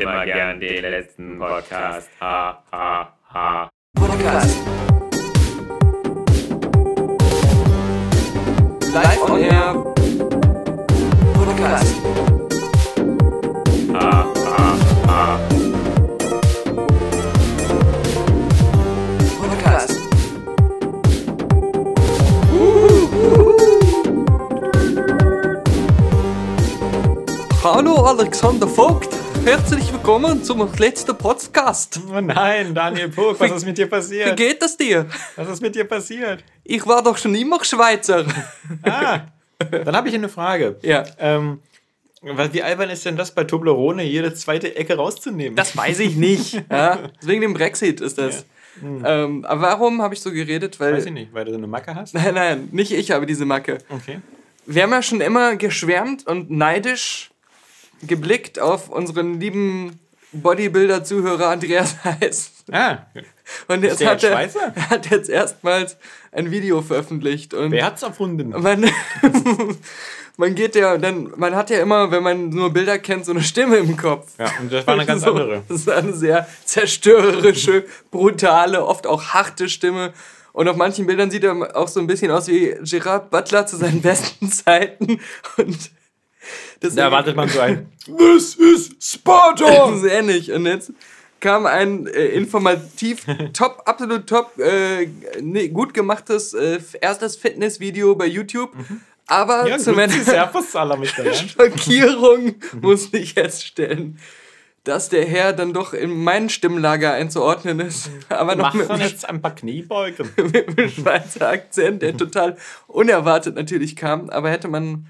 immer gern den letzten Podcast. Ha, ha, ha. Podcast. Live on Air. Podcast. Ha, ha, ha. Podcast. Hallo Alexander Vogt. Herzlich willkommen zum letzten Podcast. Oh nein, Daniel Pog, was ist mit dir Wie passiert? geht es dir? Was ist mit dir passiert? Ich war doch schon immer Schweizer. Ah, dann habe ich eine Frage. Ja. Ähm, wie albern ist denn das bei Toblerone, jede zweite Ecke rauszunehmen? Das weiß ich nicht. Ja, wegen dem Brexit ist das. Ähm, aber warum habe ich so geredet? Weil, weiß ich nicht, weil du so eine Macke hast? Nein, nein, nicht ich habe diese Macke. Okay. Wir haben ja schon immer geschwärmt und neidisch geblickt auf unseren lieben Bodybuilder-Zuhörer Andreas Heiß. Ah, Und jetzt der hat er, er hat jetzt erstmals ein Video veröffentlicht. Und wer hat's erfunden? man, man geht ja, dann, man hat ja immer, wenn man nur Bilder kennt, so eine Stimme im Kopf. Ja, und das war eine ganz So, andere. Das ist eine sehr zerstörerische, brutale, oft auch harte Stimme. Und auf manchen Bildern sieht er auch so ein bisschen aus wie Gerard Butler zu seinen besten Zeiten. Und das Da erwartet man so ein This is Sparta! das ist ähnlich. Und jetzt kam ein äh, informativ, top, absolut top, äh, nee, gut gemachtes äh, erstes Fitnessvideo bei YouTube. Aber Ja, zu meiner Schockierung muss ich feststellen, dass der Herr dann doch in mein Stimmlager einzuordnen ist. Aber noch Mach mit einem jetzt ein paar Kniebeugen. mit einem Schweizer Akzent, der total unerwartet natürlich kam. Aber hätte man,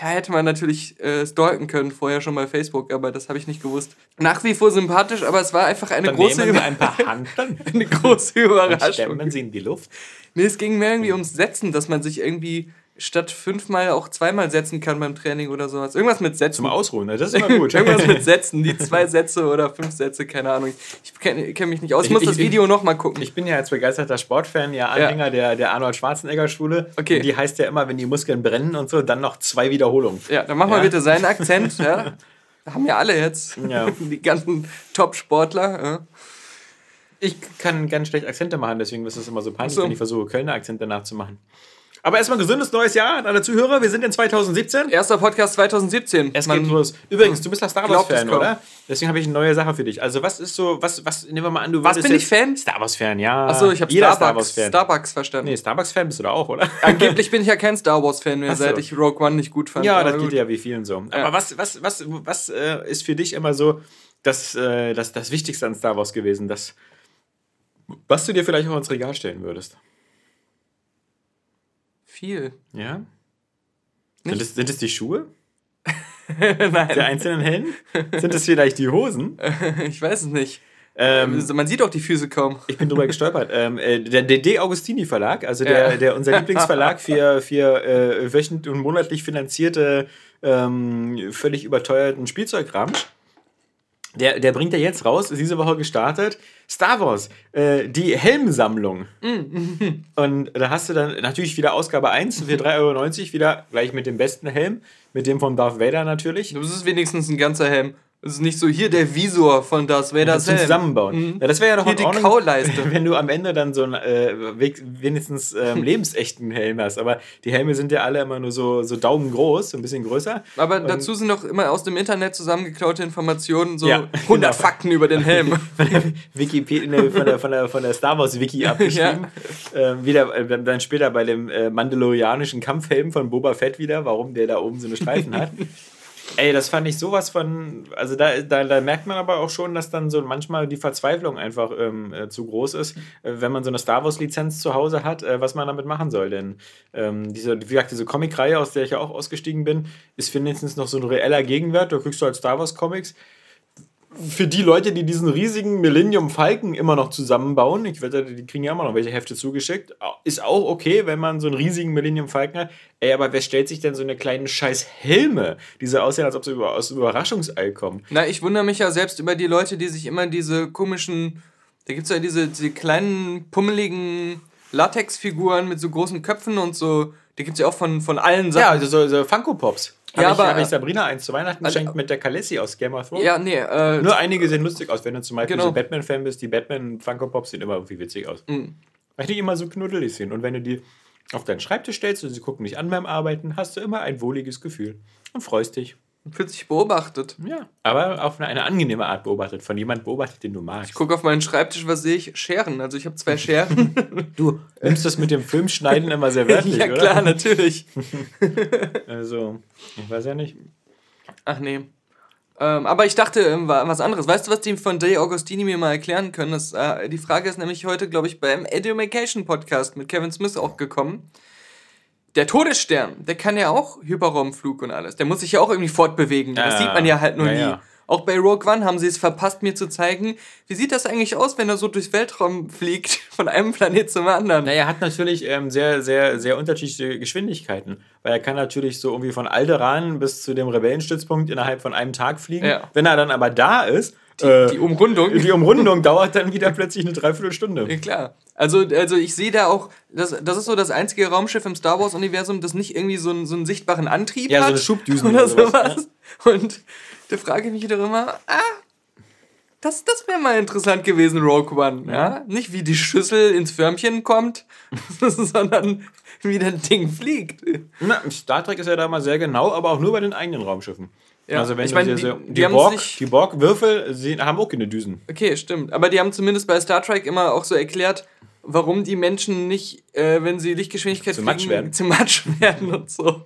ja, hätte man natürlich äh, stalken können, vorher schon bei Facebook, aber das habe ich nicht gewusst. Nach wie vor sympathisch, aber es war einfach eine Dann große, nehmen wir ein paar Handeln eine große Überraschung. stemmen sie in die Luft. Nee, es ging mir irgendwie ums Setzen, dass man sich irgendwie statt fünfmal auch zweimal setzen kann beim Training oder sowas. Irgendwas mit Setzen. Zum Ausruhen, ne? das ist immer gut. Irgendwas mit Sätzen, die zwei Sätze oder fünf Sätze, keine Ahnung. Ich kenne kenn mich nicht aus. Ich, Ich- muss ich- das Video noch mal gucken. Ich bin ja als begeisterter Sportfan ja Anhänger der, der Arnold Schwarzenegger Schule. Okay. Die heißt ja immer, wenn die Muskeln brennen und so, dann noch zwei Wiederholungen. ja, dann mach mal Ja. bitte seinen Akzent. Ja. Haben ja alle jetzt. Ja. Die ganzen Top-Sportler. Ja. Ich kann ganz schlecht Akzente machen, deswegen ist es immer so peinlich, so. wenn ich versuche, Kölner Akzente nachzumachen. Aber erstmal gesundes neues Jahr an alle Zuhörer. Wir sind in 2017. Erster Podcast 2017. Es Man- geht los. Übrigens, du bist ja Star Wars-Fan, oder? Deswegen habe ich eine neue Sache für dich. Also, was ist so, was, was, nehmen wir mal an, du Was bin ich Fan? Star Wars-Fan, ja. Achso, ich habe Starbucks, Star Wars-Fan. Starbucks verstanden. Nee, Starbucks-Fan bist du da auch, oder? Angeblich bin ich ja kein Star Wars-Fan mehr, so. seit ich Rogue One nicht gut fand. Ja, Aber das gut. geht ja wie vielen so. Aber Ja. was, was, was, was äh, ist für dich immer so das, äh, das, das Wichtigste an Star Wars gewesen? Das, was du dir vielleicht auch ins Regal stellen würdest? Viel. Ja? Sind es, sind es die Schuhe Nein, der einzelnen Helden? sind es vielleicht die Hosen? ich weiß es nicht. Ähm, Man sieht auch die Füße kaum. ich bin drüber gestolpert. Ähm, äh, der D. Augustini Verlag, also der, Ja. der unser Lieblingsverlag für, für äh, wöchentlich und monatlich finanzierte, ähm, völlig überteuerten Spielzeugkram. Der, der bringt ja jetzt raus, ist diese Woche gestartet, Star Wars, äh, die Helmsammlung. Und da hast du dann natürlich wieder Ausgabe 1 für 3,90 Euro, wieder gleich mit dem besten Helm, mit dem von Darth Vader natürlich. Das ist wenigstens ein ganzer Helm. Das ist nicht so hier der Visor von Darth Vader zum Zusammenbauen. Ja, das wäre ja doch Hier die Ordnung, Kauleiste. wenn du am Ende dann so einen äh, wenigstens ähm, lebensechten Helm hast. Aber die Helme sind ja alle immer nur so, so daumengroß, so ein bisschen größer. Aber Und- dazu sind noch immer aus dem Internet zusammengeklaute Informationen, so Ja, 100 genau. Fakten über den Helm. von der Wikipedia, von der, von der, von der Star Wars Wiki abgeschrieben. ähm, wieder, äh, dann später bei dem äh, mandalorianischen Kampfhelm von Boba Fett wieder, warum der da oben so eine Streifen hat. Ey, das fand ich sowas von. Also da, da, da merkt man aber auch schon, dass dann so manchmal die Verzweiflung einfach ähm, äh, zu groß ist, äh, wenn man so eine Star Wars-Lizenz zu Hause hat, äh, was man damit machen soll. Denn ähm, diese, wie gesagt, diese Comic-Reihe, aus der ich ja auch ausgestiegen bin, ist wenigstens noch so ein reeller Gegenwert. Da kriegst du halt Star Wars-Comics für die Leute, die diesen riesigen Millennium Falcon immer noch zusammenbauen, ich wette, die kriegen ja immer noch welche Hefte zugeschickt, ist auch okay, wenn man so einen riesigen Millennium Falcon hat. Ey, aber wer stellt sich denn so eine kleinen scheiß Helme, die so aussehen, als ob sie über, aus Überraschungsei kommen? Na, ich wundere mich ja selbst über die Leute, die sich immer diese komischen. Da gibt es ja diese, diese kleinen, pummeligen Latexfiguren mit so großen Köpfen und so. Die gibt es ja auch von, von allen Sachen. Ja, also so, so Funko Pops. Ja, aber- habe ich Sabrina eins zu Weihnachten Also- geschenkt mit der Khaleesi aus Game of Thrones. Ja, nee, äh, Nur einige sehen lustig aus. Wenn du zum Beispiel Genau. so Batman-Fan bist, die Batman-Funko-Pops sehen immer irgendwie witzig aus. Mhm. Weil die immer so knuddelig sind. Und wenn du die auf deinen Schreibtisch stellst und sie gucken dich an beim Arbeiten, hast du immer ein wohliges Gefühl und freust dich. Fühlt sich beobachtet. Ja. Aber auf eine, eine angenehme Art beobachtet. Von jemand beobachtet, den du magst. Ich gucke auf meinen Schreibtisch, was sehe ich? Scheren. Also ich habe zwei Scheren. Du nimmst das mit dem Filmschneiden immer sehr wörtlich, ja, oder? klar, natürlich. Also, ich weiß ja nicht. Ach nee. Ähm, aber ich dachte ähm, wa- was anderes. Weißt du, was die von Dave Augustini mir mal erklären können? Das, äh, die Frage ist nämlich heute, glaube ich, beim Education Podcast mit Kevin Smith auch gekommen. Der Todesstern, der kann ja auch Hyperraumflug und alles. Der muss sich ja auch irgendwie fortbewegen. Das Ja, sieht man ja halt nur ja, nie. ja. Auch bei Rogue One haben sie es verpasst, mir zu zeigen, wie sieht das eigentlich aus, wenn er so durchs Weltraum fliegt, von einem Planet zum anderen. Naja, er hat natürlich ähm, sehr, sehr, sehr unterschiedliche Geschwindigkeiten. Weil er kann natürlich so irgendwie von Alderan bis zu dem Rebellenstützpunkt innerhalb von einem Tag fliegen. Ja. Wenn er dann aber da ist, äh, Die Umrundung. die Umrundung dauert dann wieder plötzlich eine Dreiviertelstunde. Ja, klar. Also, also ich sehe da auch, das, das ist so das einzige Raumschiff im Star Wars-Universum, das nicht irgendwie so einen, so einen sichtbaren Antrieb Ja, so hat. eine Schubdüsen oder sowas, sowas. Und da frage ich mich wieder immer, ah, das, das wäre mal interessant gewesen, Rogue One. Ja? Nicht wie die Schüssel ins Förmchen kommt, sondern wie das Ding fliegt. Na, Star Trek ist ja da mal sehr genau, aber auch nur bei den eigenen Raumschiffen. Ja, Also wenn ich meine, die- so, die die, Borg, die Borg-Würfel haben auch keine Düsen. Okay, stimmt. Aber die haben zumindest bei Star Trek immer auch so erklärt, warum die Menschen nicht, äh, wenn sie Lichtgeschwindigkeit Zu Matsch werden. zu Matsch werden und so.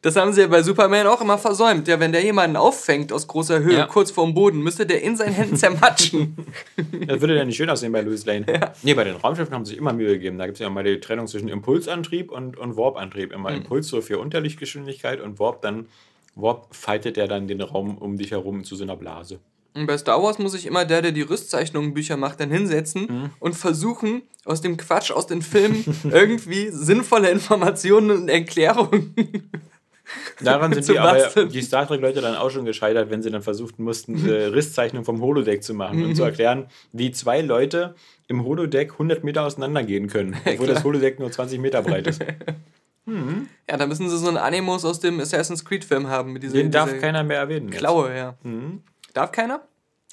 Das haben sie ja bei Superman auch immer versäumt. Ja, wenn der jemanden auffängt aus großer Höhe, Ja. kurz vorm Boden, müsste der in seinen Händen zermatschen. Das würde ja nicht schön aussehen bei Louis Lane. Nee, bei den Raumschiffen haben sie sich immer Mühe gegeben. Da gibt es ja mal die Trennung zwischen Impulsantrieb und, und Warp-Antrieb. Immer Mhm. Impuls so für Unterlichtgeschwindigkeit und Warp dann. Warp faltet ja dann den Raum um dich herum zu so einer Blase. Und bei Star Wars muss sich immer der, der die Rüstzeichnungen Bücher macht, dann hinsetzen Mhm. und versuchen, aus dem Quatsch aus den Filmen irgendwie sinnvolle Informationen und Erklärungen. Daran sind Zu die, aber, die Star Trek-Leute dann auch schon gescheitert, wenn sie dann versucht mussten, äh, Risszeichnungen vom Holodeck zu machen und zu erklären, wie zwei Leute im Holodeck 100 Meter auseinander gehen können, obwohl das Holodeck nur 20 Meter breit ist. Ja, da müssen sie so einen Animus aus dem Assassin's Creed-Film haben. Mit dieser, Den darf keiner mehr erwähnen. jetzt. Klaue, ja. Darf keiner?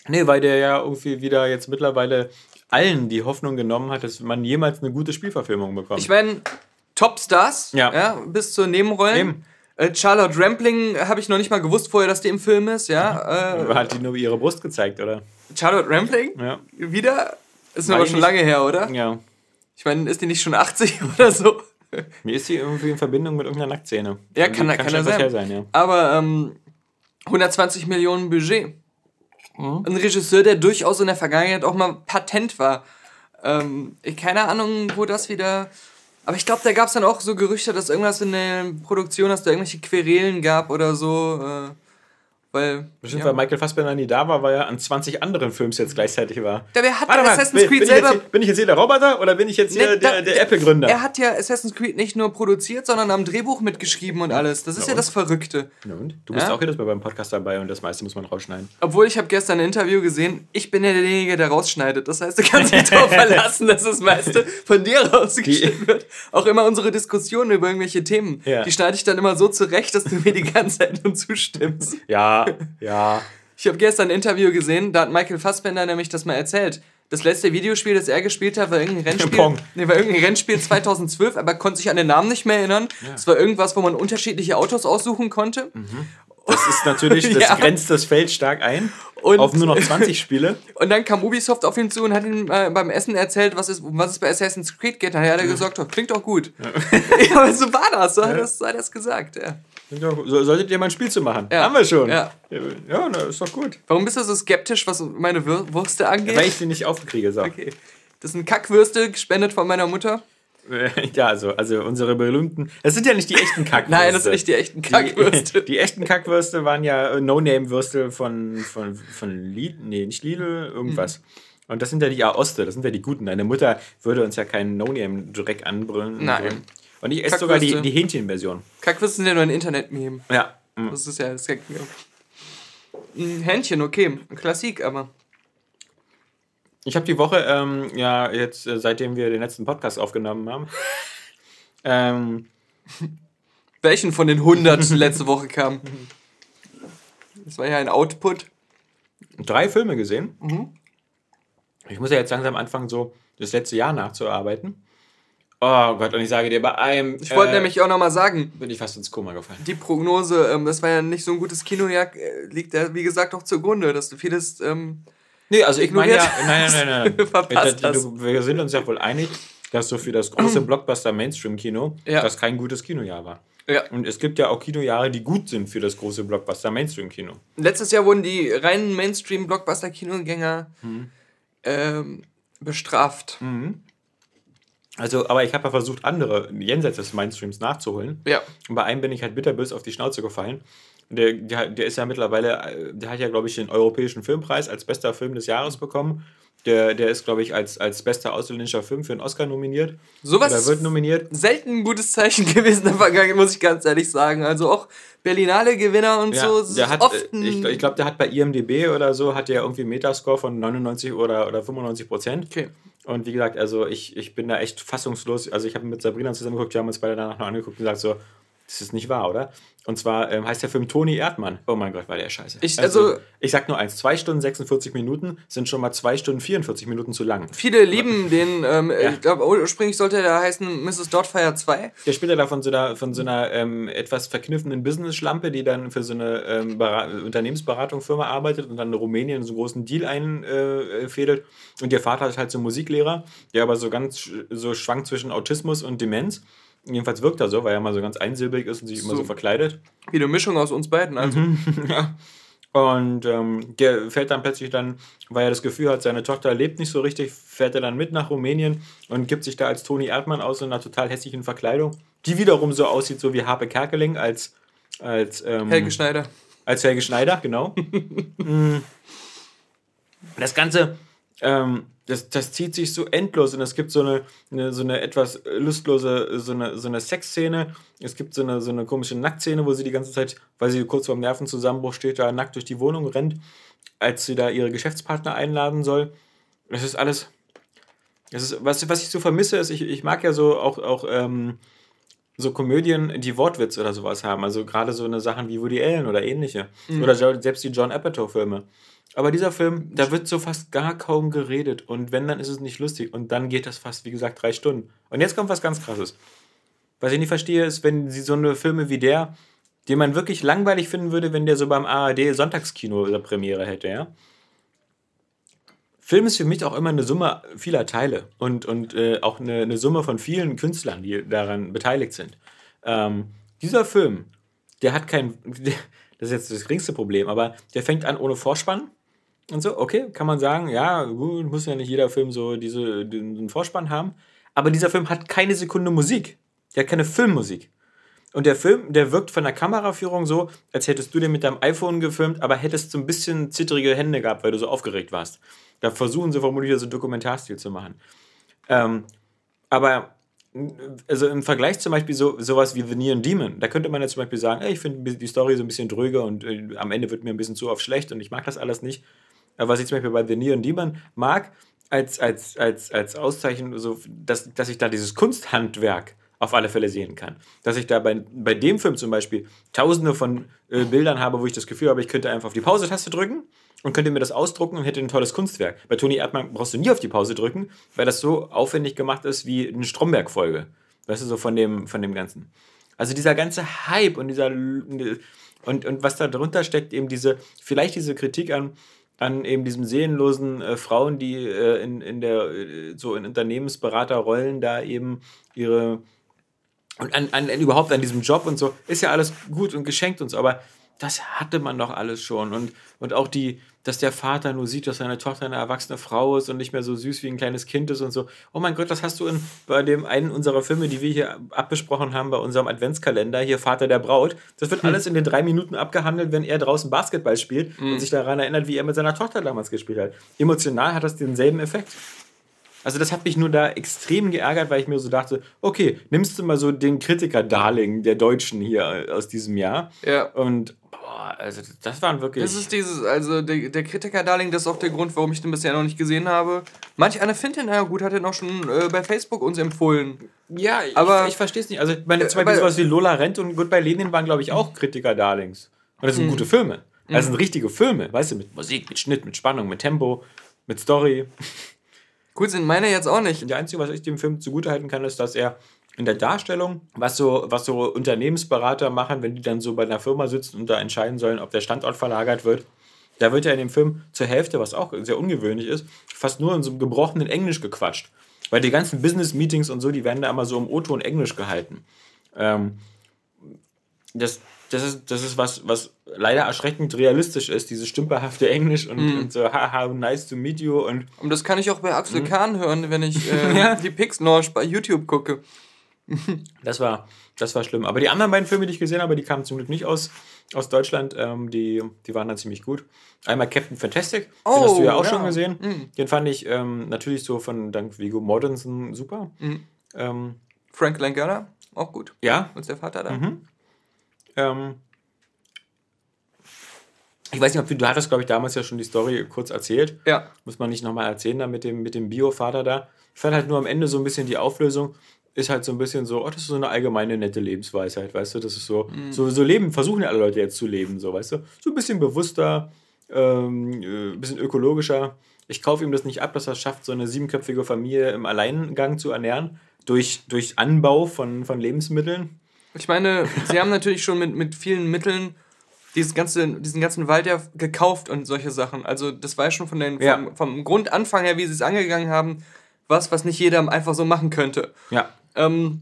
Nee, weil der ja irgendwie wieder jetzt mittlerweile allen die Hoffnung genommen hat, dass man jemals eine gute Spielverfilmung bekommt. Ich meine, Topstars, Ja. bis zur Nebenrollen. Eben. Äh, Charlotte Rampling habe ich noch nicht mal gewusst vorher, dass die im Film ist, ja. Äh, hat die nur ihre Brust gezeigt, oder? Charlotte Rampling? Ja. Wieder? Ist War aber die schon nicht- lange her, oder? Ja. Ich meine, ist die nicht schon 80 oder so? Mir ist sie irgendwie in Verbindung mit irgendeiner Nacktszene. Ja, die kann, kann, ja etwas sein. sein, ja. Aber ähm, 120 Millionen Budget. Mhm. Ein Regisseur, der durchaus in der Vergangenheit auch mal Patent war. Ähm, keine Ahnung, wo das wieder. Aber ich glaube, da gab es dann auch so Gerüchte, dass irgendwas in der Produktion, dass da irgendwelche Querelen gab oder so. Äh, weil. Bestimmt, ja. weil Michael Fassbender nie da war, weil er an 20 anderen Films jetzt gleichzeitig war. Ja, wer hat Warte mal, Assassin's Creed bin, ich selber. jetzt, hier- bin ich jetzt hier der Roboter oder bin ich jetzt hier Nee, der, der Apple-Gründer? Er hat ja Assassin's Creed nicht nur produziert, sondern am Drehbuch mitgeschrieben und alles. Das ist ja und? das Verrückte. Na und? Du bist Ja? auch jedes Mal beim Podcast dabei und das meiste muss man rausschneiden. Obwohl ich habe gestern ein Interview gesehen, ich bin ja derjenige, der rausschneidet. Das heißt, du kannst dich darauf verlassen, dass das meiste von dir rausgeschnitten wird. Auch immer unsere Diskussionen über irgendwelche Themen, Ja. die schneide ich dann immer so zurecht, dass du mir die ganze Zeit nur zustimmst. Ja, ja. Ich habe gestern ein Interview gesehen, da hat Michael Fassbender nämlich das mal erzählt. Das letzte Videospiel, das er gespielt hat, war irgendein Rennspiel. Pong. Nee, war irgendein Rennspiel 2012, aber konnte sich an den Namen nicht mehr erinnern. Es war irgendwas, wo man unterschiedliche Autos aussuchen konnte. Das ist natürlich, das Ja. grenzt das Feld stark ein. Und- auf nur noch 20 Spiele. Und dann kam Ubisoft auf ihn zu und hat ihm äh, beim Essen erzählt, was es, um was es bei Assassin's Creed geht. Dann hat er gesagt, oh, klingt doch gut. Ja. aber so war das, so hat, das, so hat er es gesagt. Ja. So, solltet ihr mal ein Spiel zu machen? Ja. Haben wir schon. Ja. ja na, ist doch gut. Warum bist du so skeptisch, was meine Wür Würste angeht? Weil ich sie nicht aufkriege. So. okay. Das sind Kackwürste, gespendet von meiner Mutter. Ja, also, also unsere berühmten. Das sind ja nicht die echten Kackwürste. Nein, das sind nicht die echten Kackwürste. Die, die echten Kackwürste waren ja äh, No-Name-Würste von, von, von Lidl. Nee, nicht Lidl, irgendwas. Mhm. Und das sind ja die Aoste, das sind ja die guten. Deine Mutter würde uns ja keinen No-Name-Dreck anbrüllen. Nein. Und ich esse sogar die, die Hähnchenversion. Kackwürste sind ja nur ein Internet-Meme. Ja. mm. Das ist ja das Kack Ein Hähnchen, okay. Klassik, aber. Ich habe die Woche, ähm, ja, jetzt, äh, seitdem wir den letzten Podcast aufgenommen haben, ähm, Welchen von den hunderten letzte Woche kam? Das war ja ein Output. Drei Filme gesehen. Mhm. Ich muss ja jetzt langsam anfangen, so das letzte Jahr nachzuarbeiten. Oh Gott, und ich sage dir, bei einem. Ich wollte äh, nämlich auch nochmal sagen, Bin ich fast ins Koma gefallen. die Prognose, ähm, das war ja nicht so ein gutes Kinojahr, äh, liegt ja, wie gesagt, auch zugrunde, dass du vieles. Ähm, Nee, also ich meine ja. Nein, nein, nein, nein. Verpasst Wir- hast. du- Wir sind uns ja wohl einig, dass so für das große Blockbuster-Mainstream-Kino Ja. das kein gutes Kinojahr war. ja. Und es gibt ja auch Kinojahre, die gut sind für das große Blockbuster-Mainstream-Kino. Letztes Jahr wurden die reinen Mainstream-Blockbuster-Kinogänger Mhm. ähm, bestraft. Also, aber ich habe ja versucht, andere jenseits des Mainstreams nachzuholen. Ja. Und bei einem bin ich halt bitterbös auf die Schnauze gefallen. Der, der, der ist ja mittlerweile, der hat ja, glaube ich, den Europäischen Filmpreis als bester Film des Jahres bekommen. Der, der ist, glaube ich, als, als bester ausländischer Film für einen Oscar nominiert. Sowas Oder wird nominiert. selten ein gutes Zeichen gewesen in der Vergangenheit, muss ich ganz ehrlich sagen. Also auch Berlinale-Gewinner und Ja, so. der hat, oft äh, ein- ich, ich glaube, der hat bei IMDb oder so, hat der irgendwie einen Metascore von 99 oder, oder 95 Prozent. Okay. Und wie gesagt, also ich, ich bin da echt fassungslos. Also ich habe mit Sabrina zusammengeguckt, wir haben uns beide danach noch angeguckt und gesagt so, das ist nicht wahr, oder? Und zwar ähm, heißt der Film Toni Erdmann. Oh mein Gott, war der scheiße. Ich- also- ich sag nur eins, 2 Stunden 46 Minuten sind schon mal 2 Stunden 44 Minuten zu lang. Viele lieben den, ähm, Ja. ich glaube, ursprünglich sollte der heißen Mrs. Doubtfire 2. Der spielt ja da von so einer, von so einer ähm, etwas verkniffenen Business-Schlampe, die dann für so eine ähm, Bera- Unternehmensberatungsfirma arbeitet und dann in Rumänien so einen großen Deal einfädelt. Äh, und ihr Vater ist halt so ein Musiklehrer, der aber so ganz sch- so schwankt zwischen Autismus und Demenz. Jedenfalls wirkt er so, weil er mal so ganz einsilbig ist und sich immer So. so verkleidet. Wie eine Mischung aus uns beiden. Also. ja. Und ähm, der fährt dann plötzlich dann, weil er das Gefühl hat, seine Tochter lebt nicht so richtig, fährt er dann mit nach Rumänien und gibt sich da als Toni Erdmann aus in einer total hässlichen Verkleidung, die wiederum so aussieht, so wie Harpe Kerkeling als, als, ähm, Helge Schneider. als Helge Schneider, genau. Mm. das Ganze, ähm, das, das zieht sich so endlos und es gibt so eine, eine, so eine etwas lustlose, so eine, so eine Sexszene. Es gibt so eine, so eine komische Nacktszene, wo sie die ganze Zeit, weil sie kurz vorm Nervenzusammenbruch steht, da nackt durch die Wohnung rennt, als sie da ihre Geschäftspartner einladen soll. Das ist alles. Das ist, was, was ich so vermisse, ist, ich, ich mag ja so auch, auch ähm, so Komödien, die Wortwitz oder sowas haben. Also gerade so eine Sachen wie Woody Allen oder ähnliche. Oder jo- selbst die John Apatow-Filme. Aber dieser Film, da wird so fast gar kaum geredet. Und wenn, dann ist es nicht lustig. Und dann geht das fast, wie gesagt, drei Stunden. Und jetzt kommt was ganz Krasses. Was ich nicht verstehe, ist, wenn sie so eine Filme wie der, den man wirklich langweilig finden würde, wenn der so beim ARD Sonntagskino oder Premiere hätte, ja. Film ist für mich auch immer eine Summe vieler Teile und, und äh, auch eine, eine Summe von vielen Künstlern, die daran beteiligt sind. Ähm, dieser Film, der hat kein, das ist jetzt das geringste Problem, aber der fängt an ohne Vorspann und so, okay, kann man sagen, ja, gut, muss ja nicht jeder Film so diese, den Vorspann haben, aber dieser Film hat keine Sekunde Musik. Der hat keine Filmmusik. Und der Film, der wirkt von der Kameraführung so, als hättest du den mit deinem iPhone gefilmt, aber hättest so ein bisschen zittrige Hände gehabt, weil du so aufgeregt warst. Da versuchen sie vermutlich so einen Dokumentarstil zu machen. Ähm, aber also im Vergleich zum Beispiel so sowas wie The Neon Demon, da könnte man jetzt zum Beispiel sagen, ey, ich finde die Story so ein bisschen dröge und äh, am Ende wird mir ein bisschen zu oft schlecht und ich mag das alles nicht. Aber was ich zum Beispiel bei The Neon Demon mag, als, als, als, als Auszeichen, so, dass, dass ich da dieses Kunsthandwerk auf alle Fälle sehen kann. Dass ich da bei, bei dem Film zum Beispiel tausende von äh, Bildern habe, wo ich das Gefühl habe, ich könnte einfach auf die Pause-Taste drücken und könnte mir das ausdrucken und hätte ein tolles Kunstwerk. Bei Toni Erdmann brauchst du nie auf die Pause drücken, weil das so aufwendig gemacht ist wie eine Stromberg-Folge. Weißt du, so von dem, von dem Ganzen. Also dieser ganze Hype und dieser und, und was da drunter steckt, eben diese, vielleicht diese Kritik an, an eben diesem seelenlosen äh, Frauen, die äh, in, in der, äh, so in Unternehmensberaterrollen da eben ihre und an, an überhaupt an diesem Job und so, ist ja alles gut und geschenkt uns, aber das hatte man doch alles schon. Und, und auch die, dass der Vater nur sieht, dass seine Tochter eine erwachsene Frau ist und nicht mehr so süß wie ein kleines Kind ist und so. Oh mein Gott, das hast du in, bei dem einen unserer Filme, die wir hier abbesprochen haben, bei unserem Adventskalender, hier Vater der Braut. Das wird alles in den drei Minuten abgehandelt, wenn er draußen Basketball spielt und sich daran erinnert, wie er mit seiner Tochter damals gespielt hat. Emotional hat das denselben Effekt. Also das hat mich nur da extrem geärgert, weil ich mir so dachte, okay, nimmst du mal so den Kritiker-Darling der Deutschen hier aus diesem Jahr. Ja. Und boah, also das waren wirklich. Das ist dieses, also der, der Kritiker-Darling, das ist auch der Grund, warum ich den bisher noch nicht gesehen habe. Manch einer findet den, naja gut, hat den auch schon äh, bei Facebook uns empfohlen. ja, aber- ich, ich verstehe es nicht. Also, meine, zum Äh, Beispiel aber- sowas wie Lola Rent und Goodbye Lenin waren, glaube ich, auch Kritiker-Darlings. Und das sind Mhm. gute Filme. Das sind richtige Filme, weißt du, mit Musik, mit Schnitt, mit Spannung, mit Tempo, mit Story. Gut sind meine jetzt auch nicht. Das Einzige, was ich dem Film zugutehalten kann, ist, dass er in der Darstellung, was so, was so Unternehmensberater machen, wenn die dann so bei einer Firma sitzen und da entscheiden sollen, ob der Standort verlagert wird, da wird ja in dem Film zur Hälfte, was auch sehr ungewöhnlich ist, fast nur in so einem gebrochenen Englisch gequatscht. Weil die ganzen Business-Meetings und so, die werden da immer so im O-Ton Englisch gehalten. Ähm, das, das, ist, das ist was, was leider erschreckend realistisch ist, dieses stümperhafte Englisch und, und so, haha, nice to meet you und Und das kann ich auch bei. Axel Kahn hören, wenn ich äh, die Pix Launch bei YouTube gucke. Das war, das war schlimm. Aber die anderen beiden Filme, die ich gesehen habe, die kamen zum Glück nicht aus, aus Deutschland. Ähm, die, die waren dann ziemlich gut. Einmal Captain Fantastic, den Oh, hast du ja auch ja. schon gesehen. Mhm. Den fand ich ähm, natürlich so von dank Vigo Mortensen super. Mhm. Ähm, Frank Langella, auch gut. ja, Ist der Vater da? Mhm. Ähm, ich weiß nicht, ob du, du hattest, glaube ich, damals ja schon die Story kurz erzählt. Ja. Muss man nicht nochmal erzählen, da mit dem, mit dem Bio-Vater da. Ich fand halt nur am Ende so ein bisschen die Auflösung, ist halt so ein bisschen so, oh, das ist so eine allgemeine nette Lebensweisheit, weißt du? Das ist so, so, so leben, versuchen ja alle Leute jetzt zu leben, so, weißt du? So ein bisschen bewusster, ähm, äh, ein bisschen ökologischer. Ich kaufe ihm das nicht ab, dass er es schafft, so eine siebenköpfige Familie im Alleingang zu ernähren, durch, durch Anbau von, von Lebensmitteln. Ich meine, sie haben natürlich schon mit, mit vielen Mitteln dieses ganze, diesen ganzen Wald ja gekauft und solche Sachen. Also das war ja schon von den, vom, Ja. vom Grundanfang her, wie sie es angegangen haben, was, was nicht jeder einfach so machen könnte. Ja, Ähm,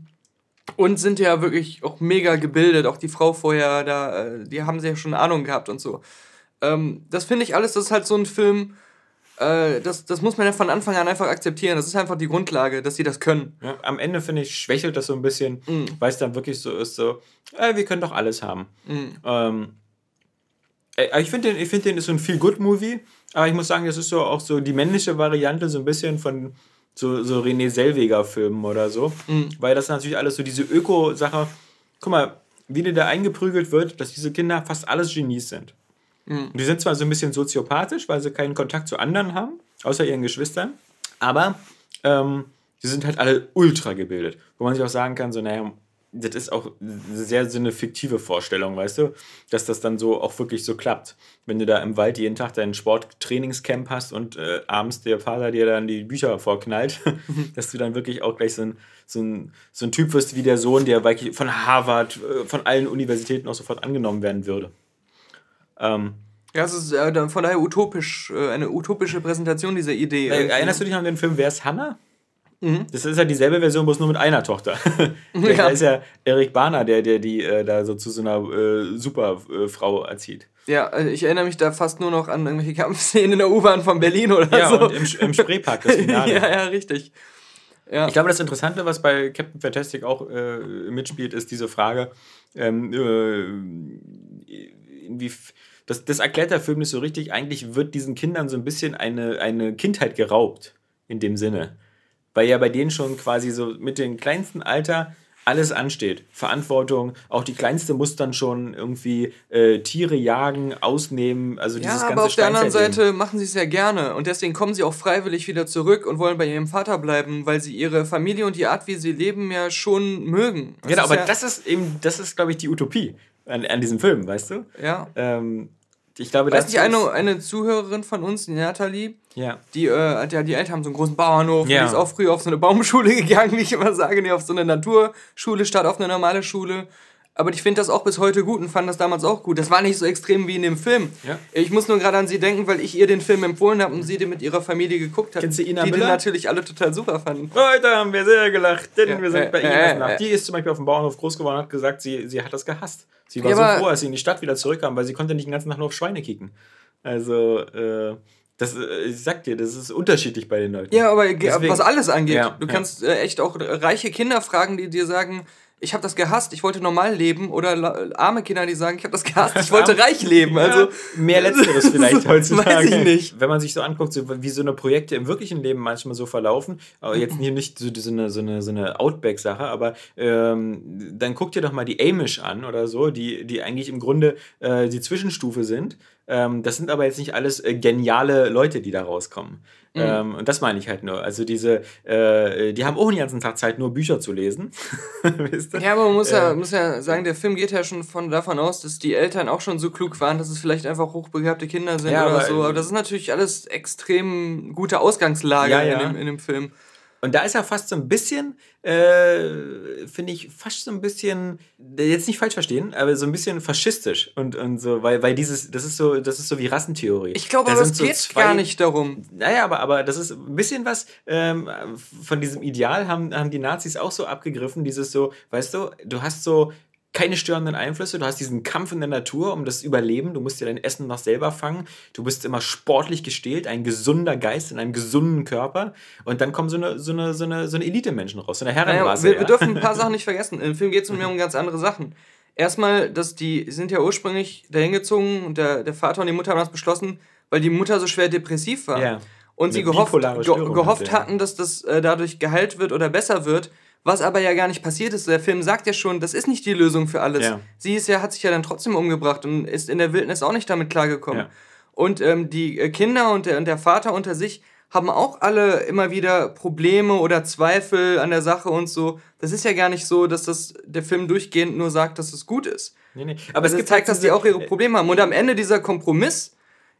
und sind ja wirklich auch mega gebildet. Auch die Frau vorher, da, äh, die haben sie ja schon Ahnung gehabt und so. Ähm, das finde ich alles, das ist halt so ein Film, äh, das, das muss man ja von Anfang an einfach akzeptieren. Das ist einfach die Grundlage, dass sie das können. Ja, am Ende, finde ich, schwächelt das so ein bisschen, weil es dann wirklich so ist, so, äh, wir können doch alles haben. Ähm, äh, ich finde, den, ich find, den ist so ein Feel-Good-Movie, aber ich muss sagen, das ist so auch so die männliche Variante, so ein bisschen von so, so René Selweger-Filmen oder so, weil das natürlich alles so diese Öko-Sache, guck mal, wie dir da eingeprügelt wird, dass diese Kinder fast alles Genies sind. Und die sind zwar so ein bisschen soziopathisch, weil sie keinen Kontakt zu anderen haben, außer ihren Geschwistern, aber ähm, die sind halt alle ultra gebildet. Wo man sich auch sagen kann, so, naja, das ist auch sehr so eine fiktive Vorstellung, weißt du, dass das dann so auch wirklich so klappt. Wenn du da im Wald jeden Tag dein Sporttrainingscamp hast und äh, abends der Vater dir dann die Bücher vorknallt, dass du dann wirklich auch gleich so ein, so ein, so ein Typ wirst wie der Sohn, der von Harvard, äh, von allen Universitäten auch sofort angenommen werden würde. Ähm, Ja, es ist äh, dann von daher utopisch, äh, eine utopische Präsentation dieser Idee. Äh. Erinnerst du dich an den Film Wer ist Hannah? Das ist ja dieselbe Version, bloß nur mit einer Tochter. Der, Ja. Da ist ja Erik Bahner, der, der die äh, da so zu so einer äh, Superfrau erzieht. Ja, äh, ich erinnere mich da fast nur noch an irgendwelche Kampfszenen in der U-Bahn von Berlin oder Ja, so. und im, im Spreepark, das Finale. ja, ja, richtig. Ja. Ich glaube, das Interessante, was bei Captain Fantastic auch äh, mitspielt, ist diese Frage, ähm, äh, inwie, das, das erklärt der Film nicht so richtig. Eigentlich wird diesen Kindern so ein bisschen eine, eine Kindheit geraubt, in dem Sinne. Weil ja bei denen schon quasi so mit dem kleinsten Alter alles ansteht. Verantwortung, auch die Kleinste muss dann schon irgendwie äh, Tiere jagen, ausnehmen, also Ja, dieses aber ganze auf der anderen. Seite machen sie es ja gerne und deswegen kommen sie auch freiwillig wieder zurück und wollen bei ihrem Vater bleiben, weil sie ihre Familie und die Art, wie sie leben, ja schon mögen. Das Genau, aber ja, das ist eben, das ist, glaube ich, die Utopie an, an diesem Film, weißt du? Ja. Ähm, ich glaube, Weiß das nicht, eine, ist, eine Zuhörerin von uns, die Nathalie, ja. die, äh, die, die Eltern haben so einen großen Bauernhof, Ja. die ist auch früher auf so eine Baumschule gegangen, wie ich immer sage, nee, auf so eine Naturschule statt auf eine normale Schule. Aber ich finde das auch bis heute gut und fand das damals auch gut. Das war nicht so extrem wie in dem Film. Ja. Ich muss nur gerade an sie denken, weil ich ihr den Film empfohlen habe und sie den mit ihrer Familie geguckt hat. Kennst du Ina die den Müller? natürlich alle total super fanden. Heute haben wir sehr gelacht, denn Ja, wir sind äh, bei äh, Ines äh, nach. Die ist zum Beispiel auf dem Bauernhof groß geworden und hat gesagt, sie, sie hat das gehasst. Sie war Ja, so froh, als sie in die Stadt wieder zurückkam, weil sie konnte nicht den ganzen Tag nur auf Schweine kicken. Also, äh, das, äh, ich sag dir, das ist unterschiedlich bei den Leuten. Ja, aber ge- Deswegen- was alles angeht. Ja, du ja. kannst äh, echt auch reiche Kinder fragen, die dir sagen, ich habe das gehasst, ich wollte normal leben oder arme Kinder, die sagen, ich habe das gehasst, ich wollte reich leben. Also Ja, mehr Letzteres vielleicht heutzutage. Weiß ich nicht. Wenn man sich so anguckt, so wie so eine Projekte im wirklichen Leben manchmal so verlaufen, aber jetzt hier nicht so, so eine, so eine, so eine Outback-Sache, aber ähm, dann guck dir doch mal die Amish an oder so, die, die eigentlich im Grunde äh, die Zwischenstufe sind. Ähm, das sind aber jetzt nicht alles äh, geniale Leute, die da rauskommen. Mhm. Ähm, und das meine ich halt nur. Also diese, äh, die haben auch den ganzen Tag Zeit, nur Bücher zu lesen. Wisst ihr? Ja, aber man muss ja, muss ja sagen, der Film geht ja schon von davon aus, dass die Eltern auch schon so klug waren, dass es vielleicht einfach hochbegabte Kinder sind Ja, oder aber- so. Aber das ist natürlich alles extrem gute Ausgangslage ja. In, dem, in dem Film. Und da ist er fast so ein bisschen, äh, finde ich, fast so ein bisschen, jetzt nicht falsch verstehen, aber so ein bisschen faschistisch und, und so, weil, weil dieses, das ist so, das ist so wie Rassentheorie. Ich glaube, aber es so geht zwei- gar nicht darum. Naja, aber, aber das ist ein bisschen was ähm, von diesem Ideal haben, haben die Nazis auch so abgegriffen, dieses so, weißt du, du hast so keine störenden Einflüsse, du hast diesen Kampf in der Natur um das Überleben, du musst dir dein Essen noch selber fangen, du bist immer sportlich gestählt, ein gesunder Geist in einem gesunden Körper und dann kommen so eine, so eine, so eine, so eine Elite-Menschen raus, so eine Naja, Herrenrasse. wir, ja. wir dürfen ein paar Sachen nicht vergessen. Im Film geht es um um ganz andere Sachen. Erstmal, dass die sind ja ursprünglich dahin gezogen und der, der Vater und die Mutter haben das beschlossen, weil die Mutter so schwer depressiv war. Ja. Und sie gehofft, ge gehofft hatten, dass das äh, dadurch geheilt wird oder besser wird, was aber ja gar nicht passiert ist. Der Film sagt ja schon, das ist nicht die Lösung für alles. Ja. Sie ist ja, hat sich ja dann trotzdem umgebracht und ist in der Wildnis auch nicht damit klargekommen. Ja. Und ähm, die äh, Kinder und der, und der Vater unter sich haben auch alle immer wieder Probleme oder Zweifel an der Sache und so. Das ist ja gar nicht so, dass das der Film durchgehend nur sagt, dass es gut ist. Nee, nee. Aber Also es zeigt, halt dass die auch ihre Probleme haben. Und am Ende dieser Kompromiss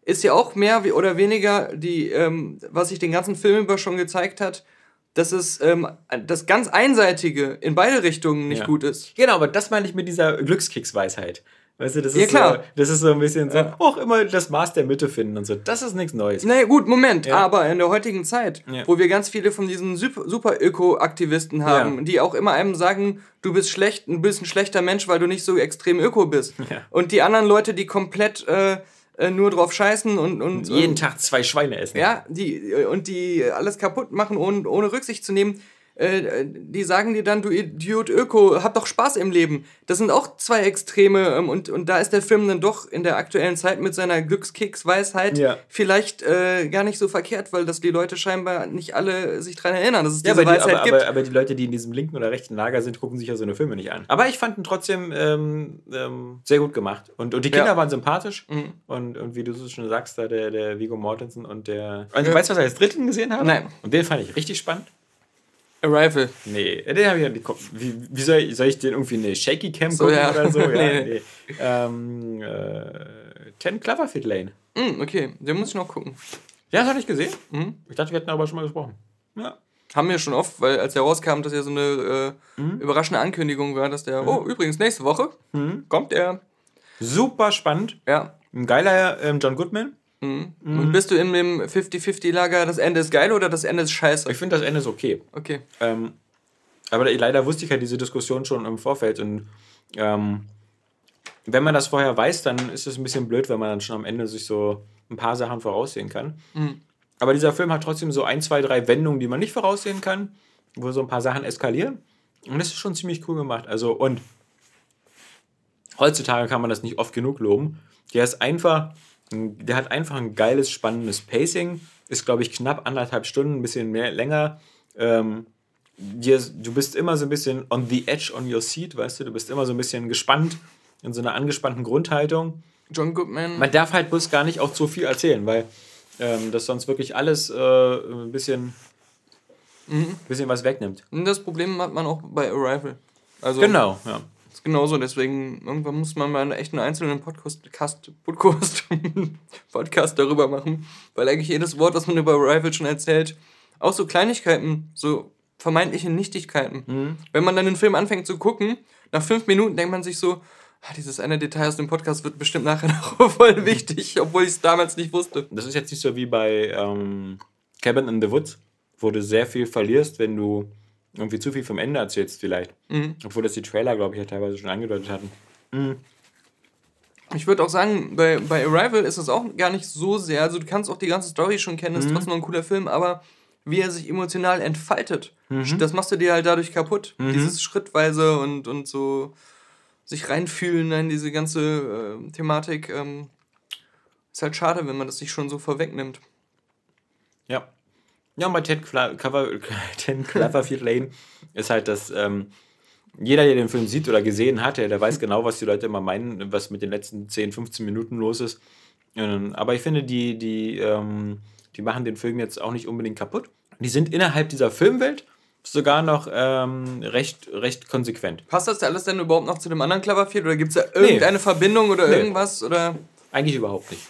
ist ja auch mehr wie- oder weniger die, ähm, was sich den ganzen Film über schon gezeigt hat, dass es ähm, das ganz Einseitige in beide Richtungen nicht Ja. gut ist. Genau, aber das meine ich mit dieser Glückskicksweisheit. Weißt du, das ist, Ja, klar. So, das ist so ein bisschen so, Ja. auch immer das Maß der Mitte finden und so. Das ist nichts Neues. Naja, gut, Moment, Ja. aber in der heutigen Zeit, wo wir ganz viele von diesen Super- Super-Öko-Aktivisten haben, die auch immer einem sagen, du bist schlecht, du bist ein schlechter Mensch, weil du nicht so extrem öko bist. Und die anderen Leute, die komplett äh, äh, nur drauf scheißen und, und Jeden und, Tag zwei Schweine essen. Ja, die, und die alles kaputt machen, ohne, ohne Rücksicht zu nehmen, äh, die sagen dir dann, du Idiot Öko, hab doch Spaß im Leben. Das sind auch zwei Extreme ähm, und, und da ist der Film dann doch in der aktuellen Zeit mit seiner Glückskicksweisheit Ja. vielleicht äh, gar nicht so verkehrt, weil das die Leute scheinbar nicht alle sich dran erinnern, dass es Ja, diese die, Weisheit aber, gibt. aber, aber die Leute, die in diesem linken oder rechten Lager sind, gucken sich ja so eine Filme nicht an. Aber ich fand ihn trotzdem ähm, ähm, sehr gut gemacht. Und, und die Kinder Ja. waren sympathisch. Mhm. Und, und wie du so schon sagst, da der, der Vigo Mortensen und der. Also, weißt du, was ich als dritten gesehen habe? Nein. Und den fand ich richtig spannend. Arrival. Nee, den habe ich ja nicht. Wie, wie soll, ich, soll ich den irgendwie in eine Shaky Cam So, gucken ja. oder so? Ja, Nee. nee. Ähm, äh, Ten Cloverfield Lane. Hm, okay, den muss ich noch gucken. Ja, das hatte ich gesehen. Mhm. Ich dachte, wir hätten darüber schon mal gesprochen. Ja. Haben wir schon oft, weil als er rauskam, das ja so eine äh, Mhm. überraschende Ankündigung war, dass der, oh, übrigens, nächste Woche Mhm. kommt er. Super spannend. Ja, Ein geiler ähm, John Goodman. Mhm. Und bist du in dem 50-50-Lager, das Ende ist geil oder das Ende ist scheiße? Ich finde das Ende ist okay. Okay. Ähm, aber leider wusste ich halt diese Diskussion schon im Vorfeld. Und ähm, wenn man das vorher weiß, dann ist es ein bisschen blöd, wenn man dann schon am Ende sich so ein paar Sachen voraussehen kann. Mhm. Aber dieser Film hat trotzdem so ein, zwei, drei Wendungen, die man nicht voraussehen kann, wo so ein paar Sachen eskalieren. Und das ist schon ziemlich cool gemacht. Also, und heutzutage kann man das nicht oft genug loben. Der ist einfach, der hat einfach ein geiles, spannendes Pacing. Ist, glaube ich, knapp anderthalb Stunden, ein bisschen mehr länger. Ähm, dir, du bist immer so ein bisschen on the edge on your seat, weißt du, du bist immer so ein bisschen gespannt, in so einer angespannten Grundhaltung. John Goodman. Man darf halt bloß gar nicht auch zu viel erzählen, weil ähm, das sonst wirklich alles äh, ein bisschen, bisschen was wegnimmt. Und das Problem hat man auch bei Arrival. Also, Genau, ja. Ist genauso. Deswegen, irgendwann muss man mal einen echten einzelnen Podcast, Cast, Podcast, Podcast darüber machen. Weil eigentlich jedes Wort, was man über Arrival schon erzählt, auch so Kleinigkeiten, so vermeintliche Nichtigkeiten. Mhm. Wenn man dann den Film anfängt zu gucken, nach fünf Minuten denkt man sich so, ah, dieses eine Detail aus dem Podcast wird bestimmt nachher noch voll wichtig, obwohl ich es damals nicht wusste. Das ist jetzt nicht so wie bei ähm, Cabin in the Woods, wo du sehr viel verlierst, wenn du irgendwie zu viel vom Ende erzählst vielleicht. Mhm. Obwohl das die Trailer, glaube ich, ja teilweise schon angedeutet hatten. Ich würde auch sagen, bei, bei Arrival ist es auch gar nicht so sehr. Also, du kannst auch die ganze Story schon kennen, ist trotzdem noch ein cooler Film, aber wie er sich emotional entfaltet. Das machst du dir halt dadurch kaputt. Dieses schrittweise und, und so sich reinfühlen in diese ganze äh, Thematik. Ähm, ist halt schade, wenn man das nicht schon so vorwegnimmt. Ja. Ja, und bei Ted, Cla Cover, Ted Cloverfield Lane ist halt das, ähm, jeder, der den Film sieht oder gesehen hat, der, der weiß genau, was die Leute immer meinen, was mit den letzten 10, 15 Minuten los ist. Ähm, aber ich finde, die, die, ähm, die machen den Film jetzt auch nicht unbedingt kaputt. Die sind innerhalb dieser Filmwelt sogar noch ähm, recht, recht konsequent. Passt das alles denn überhaupt noch zu dem anderen Cloverfield oder gibt es da irgendeine Verbindung oder Nee. irgendwas? Oder? Eigentlich überhaupt nicht.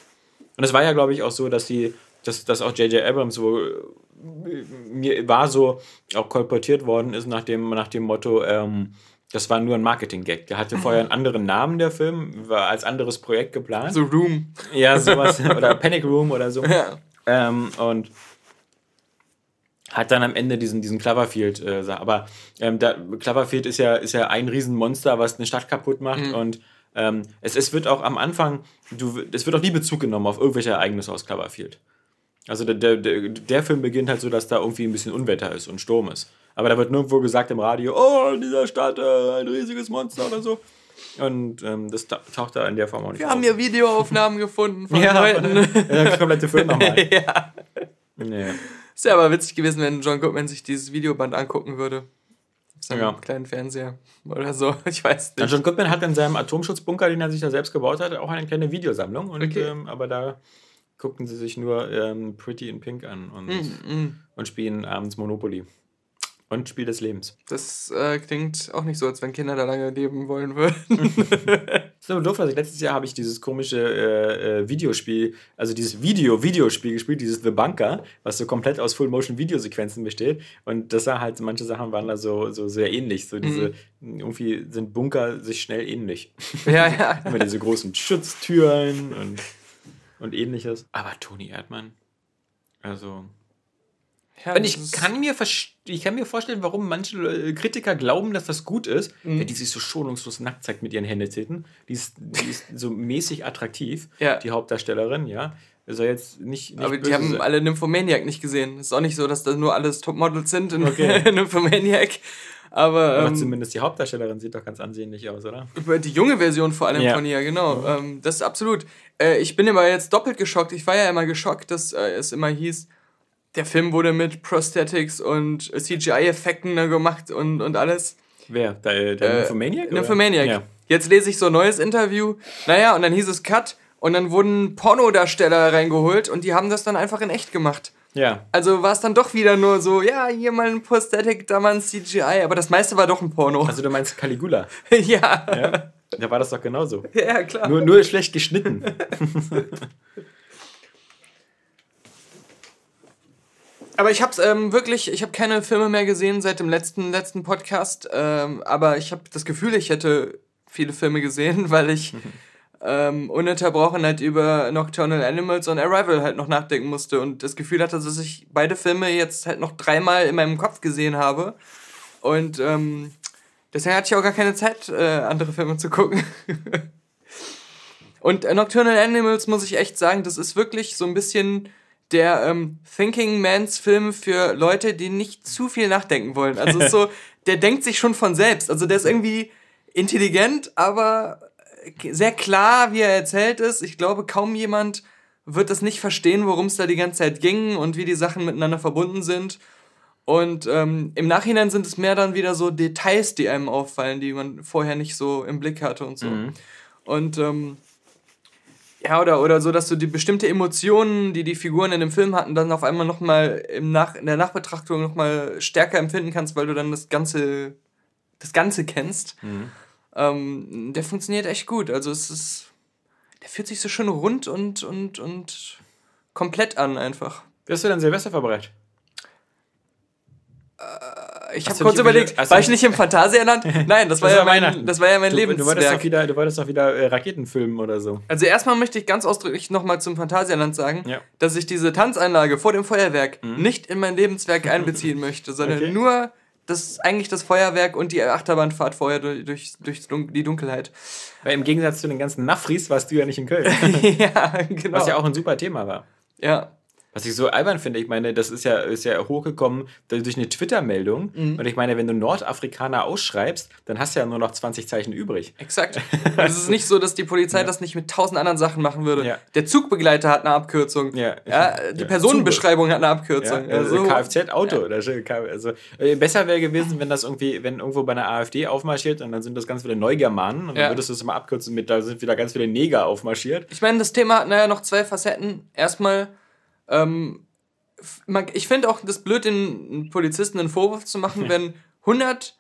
Und es war ja, glaube ich, auch so, dass sie, dass, dass auch J.J. Abrams äh, mir war so auch kolportiert worden ist nach dem, nach dem Motto, ähm, das war nur ein Marketing-Gag. Der hatte vorher einen anderen Namen, der Film, war als anderes Projekt geplant. So Room. Ja, sowas. oder Panic Room oder so. Ja. Ähm, und hat dann am Ende diesen, diesen Cloverfield, äh, aber ähm, da, Cloverfield ist ja, ist ja ein Riesenmonster, was eine Stadt kaputt macht und ähm, es, es wird auch am Anfang, du, es wird auch nie Bezug genommen auf irgendwelche Ereignisse aus Cloverfield. Also der, der, der, Film beginnt halt so, dass da irgendwie ein bisschen Unwetter ist und Sturm ist. Aber da wird nirgendwo gesagt im Radio, oh, in dieser Stadt äh, ein riesiges Monster oder so. Und ähm, das ta- taucht da in der Form auch nicht Wir haben hier Videoaufnahmen gefunden von ja, Leuten. ja, der komplette Film nochmal. ja. Nee. Ist ja aber witzig gewesen, wenn John Goodman sich dieses Videoband angucken würde. Auf seinem Ja. kleinen Fernseher oder so. Ich weiß Ja, nicht. John Goodman hat in seinem Atomschutzbunker, den er sich da selbst gebaut hat, auch eine kleine Videosammlung. Und, Okay. ähm, aber da guckten sie sich nur ähm, Pretty in Pink an und, Mhm. und spielen abends Monopoly. Und Spiel des Lebens. Das äh, klingt auch nicht so, als wenn Kinder da lange leben wollen würden. So doof, also letztes Jahr habe ich dieses komische äh, äh, Videospiel, also dieses Video-Videospiel gespielt, dieses The Bunker, was so komplett aus Full-Motion-Videosequenzen besteht. Und das sah halt, manche Sachen waren da so, so sehr ähnlich. So diese, irgendwie sind Bunker sich schnell ähnlich. ja, ja. Immer diese großen Schutztüren und, und ähnliches. Aber Toni Erdmann, also. ja Und ich kann, mir ich kann mir vorstellen, warum manche äh, Kritiker glauben, dass das gut ist, Mhm. wenn die sich so schonungslos nackt zeigt mit ihren Händezitten. Die ist, die ist so mäßig attraktiv, Ja. die Hauptdarstellerin, ja. Soll jetzt nicht. nicht Aber die haben sein. alle Nymphomaniac nicht gesehen. Ist auch nicht so, dass das nur alles Topmodels sind in Okay. Nymphomaniac. Aber, Aber ähm, zumindest die Hauptdarstellerin sieht doch ganz ansehnlich aus, oder? Über die junge Version vor allem Ja. von ihr, genau. Ähm, das ist absolut. Äh, ich bin immer jetzt doppelt geschockt. Ich war ja immer geschockt, dass äh, es immer hieß, der Film wurde mit Prosthetics und CGI-Effekten gemacht und, und alles. Wer? Der, der Äh, Nymphomaniac? Nymphomaniac. Ja. Jetzt lese ich so ein neues Interview. Naja, und dann hieß es Cut und dann wurden Pornodarsteller reingeholt und die haben das dann einfach in echt gemacht. Ja. Also war es dann doch wieder nur so, ja, hier mal ein Prosthetic, da mal ein CGI, aber das meiste war doch ein Porno. Also du meinst Caligula? ja. Ja. Da war das doch genauso. ja, klar. Nur, nur schlecht geschnitten. Aber ich hab's ähm, wirklich, ich habe keine Filme mehr gesehen seit dem letzten, letzten Podcast. Ähm, aber ich habe das Gefühl, ich hätte viele Filme gesehen, weil ich ähm, ununterbrochen halt über Nocturnal Animals und Arrival halt noch nachdenken musste und das Gefühl hatte, dass ich beide Filme jetzt halt noch dreimal in meinem Kopf gesehen habe. Und ähm, deswegen hatte ich auch gar keine Zeit, äh, andere Filme zu gucken. Und äh, Nocturnal Animals muss ich echt sagen, das ist wirklich so ein bisschen der ähm, Thinking Mans Film für Leute, die nicht zu viel nachdenken wollen. Also so, der denkt sich schon von selbst. Also der ist irgendwie intelligent, aber sehr klar, wie er erzählt ist. Ich glaube, kaum jemand wird das nicht verstehen, worum es da die ganze Zeit ging und wie die Sachen miteinander verbunden sind. Und ähm, im Nachhinein sind es mehr dann wieder so Details, die einem auffallen, die man vorher nicht so im Blick hatte und so. Und ähm, ja, oder, oder so, dass du die bestimmte Emotionen, die die Figuren in dem Film hatten, dann auf einmal nochmal Nach in der Nachbetrachtung nochmal stärker empfinden kannst, weil du dann das Ganze, das Ganze kennst. Ähm, der funktioniert echt gut. Also es ist, der fühlt sich so schön rund und, und, und komplett an einfach. Wirst du dann Silvester verbreitet? Ich Hast habe kurz überlegt, war ich nicht im Phantasialand? Nein, das war, Das ja war mein, Weihnachten. das war ja mein Du, du, wolltest doch Lebenswerk. wieder, du wolltest doch wieder äh, Raketen filmen oder so. Also erstmal möchte ich ganz ausdrücklich nochmal zum Phantasialand sagen, Ja. dass ich diese Tanzeinlage vor dem Feuerwerk nicht in mein Lebenswerk einbeziehen möchte, sondern Okay. nur das eigentlich das Feuerwerk und die Achterbahnfahrt vorher durch, durch, durch die Dunkelheit. Weil im Gegensatz zu den ganzen Nafris warst du ja nicht in Köln. ja, genau. Was ja auch ein super Thema war. Ja. Was ich so albern finde, ich meine, das ist ja, ist ja hochgekommen durch eine Twitter-Meldung. Mhm. Und ich meine, wenn du Nordafrikaner ausschreibst, dann hast du ja nur noch 20 Zeichen übrig. Exakt. Und es ist nicht so, dass die Polizei das nicht mit tausend anderen Sachen machen würde. Ja. Der Zugbegleiter hat eine Abkürzung. Ja. die Ja, Personenbeschreibung hat eine Ja, Abkürzung. also Also, Kfz-Auto. Also, äh, besser wäre gewesen, wenn das irgendwie, wenn irgendwo bei einer AfD aufmarschiert und dann sind das ganz viele Neugermanen und Ja. dann würdest du es immer abkürzen mit, da sind wieder ganz viele Neger aufmarschiert. Ich meine, das Thema hat naja noch zwei Facetten. Erstmal, ähm, man, ich finde auch das blöd, den Polizisten einen Vorwurf zu machen, wenn 100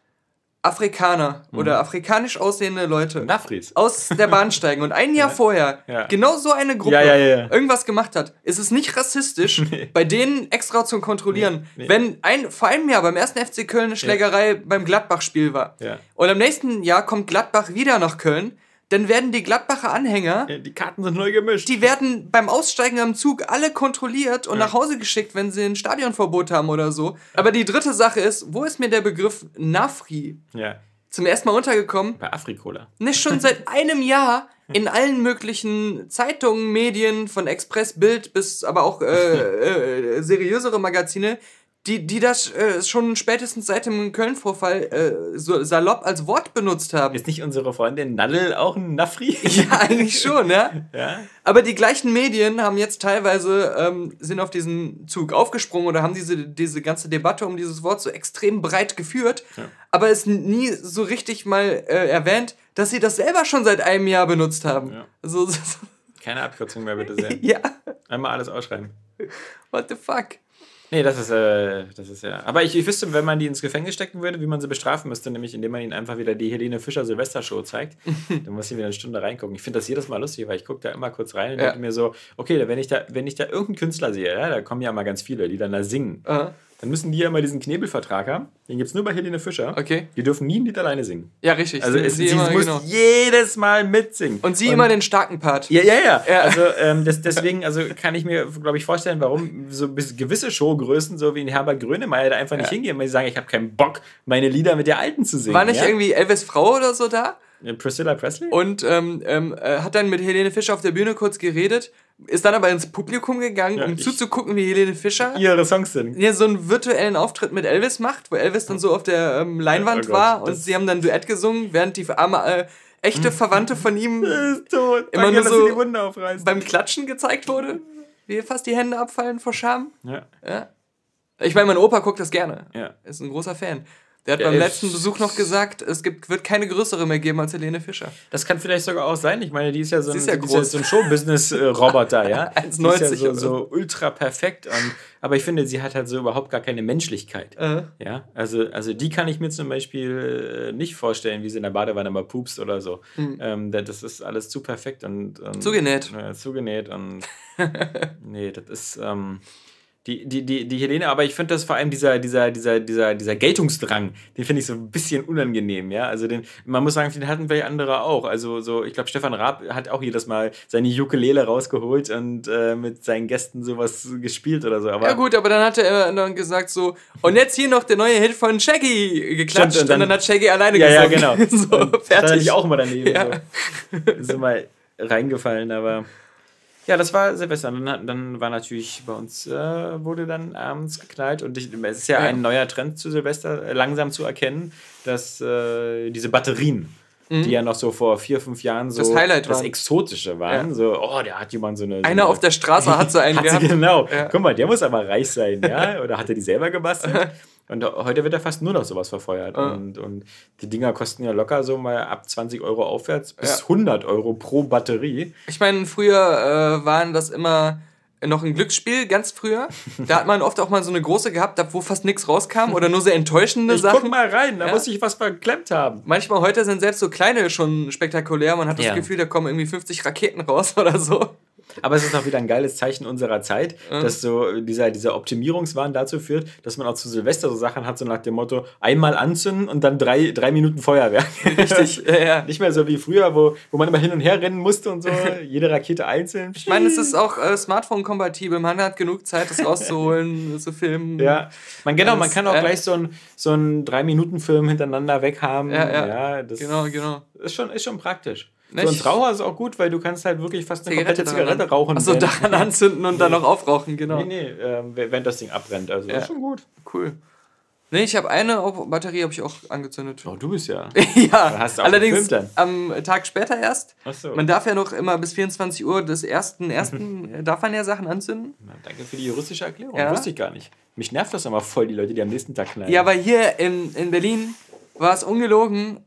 Afrikaner Mhm. oder afrikanisch aussehende Leute Nafris. aus der Bahn steigen und ein Jahr vorher Ja. genau so eine Gruppe Ja, ja, ja, ja. irgendwas gemacht hat, ist es nicht rassistisch, bei denen extra zu kontrollieren. Nee, nee. Wenn ein, vor einem Jahr beim ersten FC Köln eine Schlägerei beim Gladbach-Spiel war Ja. und am nächsten Jahr kommt Gladbach wieder nach Köln, dann werden die Gladbacher Anhänger Ja, Die Karten sind neu gemischt. die werden beim Aussteigen am Zug alle kontrolliert und nach Hause geschickt, wenn sie ein Stadionverbot haben oder so. Aber die dritte Sache ist, wo ist mir der Begriff Nafri ja. zum ersten Mal untergekommen? Bei Afrikola. Nicht schon seit einem Jahr in allen möglichen Zeitungen, Medien, von Express, Bild bis aber auch äh, äh, seriösere Magazine, die, die das äh, schon spätestens seit dem Köln-Vorfall äh, so salopp als Wort benutzt haben. Ist nicht unsere Freundin Nallel auch ein Nafri? Ja, eigentlich schon, ja. ja. Aber die gleichen Medien haben jetzt teilweise, ähm, sind auf diesen Zug aufgesprungen oder haben diese, diese ganze Debatte um dieses Wort so extrem breit geführt, aber es nie so richtig mal äh, erwähnt, dass sie das selber schon seit einem Jahr benutzt haben. Ja. So, so, Keine Abkürzung mehr, bitte sehr. ja, Einmal alles ausschreiben. what the fuck? Nee, das ist, äh, das ist ja. Aber ich, ich wüsste, wenn man die ins Gefängnis stecken würde, wie man sie bestrafen müsste, nämlich indem man ihnen einfach wieder die Helene Fischer Silvestershow zeigt. dann muss ich wieder eine Stunde reingucken. Ich finde das jedes Mal lustig, weil ich gucke da immer kurz rein und Ja. denke mir so, okay, wenn ich da, wenn ich da irgendeinen Künstler sehe, ja, da kommen ja mal ganz viele, die dann da singen, Aha. Dann müssen die ja immer diesen Knebelvertrag haben. Den gibt es nur bei Helene Fischer. Okay. Die dürfen nie ein Lied alleine singen. Ja, richtig. Also sie, es, sie sie immer, muss genau. jedes Mal mitsingen. Und sie immer den starken Part. Ja, ja, ja. Ja. Also ähm, das, deswegen, also kann ich mir, glaube ich, vorstellen, warum so gewisse Showgrößen, so wie ein Herbert Grönemeyer, da einfach nicht Ja. hingehen, weil sie sagen, ich habe keinen Bock, meine Lieder mit der Alten zu singen. War nicht ja? irgendwie Elvis Frau oder so da? Äh, Priscilla Presley? Und ähm, ähm, äh, hat dann mit Helene Fischer auf der Bühne kurz geredet, ist dann aber ins Publikum gegangen, Ja, um zuzugucken, wie Helene Fischer Ihre Songs sind. ja, so einen virtuellen Auftritt mit Elvis macht, wo Elvis dann so auf der ähm, Leinwand Oh Gott, war und das- sie haben dann Duett gesungen, während die arme, äh, echte Verwandte von ihm ist tot. Immer nur so beim Klatschen gezeigt wurde, wie fast die Hände abfallen vor Scham. Ja, Ja. Ich meine, mein Opa guckt das gerne. ja. Ist ein großer Fan. Der hat Ja, beim letzten Besuch noch gesagt, es gibt, wird keine größere mehr geben als Helene Fischer. Das kann vielleicht sogar auch sein. Ich meine, die ist ja so ein, ja groß. so ein Showbusiness-Roboter, ja. Die ist 1,90 ja so, so. ultra perfekt. Und, aber ich finde, sie hat halt so überhaupt gar keine Menschlichkeit. Äh. Ja, also, also die kann ich mir zum Beispiel äh, nicht vorstellen, wie sie in der Badewanne mal pupst oder so. Ähm, da- das ist alles zu perfekt und. und Zugenäht. Ja, zugenäht und. nee, das ist. Ähm, die, die, die, die Helene, aber ich finde das vor allem dieser, dieser, dieser, dieser, dieser Geltungsdrang, den finde ich so ein bisschen unangenehm, ja. Also den, man muss sagen, den hatten vielleicht andere auch. Also so, ich glaube, Stefan Raab hat auch jedes Mal seine Ukulele rausgeholt und äh, mit seinen Gästen sowas gespielt oder so. Aber Ja gut, aber dann hat er dann gesagt so, und jetzt hier noch der neue Hit von Shaggy geklatscht Stimmt, und und, dann- dann, hat Shaggy alleine Ja, ja, gesungen. genau. so, Und Da fertig. ich auch mal daneben. Ja. So. Ist immer reingefallen, aber. Ja, das war Silvester. Dann, dann war natürlich bei uns, äh, wurde dann abends geknallt und ich, es ist ja, Ja. ein neuer Trend zu Silvester äh, langsam zu erkennen, dass äh, diese Batterien, die ja noch so vor vier, fünf Jahren so Mhm. Das Highlight das waren. Exotische waren, Ja. so, oh, der hat jemand so eine. so Einer eine, auf der Straße hat so einen hat gehabt. genau. Ja. Guck mal, der muss aber reich sein, ja? Oder hat er die selber gebastelt? Und heute wird ja fast nur noch sowas verfeuert. Ja. Und, und die Dinger kosten ja locker so mal ab 20 Euro aufwärts bis Ja. 100 Euro pro Batterie. Ich meine, früher äh, waren das immer noch ein Glücksspiel, ganz früher. Da hat man oft auch mal so eine große gehabt, wo fast nichts rauskam oder nur sehr enttäuschende Ich Sachen. guck mal rein, da Ja. muss ich was verklemmt haben. Manchmal heute sind selbst so kleine schon spektakulär. Man hat das Ja. Gefühl, da kommen irgendwie 50 Raketen raus oder so. Aber es ist auch wieder ein geiles Zeichen unserer Zeit, dass so dieser, dieser Optimierungswahn dazu führt, dass man auch zu Silvester so Sachen hat, so nach dem Motto, einmal anzünden und dann drei, drei Minuten Feuerwerk. Richtig, ja, ja. Nicht mehr so wie früher, wo, wo man immer hin und her rennen musste und so, jede Rakete einzeln. Ich meine, es ist auch äh, Smartphone-kompatibel. Man hat genug Zeit, das rauszuholen, zu filmen. Ja, man, genau, man kann auch äh, gleich so einen so Drei-Minuten-Film hintereinander weghaben. Ja, ja. ja das Genau, genau. Ist schon, ist schon praktisch. Für uns Raucher ist auch gut, weil du kannst halt wirklich fast eine komplette Zigarette rauchen. Achso, während- daran anzünden und dann noch aufrauchen, genau. Nee, nee, ähm, während das Ding abbrennt. Also das Ja. ist schon gut. Cool. Nee, ich habe eine Batterie habe ich auch angezündet. Oh, du bist ja. ja, hast du auch allerdings gefilmt am Tag später erst. Ach so. Man darf ja noch immer bis 24 Uhr des ersten, ersten darf man ja Sachen anzünden. Na, danke für die juristische Erklärung. Ja. Wusste ich gar nicht. Mich nervt das immer voll, die Leute, die am nächsten Tag knallen. Ja, aber hier in, in Berlin war es ungelogen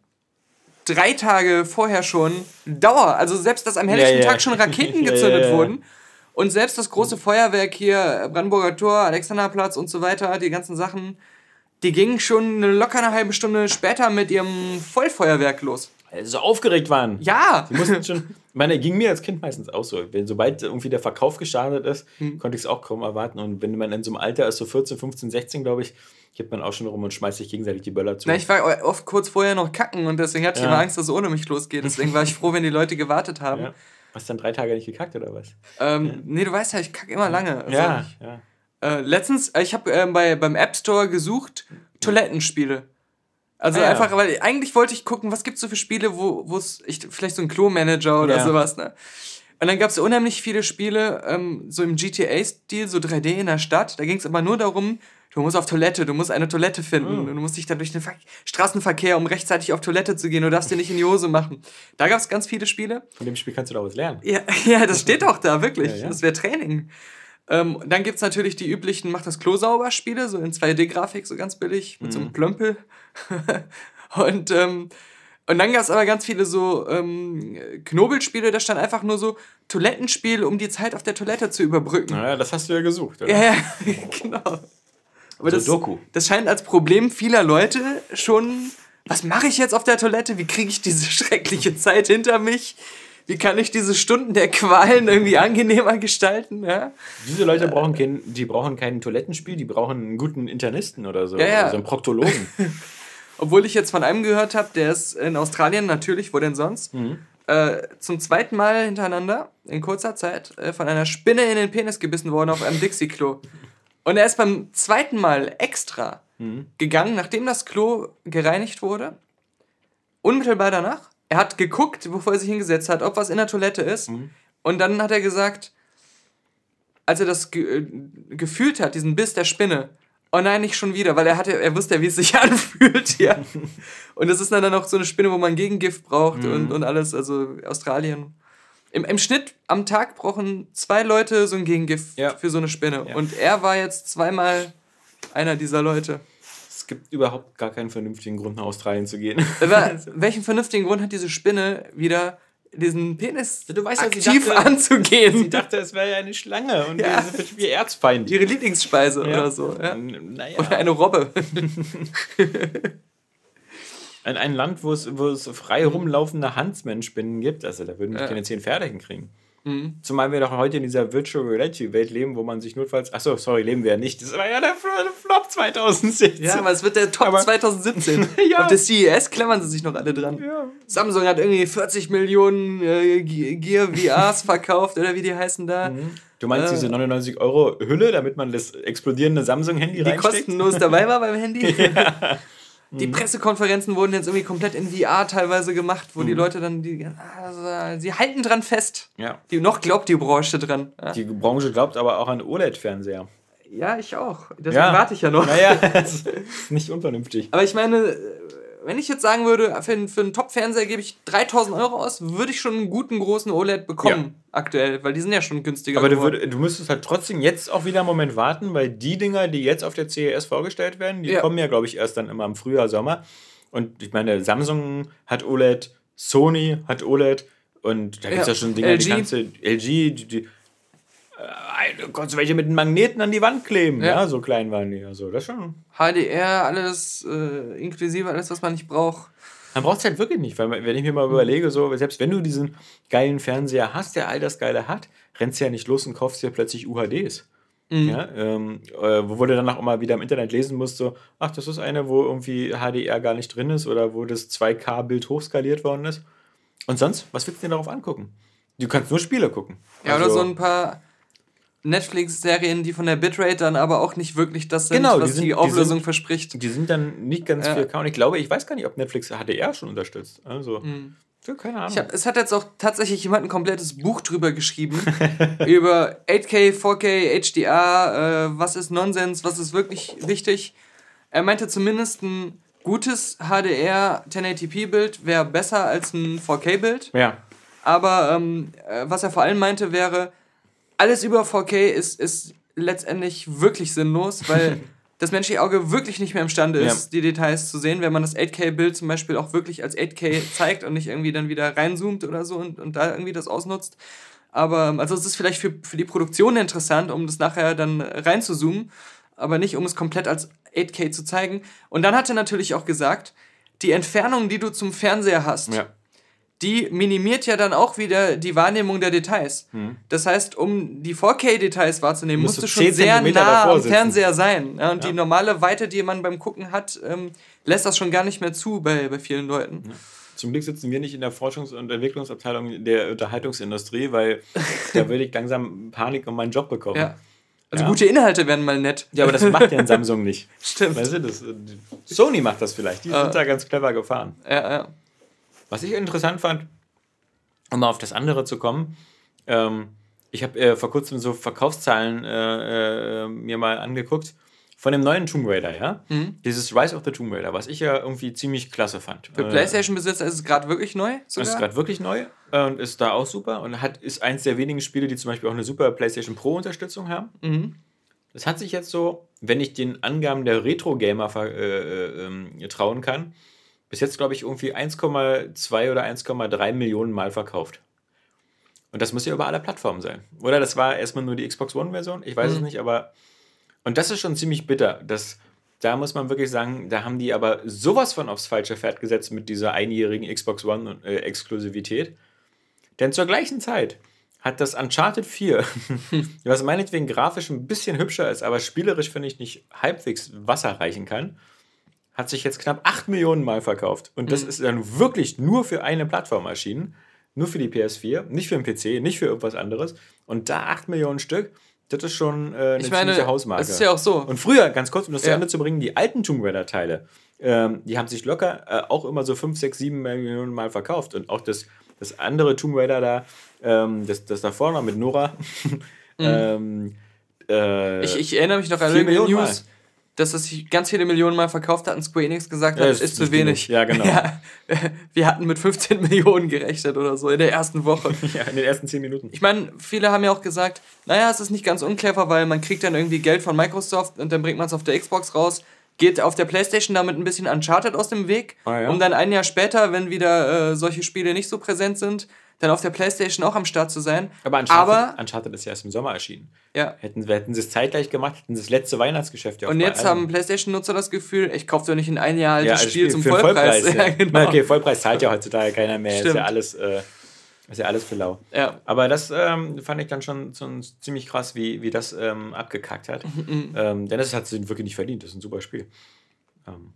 drei Tage vorher schon Dauer. Also selbst, dass am helllichten Ja, ja. Tag schon Raketen gezündet ja, wurden. Und selbst das große Feuerwerk hier, Brandenburger Tor, Alexanderplatz und so weiter, die ganzen Sachen, die gingen schon locker eine halbe Stunde später mit ihrem Vollfeuerwerk los. Weil sie so aufgeregt waren. Ja! Die mussten schon. Ich meine, ging mir als Kind meistens auch so. Wenn, sobald irgendwie der Verkauf gestartet ist, Hm. konnte ich es auch kaum erwarten. Und wenn man in so einem Alter ist, so 14, 15, 16, glaube ich, gibt man auch schon rum und schmeißt sich gegenseitig die Böller zu. Na, ich war oft kurz vorher noch kacken und deswegen hatte ich Ja. immer Angst, dass es ohne mich losgeht. Deswegen war ich froh, wenn die Leute gewartet haben. ja. Hast dann drei Tage nicht gekackt oder was? Ähm, Nee, du weißt ja, ich kacke immer lange. Also, ja, ja. Äh, letztens, äh, ich habe ähm, bei, beim App Store gesucht, Toilettenspiele. Also Ah, ja. einfach, weil eigentlich wollte ich gucken, was gibt's so für Spiele, wo es, ich vielleicht so ein Klo-Manager oder Ja. sowas, ne? Und dann gab's unheimlich viele Spiele, ähm, so im GTA-Stil, so 3D in der Stadt. Da ging's aber nur darum, du musst auf Toilette, du musst eine Toilette finden. Mhm. Und du musst dich dann durch den Ver Straßenverkehr, um rechtzeitig auf Toilette zu gehen. Du darfst dir nicht in die Hose machen. Da gab's ganz viele Spiele. Von dem Spiel kannst du da was lernen. Ja, ja das steht auch da, wirklich. Ja, ja. Das wäre Training. Ähm, dann gibt es natürlich die üblichen Mach das Klo sauber Spiele, so in 2D-Grafik, so ganz billig, mit so Mhm. einem Plömpel. und, ähm, und dann gab es aber ganz viele so ähm, Knobelspiele, da stand einfach nur so Toilettenspiel, um die Zeit auf der Toilette zu überbrücken. Naja, das hast du ja gesucht, oder? Ja, genau. Aber So das, Doku. das scheint als Problem vieler Leute schon. Was mache ich jetzt auf der Toilette? Wie kriege ich diese schreckliche Zeit hinter mich? Wie kann ich diese Stunden der Qualen irgendwie angenehmer gestalten? Ja? Diese Leute brauchen kein, die brauchen kein Toilettenspiel, die brauchen einen guten Internisten oder so. Ja, ja. Also einen Proktologen. Obwohl ich jetzt von einem gehört habe, der ist in Australien natürlich, wo denn sonst, äh, zum zweiten Mal hintereinander in kurzer Zeit äh, von einer Spinne in den Penis gebissen worden auf einem Dixie-Klo. Und er ist beim zweiten Mal extra gegangen, nachdem das Klo gereinigt wurde. Unmittelbar danach. Er hat geguckt, bevor er sich hingesetzt hat, ob was in der Toilette ist. Und dann hat er gesagt, als er das ge äh, gefühlt hat, diesen Biss der Spinne, oh nein, nicht schon wieder, weil er hatte, er wusste ja, wie es sich anfühlt, ja. und das ist dann auch so eine Spinne, wo man Gegengift braucht und, und alles, also Australien. Im, Im Schnitt am Tag brauchen zwei Leute so ein Gegengift Ja. für so eine Spinne. Ja. Und er war jetzt zweimal einer dieser Leute. es gibt überhaupt gar keinen vernünftigen Grund, nach Australien zu gehen. Aber welchen vernünftigen Grund hat diese Spinne wieder diesen Penis Du weißt sie aktiv dachte- anzugehen? Ich dachte, es wäre ja eine Schlange und Ja. wie Erzfeind. Ihre Lieblingsspeise Ja. oder so. Ja. Naja. Oder eine Robbe. In ein Land, wo es, wo es frei rumlaufende Huntsman-Spinnen gibt, also da würden wir Ja. keine zehn Pferde hinkriegen. Mhm. Zumal wir doch heute in dieser Virtual Reality-Welt leben, wo man sich notfalls. Achso, sorry, leben wir ja nicht. Das war ja der Flop 2016. Ja, aber es wird der Top Aber- 2017. Ja. Auf der CES klammern sie sich noch alle dran. Ja. Samsung hat irgendwie 40 Millionen äh, Ge- Gear VRs verkauft, oder wie die heißen da. Du meinst Äh. diese 99 Euro Hülle, damit man das explodierende Samsung-Handy Die reinsteckt? kostenlos dabei war beim Handy. Die Pressekonferenzen wurden jetzt irgendwie komplett in VR teilweise gemacht, wo die Leute dann die. Also, sie halten dran fest. Ja. Die, noch glaubt die Branche dran. Ja, Die Branche glaubt aber auch an OLED-Fernseher. ja ich auch. Deswegen Ja. warte ich ja noch. Naja, ist nicht unvernünftig. Aber ich meine, wenn ich jetzt sagen würde, für, einen- für einen Top-Fernseher gebe ich 3000 Euro aus, würde ich schon einen guten großen OLED bekommen aktuell, weil die sind ja schon günstiger. Aber du, würd, du müsstest halt trotzdem jetzt auch wieder einen Moment warten, weil die Dinger, die jetzt auf der CES vorgestellt werden, die Ja. kommen ja, glaube ich, erst dann immer im Frühjahr, Sommer. Und ich meine, Samsung hat OLED, Sony hat OLED und da gibt es Ja, ja schon Dinger, die ganze LG, die, die du konntest welche mit den Magneten an die Wand kleben, ja, Ja. so klein waren die. Also das schon. HDR, alles äh, inklusive, alles, was man nicht braucht. Man braucht es halt wirklich nicht, weil wenn ich mir mal überlege, so, selbst wenn du diesen geilen Fernseher hast, der all das Geile hat, rennst du ja nicht los und kaufst dir plötzlich UHDs. Ja, ähm, äh, wo du dann auch immer wieder im Internet lesen musst, so, ach, das ist eine, wo irgendwie HDR gar nicht drin ist oder wo das 2K-Bild hochskaliert worden ist. Und sonst, was willst du dir darauf angucken? Du kannst nur Spiele gucken. Ja, oder Also- so ein paar Netflix-Serien, die von der Bitrate dann aber auch nicht wirklich das sind, Genau, die was die, sind- die Auflösung sind- verspricht. Die sind dann nicht ganz Ja. 4K und ich glaube, ich weiß gar nicht, ob Netflix HDR schon unterstützt. Also, Mhm. Ja, keine Ahnung. Hab, es hat jetzt auch tatsächlich jemand ein komplettes Buch drüber geschrieben. über 8K, 4K, HDR, äh, was ist Nonsens, was ist wirklich wichtig. Er meinte zumindest ein gutes HDR 1080p-Bild wäre besser als ein 4K-Bild. ja. Aber ähm, äh, was er vor allem meinte, wäre, alles über 4K ist, ist letztendlich wirklich sinnlos, weil das menschliche Auge wirklich nicht mehr imstande ist, Ja. die Details zu sehen, wenn man das 8K-Bild zum Beispiel auch wirklich als 8K zeigt und nicht irgendwie dann wieder reinzoomt oder so und, und da irgendwie das ausnutzt. Aber also es ist vielleicht für, für die Produktion interessant, um das nachher dann reinzuzoomen, aber nicht um es komplett als 8K zu zeigen. Und dann hat er natürlich auch gesagt, die Entfernung, die du zum Fernseher hast, Ja. Die minimiert ja dann auch wieder die Wahrnehmung der Details. Das heißt, um die 4K-Details wahrzunehmen, Musst du du 10 schon sehr Zentimeter nah am sitzen. Fernseher sein. Ja, und die normale Weite, die man beim Gucken hat, ähm, lässt das schon gar nicht mehr zu bei, bei vielen Leuten. Zum Glück sitzen wir nicht in der Forschungs- und Entwicklungsabteilung der Unterhaltungsindustrie, weil da würde ich langsam Panik um meinen Job bekommen. Ja. Also Ja. gute Inhalte wären mal nett. Ja, aber das macht ja ein Samsung nicht. Stimmt. Weißt du, das, äh, Sony macht das vielleicht. Die sind da ganz clever gefahren. Ja, ja. Was ich interessant fand, um mal auf das andere zu kommen, ähm, ich habe äh, vor kurzem so Verkaufszahlen äh, äh, mir mal angeguckt von dem neuen Tomb Raider, ja? Dieses Rise of the Tomb Raider, was ich ja irgendwie ziemlich klasse fand. Für Äh, PlayStation-Besitzer ist es gerade wirklich neu. Sogar. ist gerade wirklich neu und ist da auch super und hat, ist eins der wenigen Spiele, die zum Beispiel auch eine super PlayStation Pro-Unterstützung haben. Mhm. Das hat sich jetzt so, wenn ich den Angaben der Retro-Gamer äh, äh, ähm, trauen kann, bis jetzt, glaube ich, irgendwie 1,2 oder 1,3 Millionen Mal verkauft. Und das muss ja über alle Plattformen sein. Oder das war erstmal nur die Xbox One-Version, ich weiß es nicht, aber. Und das ist schon ziemlich bitter. Das, da muss man wirklich sagen, da haben die aber sowas von aufs falsche Pferd gesetzt mit dieser einjährigen Xbox One-Exklusivität. Denn zur gleichen Zeit hat das Uncharted 4, was meinetwegen grafisch ein bisschen hübscher ist, aber spielerisch finde ich nicht halbwegs Wasser reichen kann, hat sich jetzt knapp 8 Millionen Mal verkauft. Und das ist dann wirklich nur für eine Plattform erschienen. Nur für die PS4, nicht für den PC, nicht für irgendwas anderes. Und da 8 Millionen Stück, das ist schon äh, eine meine, ziemliche Hausmarke. es ist ja auch so. Und früher, ganz kurz, um das zu Ja. Ende zu bringen, die alten Tomb Raider-Teile, ähm, die haben sich locker äh, auch immer so 5, 6, 7 Millionen Mal verkauft. Und auch das, das andere Tomb Raider da, ähm, das, das da vorne mit Nora, ähm, äh, Mhm. Ich, ich erinnere mich noch an irgendeine News, dass es sich ganz viele Millionen Mal verkauft hat und Square Enix gesagt Ja, hat, ist ist, zu wenig. Ja, genau. wir hatten mit 15 Millionen gerechnet oder so in der ersten Woche. ja, in den ersten 10 Minuten. Ich meine, viele haben ja auch gesagt, naja, es ist nicht ganz unclever, weil man kriegt dann irgendwie Geld von Microsoft und dann bringt man es auf der Xbox raus, geht auf der Playstation damit ein bisschen Uncharted aus dem Weg, Ah, ja. um dann ein Jahr später, wenn wieder äh, solche Spiele nicht so präsent sind, dann auf der Playstation auch am Start zu sein. Aber Uncharted, Aber Uncharted ist ja erst im Sommer erschienen. ja, Hätten, hätten sie es zeitgleich gemacht, hätten sie das letzte Weihnachtsgeschäft ja und auf jetzt haben Playstation-Nutzer das Gefühl, ich kaufe doch nicht ein ein Jahr altes ja, also Spiel zum den Vollpreis. ja. ja, genau. Na, Okay, Vollpreis zahlt ja heutzutage keiner mehr. Ist Stimmt. ja alles, äh, ist ja alles für lau. Ja. Aber das ähm, fand ich dann schon, schon ziemlich krass, wie, wie das ähm, abgekackt hat. Mhm, ähm, denn das hat sie wirklich nicht verdient. Das ist ein super Spiel. Ähm,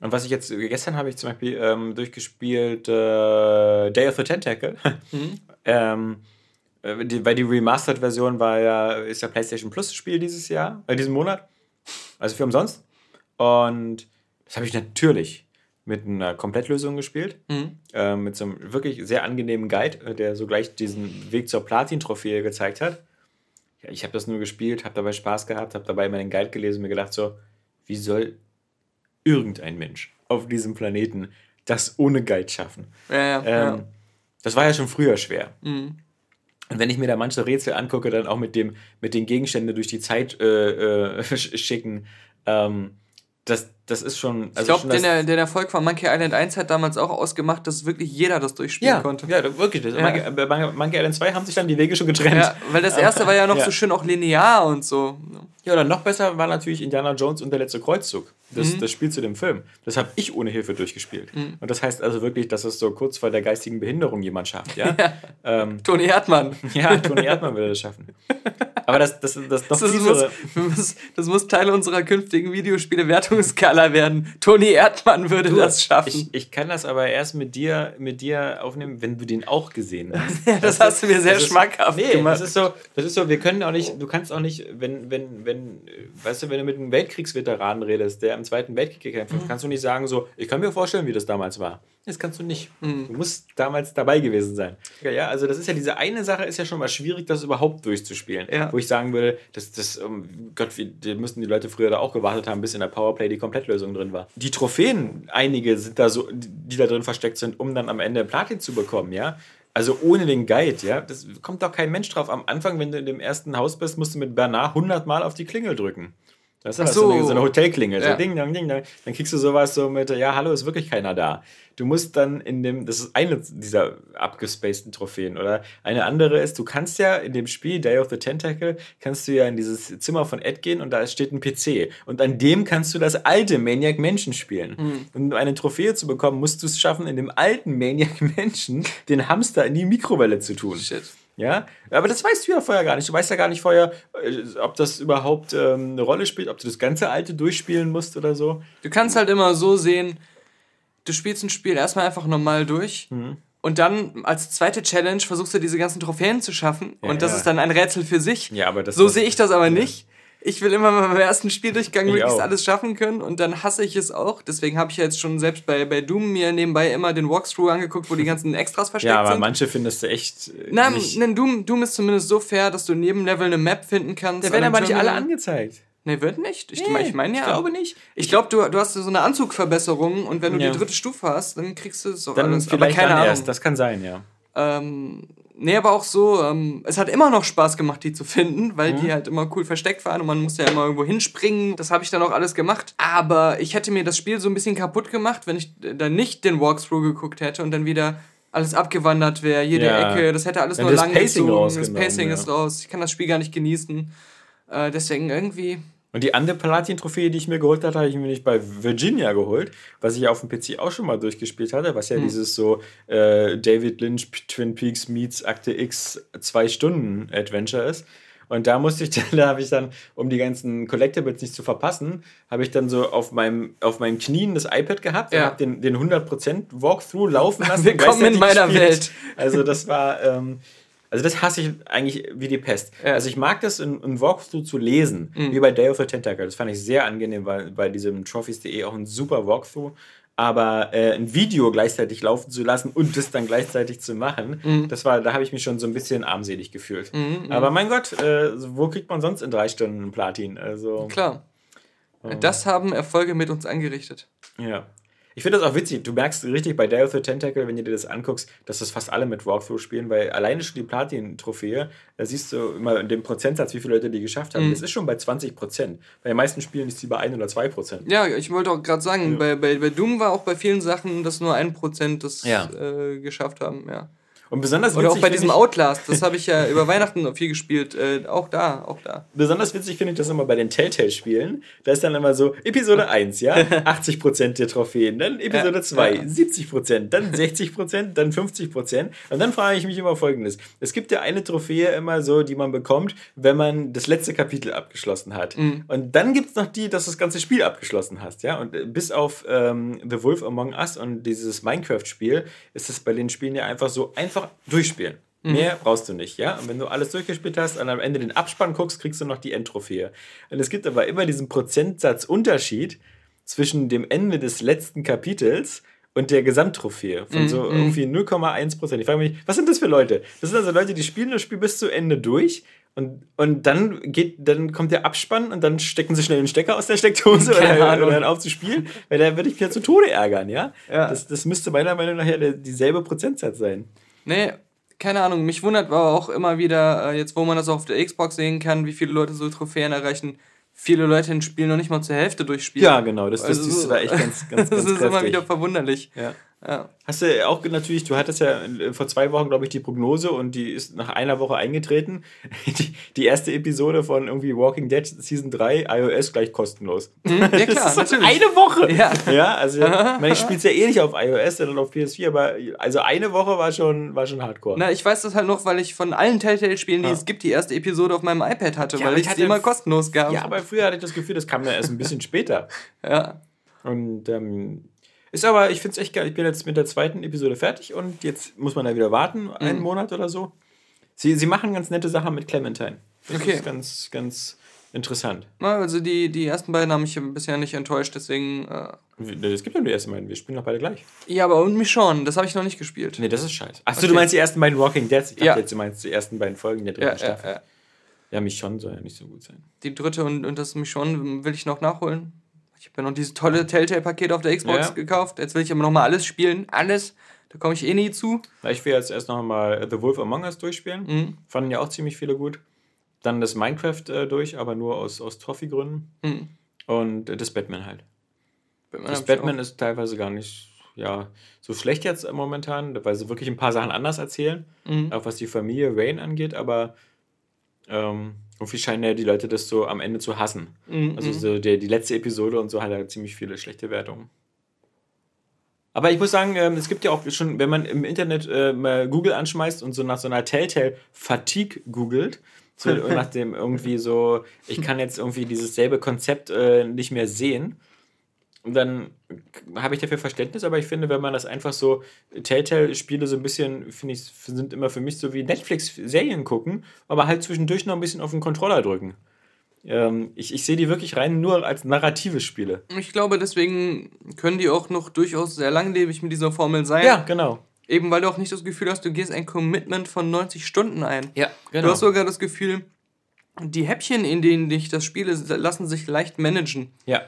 und was ich jetzt, gestern habe ich zum Beispiel ähm, durchgespielt äh, Day of the Tentacle. Mhm. ähm, äh, die, weil die Remastered-Version war ja, ist ja PlayStation Plus-Spiel dieses Jahr, äh, diesen Monat. Also für umsonst. Und das habe ich natürlich mit einer Komplettlösung gespielt. Mhm. Äh, mit so einem wirklich sehr angenehmen Guide, äh, der so gleich diesen Weg zur Platin-Trophäe gezeigt hat. Ja, ich habe das nur gespielt, habe dabei Spaß gehabt, habe dabei meinen Guide gelesen und mir gedacht so, wie soll irgendein Mensch auf diesem Planeten das ohne Guide schaffen? Ja, ja, Ähm, Das war ja schon früher schwer. ja. Mhm. Und wenn ich mir da manche Rätsel angucke, dann auch mit, dem, mit den Gegenständen durch die Zeit äh, äh, sch- schicken, ähm, das, das ist schon. Ich Also glaube, schon den, den Erfolg von Monkey Island 1 hat damals auch ausgemacht, dass wirklich jeder das durchspielen ja, konnte. ja, wirklich. Ja. Monkey, bei Monkey- Monkey Island 2 haben sich dann die Wege schon getrennt. Ja, weil das erste war ja noch so schön auch linear und so. Ja, oder noch besser war natürlich Indiana Jones und der letzte Kreuzzug. Das, Mhm. das Spiel zu dem Film. Das habe ich ohne Hilfe durchgespielt. Und das heißt also wirklich, dass es so kurz vor der geistigen Behinderung jemand schafft. Ja, ähm, Toni Erdmann. ja Toni Erdmann würde das schaffen. Aber das, das, das, das, Das, das, muss, muss, das muss Teil unserer künftigen Videospiele-Wertungsskala werden. Toni Erdmann würde das schaffen. Ich, ich kann das aber erst mit dir, mit dir aufnehmen, wenn du den auch gesehen hast. ja, das hast du mir sehr Das ist- schmackhaft Nee, gemacht. das ist so, das ist so, wir können auch nicht, du kannst auch nicht, wenn, wenn, wenn, weißt du, wenn du mit einem Weltkriegsveteranen redest, der im Zweiten Weltkrieg gekämpft Mhm. hat, kannst du nicht sagen so, ich kann mir vorstellen, wie das damals war. Das kannst du nicht. Du musst damals dabei gewesen sein. Ja, ja, also das ist ja diese eine Sache, ist ja schon mal schwierig, das überhaupt durchzuspielen. Ja. Wo ich sagen würde, das, das um Gott, wie, die müssten die Leute früher da auch gewartet haben, bis in der Powerplay die Komplettlösung drin war. Die Trophäen, einige sind da so, die da drin versteckt sind, um dann am Ende Platin zu bekommen, ja. Also ohne den Guide, ja, das kommt doch kein Mensch drauf. Am Anfang, wenn du in dem ersten Haus bist, musst du mit Bernard 100 Mal auf die Klingel drücken. Das ist Ach so. so. eine, so eine Hotelklingel. Ja. So ding, dong, ding, dong. Dann kriegst du sowas so mit, ja, hallo, ist wirklich keiner da. Du musst dann in dem, das ist eine dieser abgespaceden Trophäen. Oder eine andere ist, du kannst ja in dem Spiel Day of the Tentacle, kannst du ja in dieses Zimmer von Ed gehen und da steht ein PC. Und an dem kannst du das alte Maniac Mansion spielen. Hm. Und um eine Trophäe zu bekommen, musst du es schaffen, in dem alten Maniac Mansion den Hamster in die Mikrowelle zu tun. Shit. Ja, aber das weißt du ja vorher gar nicht. Du weißt ja gar nicht vorher, äh, ob das überhaupt ähm, eine Rolle spielt, ob du das ganze alte durchspielen musst oder so. Du kannst halt immer so sehen, du spielst ein Spiel erstmal einfach normal durch Mhm. und dann als zweite Challenge versuchst du diese ganzen Trophäen zu schaffen und das ja. ist dann ein Rätsel für sich. Ja, aber das so sehe ich das aber nicht. Ich will immer mal beim ersten Spieldurchgang Ich möglichst auch. alles schaffen können und dann hasse ich es auch. Deswegen habe ich ja jetzt schon selbst bei, bei Doom mir nebenbei immer den Walkthrough angeguckt, wo die ganzen Extras versteckt Ja, aber sind. manche findest du echt. äh, Na, nicht. ne, Doom, Doom ist zumindest so fair, dass du in jedem Level eine Map finden kannst. Da werden aber nicht alle angezeigt. Nee, wird nicht. Ich, Nee, ich meine ja. ich glaube nicht. Ich glaube, du, du hast so eine Anzugverbesserung und wenn du Ja. die dritte Stufe hast, dann kriegst du es auch Dann alles. Aber vielleicht keine dann Ahnung. erst. Das kann sein, ja. Ähm, nee, aber auch so, ähm, es hat immer noch Spaß gemacht, die zu finden, weil Mhm. die halt immer cool versteckt waren und man musste ja immer irgendwo hinspringen. Das habe ich dann auch alles gemacht. Aber ich hätte mir das Spiel so ein bisschen kaputt gemacht, wenn ich dann nicht den Walkthrough geguckt hätte und dann wieder alles abgewandert wäre, jede Ja. Ecke, das hätte alles Dann nur das lang Pacing gezogen, das Pacing ja. ist raus, ich kann das Spiel gar nicht genießen. Äh, deswegen irgendwie, Und die andere Platin-Trophäe, die ich mir geholt hatte, habe ich mir nicht bei Virginia geholt, was ich auf dem PC auch schon mal durchgespielt hatte, was Hm. ja dieses so äh, David Lynch Twin Peaks meets Akte X zwei Stunden Adventure ist. Und da musste ich dann, da habe ich dann, um die ganzen Collectibles nicht zu verpassen, habe ich dann so auf meinem, auf meinen Knien das iPad gehabt und Ja. habe den, den 100% Walkthrough laufen lassen. und Willkommen in meiner gespielt. Welt. Also das war, ähm, also das hasse ich eigentlich wie die Pest. Ja. Also ich mag das in, in Walkthrough zu lesen, Mhm. wie bei Day of the Tentacle. Das fand ich sehr angenehm, weil bei diesem Trophies.de auch ein super Walkthrough. Aber äh, ein Video gleichzeitig laufen zu lassen und das dann gleichzeitig zu machen, Mhm. das war, da habe ich mich schon so ein bisschen armselig gefühlt. Aber mein Gott, äh, wo kriegt man sonst in drei Stunden Platin? Also klar. Das haben Erfolge mit uns angerichtet. ja. Ich finde das auch witzig. Du merkst richtig bei Day of the Tentacle, wenn du dir das anguckst, dass das fast alle mit Walkthrough spielen, weil alleine schon die Platin-Trophäe, da siehst du immer den Prozentsatz, wie viele Leute die geschafft haben. Das ist schon bei 20 Prozent. Bei den meisten Spielen ist die bei 1 oder 2 Prozent. Ja, ich wollte auch gerade sagen, Ja. bei, bei, bei Doom war auch bei vielen Sachen, dass nur ein Prozent das Ja. äh, geschafft haben, ja. Und besonders Oder auch bei diesem ich, Outlast, das habe ich ja über Weihnachten viel gespielt, äh, auch da, auch da. besonders witzig finde ich das immer bei den Telltale-Spielen. Da ist dann immer so Episode 1, ja, 80 Prozent der Trophäen, dann Episode Ja, 2, ja. 70 Prozent, dann 60 Prozent, dann 50 Prozent. Und dann frage ich mich immer folgendes. Es gibt ja eine Trophäe immer so, die man bekommt, wenn man das letzte Kapitel abgeschlossen hat. Mhm. Und dann gibt es noch die, dass du das ganze Spiel abgeschlossen hast, ja. Und äh, bis auf ähm, The Wolf Among Us und dieses Minecraft-Spiel ist es bei den Spielen ja einfach so einfach durchspielen. Mhm. Mehr brauchst du nicht, ja? Und wenn du alles durchgespielt hast und am Ende den Abspann guckst, kriegst du noch die Endtrophäe. Und es gibt aber immer diesen Prozentsatzunterschied zwischen dem Ende des letzten Kapitels und der Gesamttrophäe von so irgendwie 0,1 Prozent. Ich frage mich, was sind das für Leute? Das sind also Leute, die spielen das Spiel bis zu Ende durch und, und dann geht, dann kommt der Abspann und dann stecken sie schnell den Stecker aus der Steckdose Keine oder, oder hören auf zu spielen, weil da würde ich mich ja zu Tode ärgern, ja? Ja. Das, das müsste meiner Meinung nach ja der, dieselbe Prozentsatz sein. Nee, keine Ahnung, mich wundert aber auch immer wieder, äh, jetzt wo man das auf der Xbox sehen kann, wie viele Leute so Trophäen erreichen, viele Leute ein Spiel noch nicht mal zur Hälfte durchspielen. Ja, genau, das, das Also, da echt ganz, ganz, ganz das ist immer kräftig. wieder verwunderlich. Ja. Ja. Hast du auch natürlich, du hattest ja äh, vor zwei Wochen, glaube ich, die Prognose und die ist nach einer Woche eingetreten. Die, die erste Episode von irgendwie Walking Dead Season 3, iOS gleich kostenlos. Ja, klar, das ist natürlich. eine Woche. Ja. ja also ich, ich spiele es ja eh nicht auf iOS, sondern auf PS4, aber also eine Woche war schon, war schon hardcore. Na, ich weiß das halt noch, weil ich von allen Telltale-Spielen, die Ja. es gibt, die erste Episode auf meinem iPad hatte, Ja, weil ich hatte- immer kostenlos gab. ja, aber früher hatte ich das Gefühl, das kam ja erst ein bisschen später. ja. Und ähm, ist aber, ich finde es echt geil. Ich bin jetzt mit der zweiten Episode fertig und jetzt muss man da wieder warten, einen Monat oder so. Sie, sie machen ganz nette Sachen mit Clementine. Das Okay. ist ganz, ganz interessant. Na, also die, die ersten beiden haben mich bisher nicht enttäuscht, deswegen. Äh, Es gibt nur die ersten beiden, wir spielen noch beide gleich. ja, aber und mich schon, das habe ich noch nicht gespielt. Nee, das ist scheiße. Achso, Okay. du meinst die erersten beiden Walking Deads? Ich dachte Ja. jetzt, du meinst die ersten beiden Folgen der dritten Ja, ja, Staffel. ja. Ja, mich schon soll ja nicht so gut sein. Die dritte und, und das mich schon will ich noch nachholen. Ich habe ja noch dieses tolle Telltale-Paket auf der Xbox Ja. gekauft. Jetzt will ich aber noch mal alles spielen. Alles. Da komme ich eh nie zu. Ich will jetzt erst noch mal The Wolf Among Us durchspielen. Mhm. Fanden ja auch ziemlich viele gut. Dann das Minecraft äh, durch, aber nur aus, aus Trophy-Gründen. Mhm. Und äh, das Batman halt. Batman Das Batman ist teilweise gar nicht ja, so schlecht jetzt äh, momentan, weil sie wirklich ein paar Sachen anders erzählen, auch. Mhm. auch was die Familie Wayne angeht, aber ähm, irgendwie scheinen ja die Leute das so am Ende zu hassen. Mhm. Also so der, die letzte Episode und so hat ja ziemlich viele schlechte Wertungen. Aber ich muss sagen, ähm, es gibt ja auch schon, wenn man im Internet äh, mal Google anschmeißt und so nach so einer Telltale-Fatigue googelt, so nach dem irgendwie so, ich kann jetzt irgendwie dieses selbe Konzept äh, nicht mehr sehen, und dann habe ich dafür Verständnis, aber ich finde, wenn man das einfach so, Telltale-Spiele so ein bisschen, finde ich, sind immer für mich so wie Netflix-Serien gucken, aber halt zwischendurch noch ein bisschen auf den Controller drücken. Ähm, ich ich sehe die wirklich rein nur als narrative Spiele. Ich glaube, deswegen können die auch noch durchaus sehr langlebig mit dieser Formel sein. Ja, genau. Eben weil du auch nicht das Gefühl hast, du gehst ein Commitment von 90 Stunden ein. Ja, genau. Du hast sogar das Gefühl, die Häppchen, in denen dich das Spiel ist, lassen sich leicht managen. ja.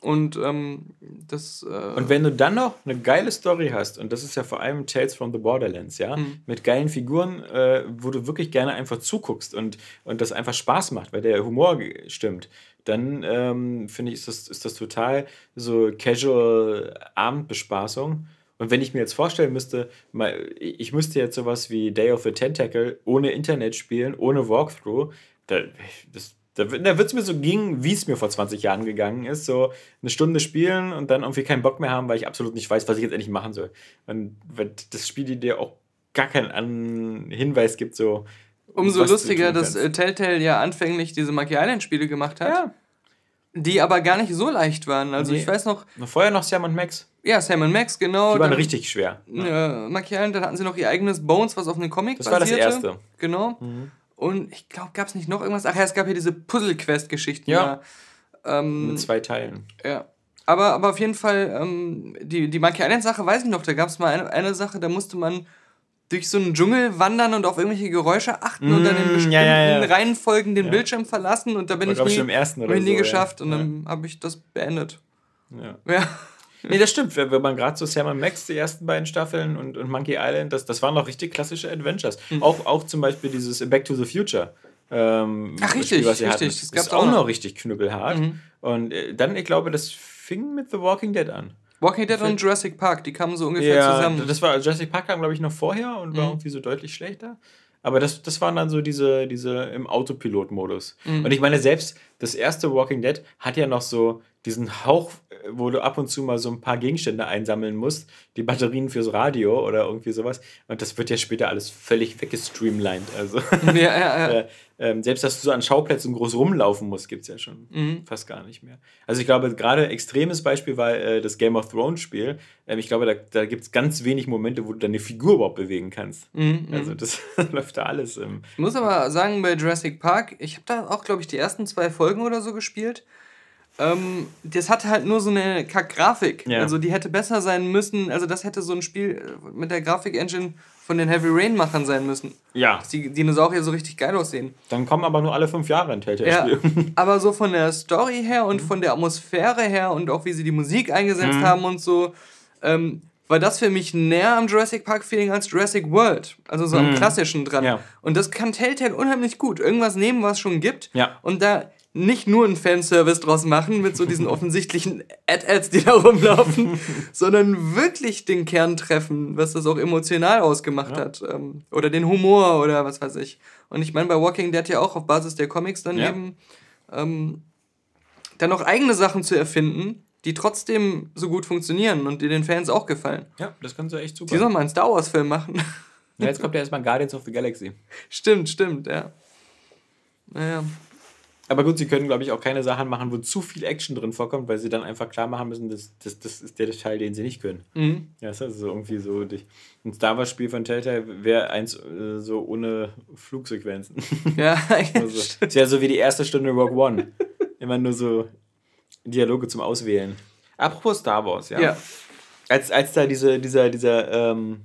Und ähm, das. Äh, Und wenn du dann noch eine geile Story hast, und das ist ja vor allem Tales from the Borderlands, ja, Mhm. mit geilen Figuren, äh, wo du wirklich gerne einfach zuguckst und, und das einfach Spaß macht, weil der Humor stimmt, dann ähm, finde ich, ist das, ist das total so casual Abendbespaßung. Und wenn ich mir jetzt vorstellen müsste, mal, ich müsste jetzt sowas wie Day of the Tentacle ohne Internet spielen, ohne Walkthrough, da, das, da, da wird es mir so gehen, wie es mir vor 20 Jahren gegangen ist. So eine Stunde spielen und dann irgendwie keinen Bock mehr haben, weil ich absolut nicht weiß, was ich jetzt endlich machen soll. Und weil das Spiel dir auch gar keinen Hinweis gibt, so. umso lustiger, dass äh, Telltale ja anfänglich diese Monkey Island-Spiele gemacht hat, Ja. die aber gar nicht so leicht waren. Also Nee. ich weiß noch, Vorher noch Sam und Max. ja, Sam und Max, genau. Die waren dann- richtig schwer. äh, Monkey Island, dann hatten sie noch ihr eigenes Bones, was auf einem Comic Das war das basierte. erste. Mhm. Und ich glaube, gab es nicht noch irgendwas? Ach ja, es gab hier diese Puzzle-Quest-Geschichten. Ja. Ähm, Mit zwei Teilen. ja. Aber, aber auf jeden Fall, ähm, die, die Monkey Island-Sache weiß ich noch. Da gab es mal eine, eine Sache, da musste man durch so einen Dschungel wandern und auf irgendwelche Geräusche achten und dann in Mm, bestimmten ja, ja, ja. Reihenfolgen den. Bildschirm verlassen und da bin War, ich nie, im ersten oder nie so, geschafft und dann habe ich das beendet. Ja. Nee, das stimmt. Wenn man gerade so Sam Max, die ersten beiden Staffeln und, und Monkey Island, das, das waren noch richtig klassische Adventures. Mhm. Auch, auch zum Beispiel dieses Back to the Future. Ähm, Ach, richtig, Spiel, was richtig, hatten. das gab's ist auch noch. noch richtig knüppelhart. Mhm. Und äh, dann, ich glaube, das fing mit The Walking Dead an. Walking Dead und Jurassic Park, die kamen so ungefähr Ja, zusammen. das war Jurassic Park kam, glaube ich, noch vorher und war Mhm. irgendwie so deutlich schlechter. Aber das, das waren dann so diese, diese im Autopilot-Modus. Mhm. Und ich meine, selbst das erste Walking Dead hat ja noch so diesen Hauch, äh, wo du ab und zu mal so ein paar Gegenstände einsammeln musst, die Batterien fürs Radio oder irgendwie sowas. Und das wird ja später alles völlig weggestreamlined. Also ja, ja, ja. äh, ähm, selbst, dass du so an Schauplätzen groß rumlaufen musst, gibt es ja schon Mhm. fast gar nicht mehr. Also ich glaube, gerade extremes Beispiel war äh, das Game of Thrones Spiel. Ähm, ich glaube, da, da gibt es ganz wenig Momente, wo du deine Figur überhaupt bewegen kannst. Mhm, mhm. Also das läuft da alles. Ähm, Ich muss aber sagen, bei Jurassic Park, ich habe da auch, glaube ich, die ersten zwei Folgen oder so gespielt. Ähm, das hatte halt nur so eine Kack-Grafik. Ja. Also die hätte besser sein müssen. Also das hätte so ein Spiel äh, mit der Grafik-Engine von den Heavy Rain-Machern sein müssen. ja. Dass die Dinosaurier so richtig geil aussehen. Dann kommen aber nur alle fünf Jahre ein Ja, Telltale-Spiel. aber so von der Story her und von der Atmosphäre her und auch wie sie die Musik eingesetzt Mhm. haben und so, ähm, war das für mich näher am Jurassic Park Feeling als Jurassic World. Also so am Mhm. klassischen dran. Ja. Und das kann Telltale unheimlich gut. Irgendwas nehmen, was es schon gibt. Ja. Und da nicht nur einen Fanservice draus machen mit so diesen offensichtlichen Ad-Ads, die da rumlaufen, sondern wirklich den Kern treffen, was das auch emotional ausgemacht Ja. hat. Ähm, oder den Humor oder was weiß ich. Und ich meine, bei Walking Dead ja auch auf Basis der Comics dann Ja. eben ähm, dann noch eigene Sachen zu erfinden, die trotzdem so gut funktionieren und die den Fans auch gefallen. ja, das kannst du echt super. Die sollen mal einen Star Wars-Film machen. Ja, jetzt kommt ja erstmal Guardians of the Galaxy. stimmt, stimmt, ja. Naja. Aber gut, sie können, glaube ich, auch keine Sachen machen, wo zu viel Action drin vorkommt, weil sie dann einfach klar machen müssen, das, das, das ist der Teil, den sie nicht können. Mhm. Ja, das ist also irgendwie so. Ein Star Wars-Spiel von Telltale wäre eins äh, so ohne Flugsequenzen. Ja, also, Das wäre so wie die erste Stunde Rogue One. Immer nur so Dialoge zum Auswählen. Apropos Star Wars, ja. ja. Als, als da diese, dieser, dieser, ähm,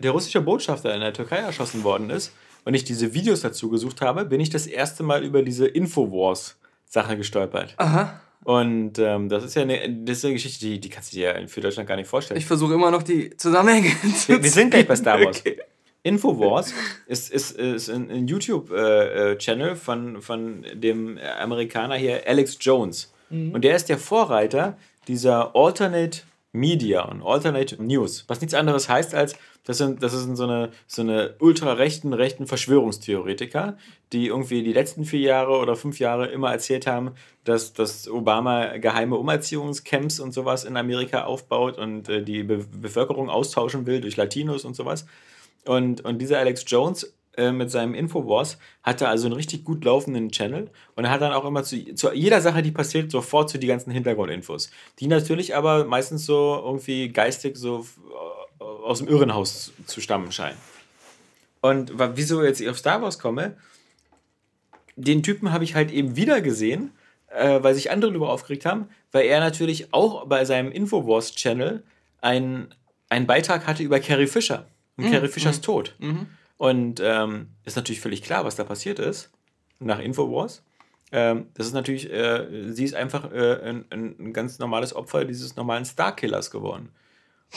der russische Botschafter in der Türkei erschossen worden ist, und ich diese Videos dazu gesucht habe, bin ich das erste Mal über diese Infowars-Sache gestolpert. Aha. Und ähm, das ist ja eine, das ist eine Geschichte, die, die kannst du dir für Deutschland gar nicht vorstellen. Ich versuche immer noch die Zusammenhänge zu Wir, wir sind gleich bei Star Wars. Okay. Infowars ist, ist, ist ein, ein YouTube-Channel äh, von, von dem Amerikaner hier, Alex Jones. Mhm. Und der ist der Vorreiter dieser Alternate Media und Alternate News. Was nichts anderes heißt als, das sind, das sind so eine, so eine ultrarechten, rechten Verschwörungstheoretiker, die irgendwie die letzten vier Jahre oder fünf Jahre immer erzählt haben, dass, dass Obama geheime Umerziehungscamps und sowas in Amerika aufbaut und äh, die Be Bevölkerung austauschen will durch Latinos und sowas. Und, und dieser Alex Jones äh, mit seinem Infowars hatte also einen richtig gut laufenden Channel und er hat dann auch immer zu, zu jeder Sache, die passiert, sofort zu die ganzen Hintergrundinfos. Die natürlich aber meistens so irgendwie geistig so aus dem Irrenhaus zu stammen scheinen. Und wieso jetzt ich auf Star Wars komme, den Typen habe ich halt eben wieder gesehen, äh, weil sich andere darüber aufgeregt haben, weil er natürlich auch bei seinem Infowars-Channel einen, einen Beitrag hatte über Carrie Fisher und mhm. Carrie Fishers mhm. Tod. Mhm. Und ähm, ist natürlich völlig klar, was da passiert ist nach Infowars. Ähm, das ist natürlich, äh, sie ist einfach äh, ein, ein, ganz normales Opfer dieses normalen Starkillers geworden.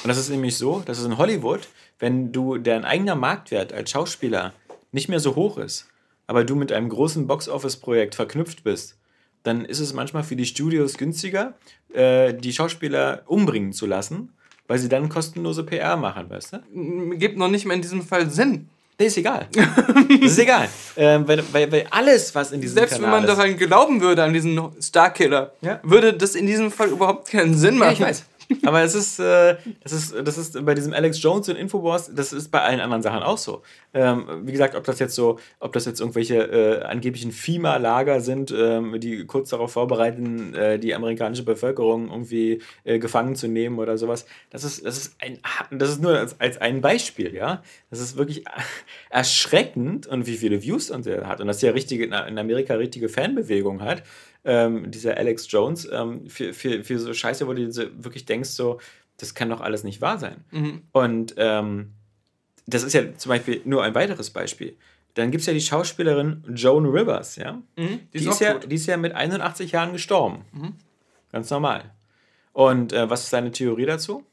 Und das ist nämlich so, dass es in Hollywood, wenn du dein eigener Marktwert als Schauspieler nicht mehr so hoch ist, aber du mit einem großen Box-Office-Projekt verknüpft bist, dann ist es manchmal für die Studios günstiger, äh, die Schauspieler umbringen zu lassen, weil sie dann kostenlose PR machen, weißt du? Gibt noch nicht mal in diesem Fall Sinn. Das ist egal. Das ist egal. ähm, weil, weil, weil alles, was in diesem Selbst Kanal wenn man daran glauben würde, an diesen Starkiller, ja? würde das in diesem Fall überhaupt keinen Sinn machen. Ja, ich weiß. Aber es ist, äh, das ist, das ist bei diesem Alex Jones und Infowars, das ist bei allen anderen Sachen auch so. Ähm, wie gesagt, ob das jetzt so, ob das jetzt irgendwelche äh, angeblichen FEMA-Lager sind, ähm, die kurz darauf vorbereiten, äh, die amerikanische Bevölkerung irgendwie äh, gefangen zu nehmen oder sowas. Das ist, das ist ein, das ist nur als, als ein Beispiel, ja. Das ist wirklich erschreckend und wie viele Views und er hat und dass der richtige in Amerika richtige Fanbewegung hat ähm, dieser Alex Jones, ähm, für, für, für so Scheiße, wo du wirklich denkst, so, das kann doch alles nicht wahr sein. Mhm. Und ähm, das ist ja zum Beispiel nur ein weiteres Beispiel. Dann gibt es ja die Schauspielerin Joan Rivers, ja. Mhm, die, ist, die ist ja, die ist ja mit 81 Jahren gestorben. Mhm. Ganz normal. Und äh, was ist deine Theorie dazu?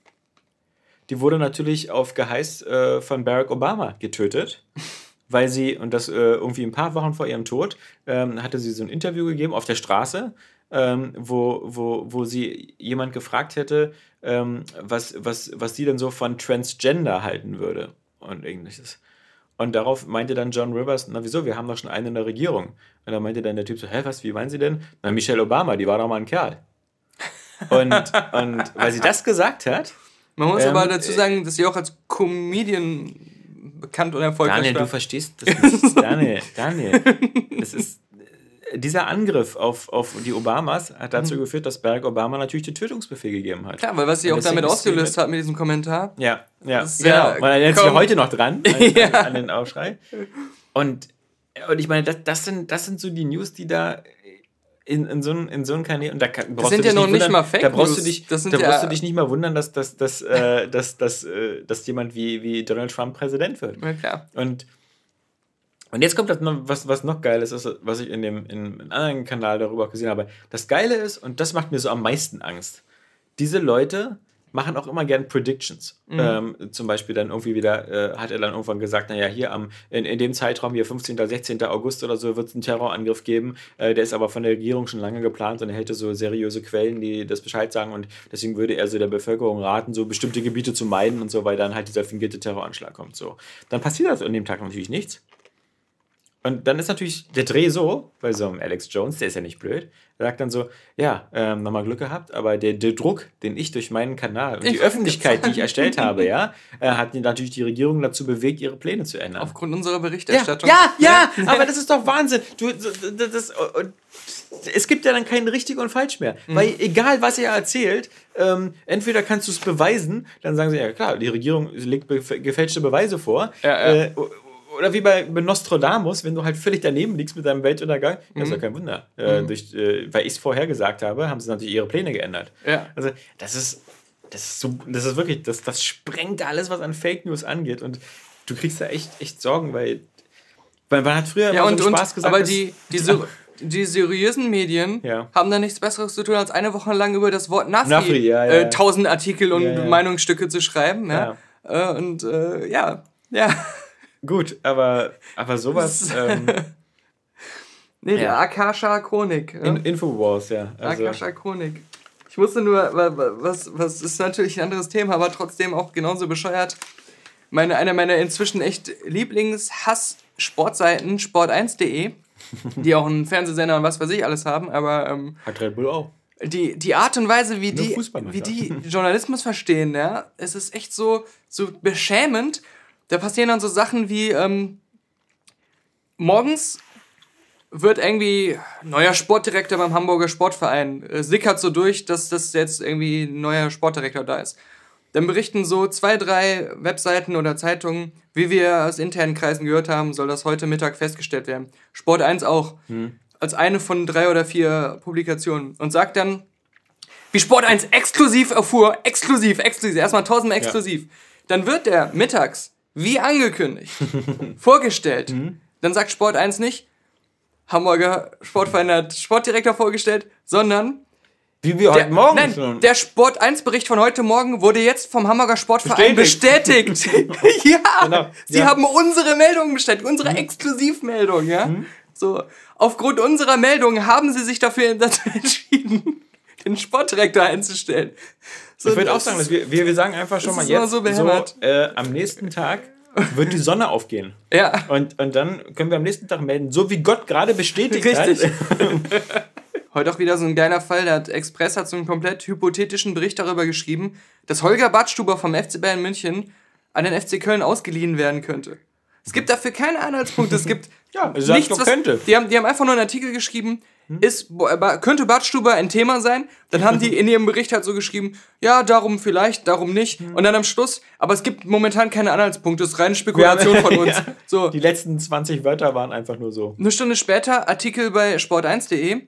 Die wurde natürlich auf Geheiß äh, von Barack Obama getötet. weil sie, und das äh, irgendwie ein paar Wochen vor ihrem Tod, ähm, hatte sie so ein Interview gegeben auf der Straße, ähm, wo, wo, wo sie jemand gefragt hätte, ähm, was, was, was sie denn so von Transgender halten würde und ähnliches. Und darauf meinte dann John Rivers, na wieso, wir haben doch schon einen in der Regierung. Und dann meinte dann der Typ so, hä, was, wie meinen Sie denn? Na, Michelle Obama, die war doch mal ein Kerl. Und, und weil sie das gesagt hat. Man muss ähm, aber dazu sagen, dass sie auch als Comedian bekannt und erfolgreich Daniel, war. du verstehst das nicht. Daniel, Daniel. Das ist, dieser Angriff auf, auf die Obamas hat dazu mhm. geführt, dass Barack Obama natürlich den Tötungsbefehl gegeben hat. Klar, weil was sie auch damit ausgelöst hat mit diesem Kommentar. Ja, ja, genau. Ja, weil er jetzt heute noch dran an, ja. an, den Aufschrei. Und, und ich meine, das, das, sind, das sind so die News, die da in, in so einen in so Kanal und da kann, brauchst das sind ja noch nicht wundern, mal Fake da brauchst News. du dich da ja brauchst du dich nicht mal wundern dass dass dass, äh, dass, dass, äh, dass jemand wie wie Donald Trump Präsident wird ja, klar. und und jetzt kommt das noch, was, was noch geil ist, was ich in dem in einem anderen Kanal darüber gesehen habe. Das Geile ist, und das macht mir so am meisten Angst, diese Leute machen auch immer gern Predictions. Mhm. Ähm, zum Beispiel dann irgendwie wieder, äh, hat er dann irgendwann gesagt, naja, hier am, in, in dem Zeitraum, hier 15. oder 16. August oder so, wird es einen Terrorangriff geben. Äh, der ist aber von der Regierung schon lange geplant und er hätte so seriöse Quellen, die das Bescheid sagen und deswegen würde er so der Bevölkerung raten, so bestimmte Gebiete zu meiden und so, weil dann halt dieser fingierte Terroranschlag kommt. So. Dann passiert also an dem Tag natürlich nichts. Und dann ist natürlich der Dreh so, bei so einem Alex Jones, der ist ja nicht blöd, der sagt dann so, ja, ähm, nochmal Glück gehabt, aber der, der Druck, den ich durch meinen Kanal und die Ich Öffentlichkeit, die ich erstellt habe, ja, äh, hat natürlich die Regierung dazu bewegt, ihre Pläne zu ändern. Aufgrund unserer Ja, Berichterstattung. ja, ja, aber das ist doch Wahnsinn. Du, das, das, es gibt ja dann kein richtig und falsch mehr. Mhm. Weil egal, was er erzählt, ähm, entweder kannst du es beweisen, dann sagen sie, ja klar, die Regierung legt gefälschte Beweise vor. Ja, ja. Äh, oder wie bei, bei Nostradamus, wenn du halt völlig daneben liegst mit deinem Weltuntergang, das Mhm. ist ja kein Wunder. Äh, durch, äh, weil ich es vorher gesagt habe, haben sie natürlich ihre Pläne geändert. Ja. Also, das ist, das ist so, das ist wirklich, das, das sprengt alles, was an Fake News angeht. Und du kriegst da echt, echt Sorgen, weil, weil man hat früher Ja, immer und, so und Spaß gesagt, aber dass- die, die, ser die seriösen Medien Ja. haben da nichts Besseres zu tun, als eine Woche lang über das Wort Nafri, Nafri, ja, ja, äh, tausend Artikel und. Meinungsstücke zu schreiben. Ja. Äh, und äh, ja, ja. Gut, aber, aber sowas. ähm, Nee, der Ja. Akasha Chronik. Ja. in, Infowars, ja. Also, Akasha Chronik. Ich wusste nur, wa- wa- was, was ist natürlich ein anderes Thema, aber trotzdem auch genauso bescheuert. Meine, eine meiner inzwischen echt Lieblings-Hass-Sportseiten, sport1.de, die auch einen Fernsehsender und was weiß ich alles haben, aber ähm, hat Red Bull auch. die, die Art und Weise, wie die, wie die Journalismus verstehen, ja, es ist echt so, so beschämend. Da passieren dann so Sachen wie, ähm, morgens wird irgendwie neuer Sportdirektor beim Hamburger Sportverein, äh, sickert so durch, dass das jetzt irgendwie ein neuer Sportdirektor da ist. Dann berichten so zwei, drei Webseiten oder Zeitungen, wie wir aus internen Kreisen gehört haben, soll das heute Mittag festgestellt werden. Sport 1 auch. Als eine von drei oder vier Publikationen. Und sagt dann, wie Sport 1 exklusiv erfuhr, exklusiv, exklusiv, erstmal tausendmal exklusiv. Dann wird der mittags, wie angekündigt, vorgestellt. Dann sagt Sport 1 nicht, Hamburger Sportverein hat Sportdirektor vorgestellt, sondern Wie wir der, heute Morgen nein, schon. der Sport 1 Bericht von heute Morgen wurde jetzt vom Hamburger Sportverein bestätigt. ja, Genau, sie ja. haben unsere Meldung bestätigt, unsere Exklusivmeldung, ja. So, aufgrund unserer Meldung haben sie sich dafür dazu entschieden, den Sportdirektor einzustellen. So, ich würde auch sagen, dass wir, wir, wir sagen einfach schon mal jetzt, so äh, am nächsten Tag wird die Sonne aufgehen. ja, Und, und dann können wir am nächsten Tag melden, so wie Gott gerade bestätigt Richtig. hat. Heute auch wieder so ein geiler Fall. Der hat Express hat so einen komplett hypothetischen Bericht darüber geschrieben, dass Holger Badstuber vom FC Bayern München an den FC Köln ausgeliehen werden könnte. Es gibt dafür keine Anhaltspunkte. Es gibt Ja, doch, was- könnte. Die haben, die haben einfach nur einen Artikel geschrieben. Ist, Ba- könnte Badstuber ein Thema sein? Dann haben die in ihrem Bericht halt so geschrieben, ja, darum vielleicht, darum nicht. Und dann am Schluss, aber es gibt momentan keine Anhaltspunkte, es ist reine Spekulation von uns. Ja. So, Die letzten 20 Wörter waren einfach nur so. eine Stunde später, Artikel bei sport1.de.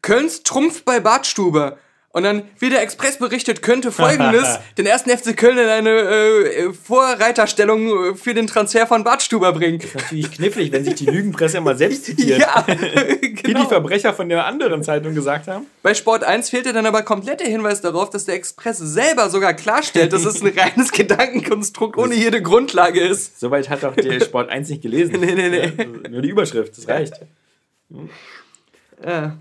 Kölns Trumpf bei Bartstuber. Und dann, wie der Express berichtet, könnte folgendes den ersten FC Köln in eine äh, Vorreiterstellung äh, für den Transfer von Bartstuber bringen. Natürlich knifflig, wenn sich die Lügenpresse mal selbst zitiert. Ja, Wie die genau. Verbrecher von der anderen Zeitung gesagt haben. Bei Sport 1 fehlte dann aber komplett der Hinweis darauf, dass der Express selber sogar klarstellt, dass es ein reines Gedankenkonstrukt ohne jede Grundlage ist. Soweit hat doch der Sport 1 nicht gelesen. Nee, nee, nee. Ja, nur die Überschrift, das reicht. Ja,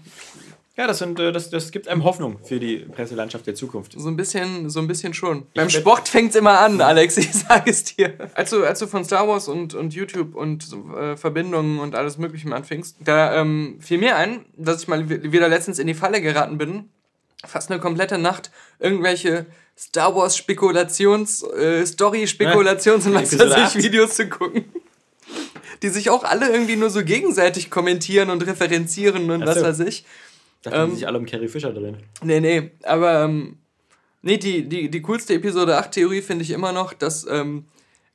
Ja, das, sind, äh, das, das gibt einem Hoffnung für die Presselandschaft der Zukunft. so ein bisschen, so ein bisschen schon. Beim werd- Sport fängt's immer an, Alex, ich sage es dir. Als du, als du von Star Wars und, und YouTube und äh, Verbindungen und alles Mögliche anfingst, da ähm, fiel mir ein, dass ich mal wi- wieder letztens in die Falle geraten bin, fast eine komplette Nacht irgendwelche Star Wars Spekulations, äh, Story Spekulations und was weiß ich Videos zu gucken. Die sich auch alle irgendwie nur so gegenseitig kommentieren und referenzieren und Ach was weiß ich. Da Ähm, sich alle um Carrie Fisher drin. Nee, nee, aber ähm, nee, die, die, die coolste Episode 8 Theorie finde ich immer noch, dass ähm,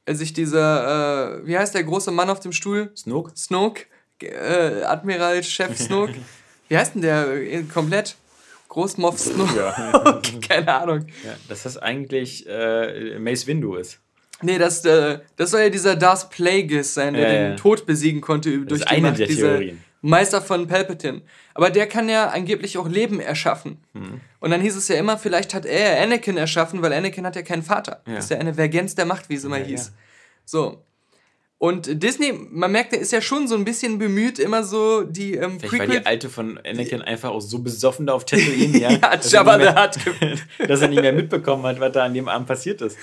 sich dieser, äh, wie heißt der große Mann auf dem Stuhl? Snoke? Snoke, äh, Admiral Chef Snoke. wie heißt denn der äh, komplett? Großmoff Snoke? Ja. Keine Ahnung. ja. Dass das eigentlich äh, Mace Windu ist. Nee, das, äh, das soll ja dieser Darth Plagueis sein, der Ja, den. Tod besiegen konnte durch ist die eine Macht, der dieser Theorien. Meister von Palpatine. Aber der kann ja angeblich auch Leben erschaffen. Hm. Und dann hieß es ja immer, vielleicht hat er Anakin erschaffen, weil Anakin hat ja keinen Vater. Ja. Das ist ja eine Vergenz der Macht, wie es immer Ja, hieß. ja. So. Und Disney, man merkt, der ist ja schon so ein bisschen bemüht, immer so die ähm, Vielleicht war Prequel- die alte von Anakin einfach auch so besoffen da auf Tatooine, ja, Ja, dass, er mehr, dass er nicht mehr mitbekommen hat, was da an dem Abend passiert ist.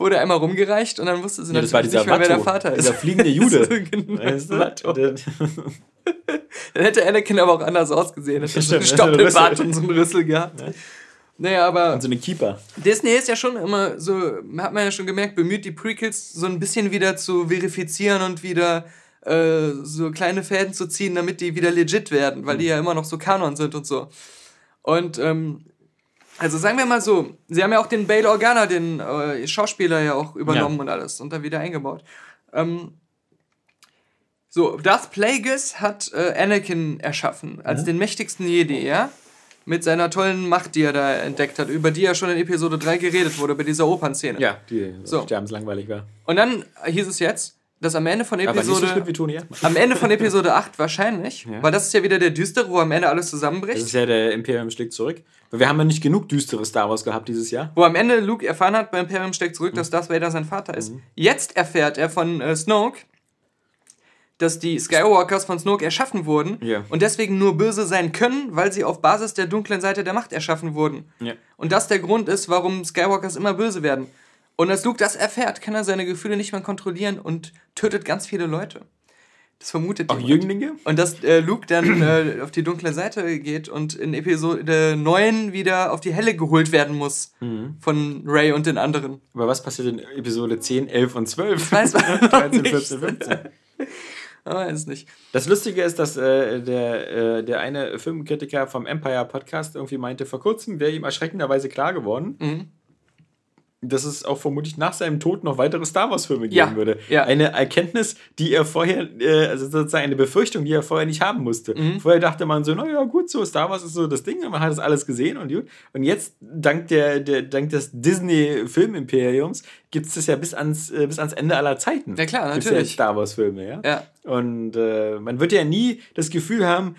Wurde einmal rumgereicht und dann wusste sie Ja, natürlich nicht mehr, wer der Watto, Vater ist. dieser fliegende Jude. genau? Watto. Der- Dann hätte Anakin aber auch anders ausgesehen. Hätte so einen Stoppelbart und so einen Rüssel gehabt. Naja, aber Und so eine Keeper. Disney ist ja schon immer so, hat man ja schon gemerkt, bemüht, die Prequels so ein bisschen wieder zu verifizieren und wieder äh, so kleine Fäden zu ziehen, damit die wieder legit werden, weil die ja immer noch so Kanon sind und so. Und ähm, also sagen wir mal so, sie haben ja auch den Bail Organa, den äh, Schauspieler ja auch übernommen Ja. und alles und da wieder eingebaut. Ähm, so, Darth Plagueis hat äh, Anakin erschaffen als den mächtigsten Jedi, ja? Mit seiner tollen Macht, die er da entdeckt hat, über die ja schon in Episode 3 geredet wurde, bei dieser Opernszene. Ja, die So. sterbenslangweilig war. Und dann hieß es jetzt, dass am Ende von so Episode. schlimm wie Toni Erdmann. am Ende von Episode 8 wahrscheinlich, Ja. weil das ist ja wieder der düstere, wo am Ende alles Das zusammenbricht. ist ja der Imperium schlägt zurück. Wir haben ja nicht genug düstere Star Wars gehabt dieses Jahr. Wo am Ende Luke erfahren hat, beim Imperium steckt zurück, Mhm. dass Darth Vader sein Vater ist. Jetzt erfährt er von äh, Snoke, dass die Skywalkers von Snoke erschaffen wurden Ja. und deswegen nur böse sein können, weil sie auf Basis der dunklen Seite der Macht erschaffen wurden. Ja. Und das der Grund ist, warum Skywalkers immer böse werden. Und als Luke das erfährt, kann er seine Gefühle nicht mehr kontrollieren und tötet ganz viele Leute. Das vermutet Auch. Jünglinge? Und dass äh, Luke dann äh, auf die dunkle Seite geht und in Episode 9 wieder auf die helle geholt werden muss Mhm. von Ray und den anderen. Aber was passiert in Episode 10, 11 und 12? Weiß man noch 13, nicht. 14, 15. Ich weiß nicht. Das Lustige ist, dass äh, der, äh, der eine Filmkritiker vom Empire Podcast irgendwie meinte, vor kurzem wäre ihm erschreckenderweise klar geworden, Mhm. Dass es auch vermutlich nach seinem Tod noch weitere Star Wars-Filme geben Ja, würde. ja. Eine Erkenntnis, die er vorher, äh, also sozusagen eine Befürchtung, die er vorher nicht haben musste. Mhm. Vorher dachte man so, naja, gut, so Star Wars ist so das Ding, man hat das alles gesehen und gut. Und jetzt, dank, der, der, dank des Disney-Filmimperiums, gibt es das ja bis ans, äh, bis ans Ende aller Zeiten. Ja, klar, natürlich. Ja Star Wars-Filme, ja. Ja. Und äh, man wird ja nie das Gefühl haben,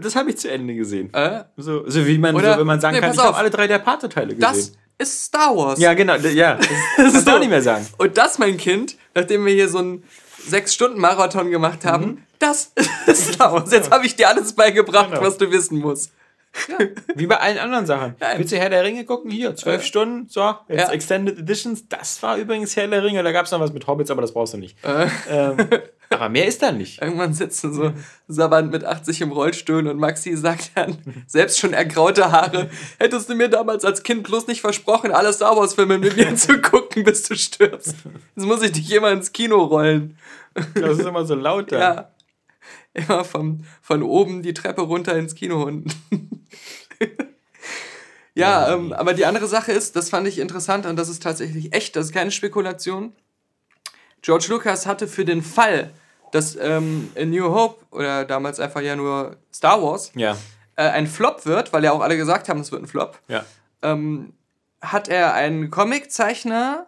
das habe ich zu Ende gesehen. Äh, So, so wie man, Oder- so, wenn man sagen Nee, kann, ich habe alle drei der Pate-Teile das gesehen. Ist Star Wars. Ja, genau, ja. Das, du So. auch nicht mehr sagen. Und das, mein Kind, nachdem wir hier so einen sechs-Stunden-Marathon gemacht haben, Mhm. das ist Star Wars. Jetzt habe ich dir alles beigebracht, Genau. was du wissen musst. Wie bei allen anderen Sachen. Ja. Willst du Herr der Ringe gucken? Hier, zwölf Äh. Stunden. So, jetzt Ja. Extended Editions. Das war übrigens Herr der Ringe. Da gab es noch was mit Hobbits, aber das brauchst du nicht. Äh, Ähm, aber mehr ist da nicht. irgendwann sitzen so Saban mit 80 im Rollstuhl und Maxi sagt dann, selbst schon ergraute Haare, hättest du mir damals als Kind bloß nicht versprochen, alle Star Wars-Filme mit mir zu gucken, bis du stirbst. Jetzt muss ich dich immer ins Kino rollen. Das ist immer so laut da. Ja. Immer vom, von oben die Treppe runter ins Kino unten. ja, ähm, aber die andere Sache ist, das fand ich interessant und das ist tatsächlich echt, das ist keine Spekulation. George Lucas hatte für den Fall, dass ähm, A New Hope oder damals einfach ja nur Star Wars Ja, äh, ein Flop wird, weil ja auch alle gesagt haben, es wird ein Flop, ja. ähm, hat er einen Comiczeichner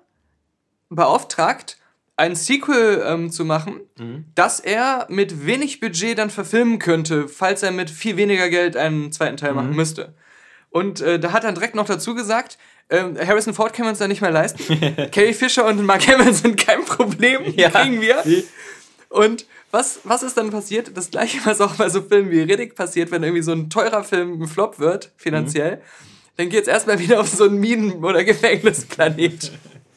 beauftragt, ein Sequel ähm, zu machen, das er mit wenig Budget dann verfilmen könnte, falls er mit viel weniger Geld einen zweiten Teil machen müsste. Und äh, da hat er direkt noch dazu gesagt, ähm, Harrison Ford können wir uns da nicht mehr leisten. Carrie Fisher und Mark Hamill sind kein Problem, die Ja. kriegen wir. Und was, was ist dann passiert? Das gleiche, was auch bei so Filmen wie Riddick passiert, wenn irgendwie so ein teurer Film ein Flop wird, finanziell, dann geht es erstmal wieder auf so einen Minen- oder Gefängnisplanet.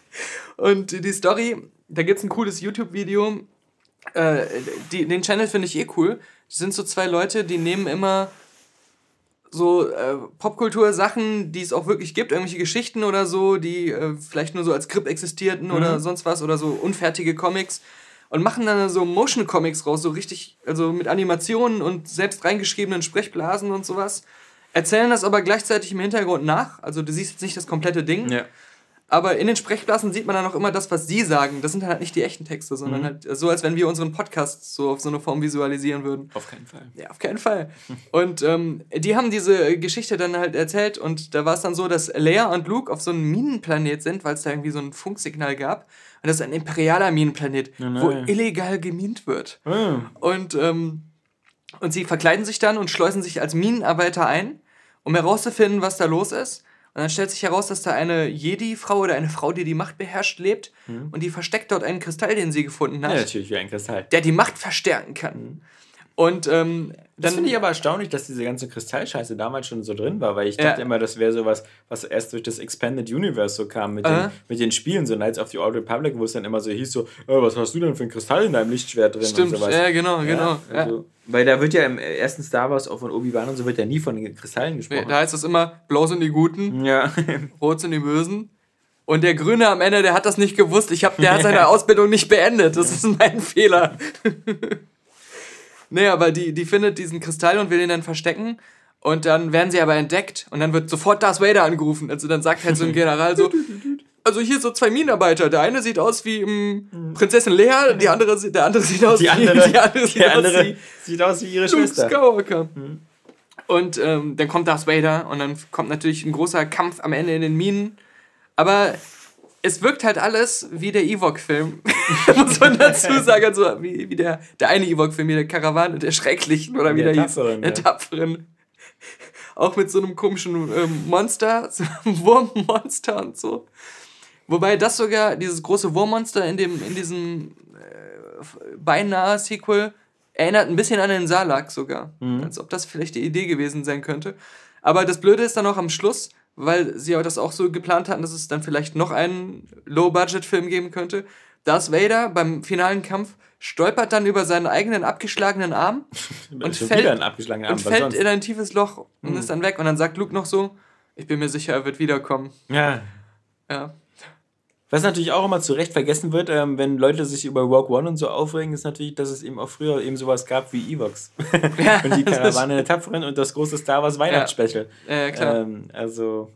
Und die Story, da gibt es ein cooles YouTube-Video, äh, die, den Channel finde ich eh cool. Das sind so zwei Leute, die nehmen immer so äh, Popkultur-Sachen, die es auch wirklich gibt, irgendwelche Geschichten oder so, die äh, vielleicht nur so als Skript existierten oder sonst was oder so unfertige Comics und machen dann so Motion Comics raus, so richtig, also mit Animationen und selbst reingeschriebenen Sprechblasen und sowas. Erzählen das aber gleichzeitig im Hintergrund nach. Also du siehst jetzt nicht das komplette Ding, ja. Aber in den Sprechblasen sieht man dann auch immer das, was sie sagen. Das sind dann halt nicht die echten Texte, sondern halt so, als wenn wir unseren Podcast so auf so eine Form visualisieren würden. Auf keinen Fall. Ja, auf keinen Fall. Und ähm, die haben diese Geschichte dann halt erzählt und da war es dann so, dass Leia und Luke auf so einem Minenplanet sind, weil es da irgendwie so ein Funksignal gab. Und das ist ein imperialer Minenplanet, nein. wo illegal gemint wird. Ah. Und, ähm, und sie verkleiden sich dann und schleusen sich als Minenarbeiter ein, um herauszufinden, was da los ist. Und dann stellt sich heraus, dass da eine Jedi-Frau oder eine Frau, die die Macht beherrscht, lebt. Und die versteckt dort einen Kristall, den sie gefunden hat Ja, natürlich wie ein Kristall. der die Macht verstärken kann. Und ähm, Das finde ich aber erstaunlich, dass diese ganze Kristallscheiße damals schon so drin war, weil ich Ja. dachte immer, das wäre sowas, was erst durch das Expanded Universe so kam mit, den, mit den Spielen, so Knights of the Old Republic, wo es dann immer so hieß, so, äh, was hast du denn für ein Kristall in deinem Lichtschwert drin Stimmt, und sowas. ja, genau, genau. Ja, also, Weil da wird ja im ersten Star Wars auch von Obi-Wan und so wird ja nie von den Kristallen Nee, gesprochen. da heißt es immer, blau sind die Guten, ja. rot sind die Bösen. Und der Grüne am Ende, der hat das nicht gewusst. Ich hab, der hat seine Ausbildung nicht beendet. Das ist mein Fehler. nee, aber die, die findet diesen Kristall und will ihn dann verstecken. Und dann werden sie aber entdeckt und dann wird sofort Darth Vader angerufen. Also dann sagt halt so ein General so, also hier so zwei Minenarbeiter. Der eine sieht aus wie ähm, Prinzessin Lea, die andere, der andere sieht aus Die wie andere, die andere, sieht die aus andere wie sieht aus wie ihre Luke Schwester. Skywalker. Und ähm, dann kommt Darth Vader und dann kommt natürlich ein großer Kampf am Ende in den Minen. Aber es wirkt halt alles wie der Ewok-Film. Muss man dazu sagen. Also wie, wie der, der eine Ewok-Film, wie der Karawane der Schrecklichen oder wie Der der, hieß. Tapferen, Der ja. Tapferen. Auch mit so einem komischen ähm, Monster, so einem Wurmmonster und so. Wobei das sogar, dieses große Wurmmonster in, dem, in diesem äh, beinahe Sequel erinnert ein bisschen an den Salak sogar. Als ob das vielleicht die Idee gewesen sein könnte. Aber das Blöde ist dann auch am Schluss, weil sie ja das auch so geplant hatten, dass es dann vielleicht noch einen Low-Budget-Film geben könnte. Darth Vader beim finalen Kampf stolpert dann über seinen eigenen abgeschlagenen Arm und fällt, und Arm, was fällt in ein tiefes Loch und ist dann weg. Und dann sagt Luke noch so, ich bin mir sicher, er wird wiederkommen. Ja. Ja. Was natürlich auch immer zu Recht vergessen wird, ähm, wenn Leute sich über Rogue One und so aufregen, ist natürlich, dass es eben auch früher eben sowas gab wie Evox. ja und die Karawane der Tapferen und das große Star Wars Weihnachtsspecial. Ja, klar. Ähm, also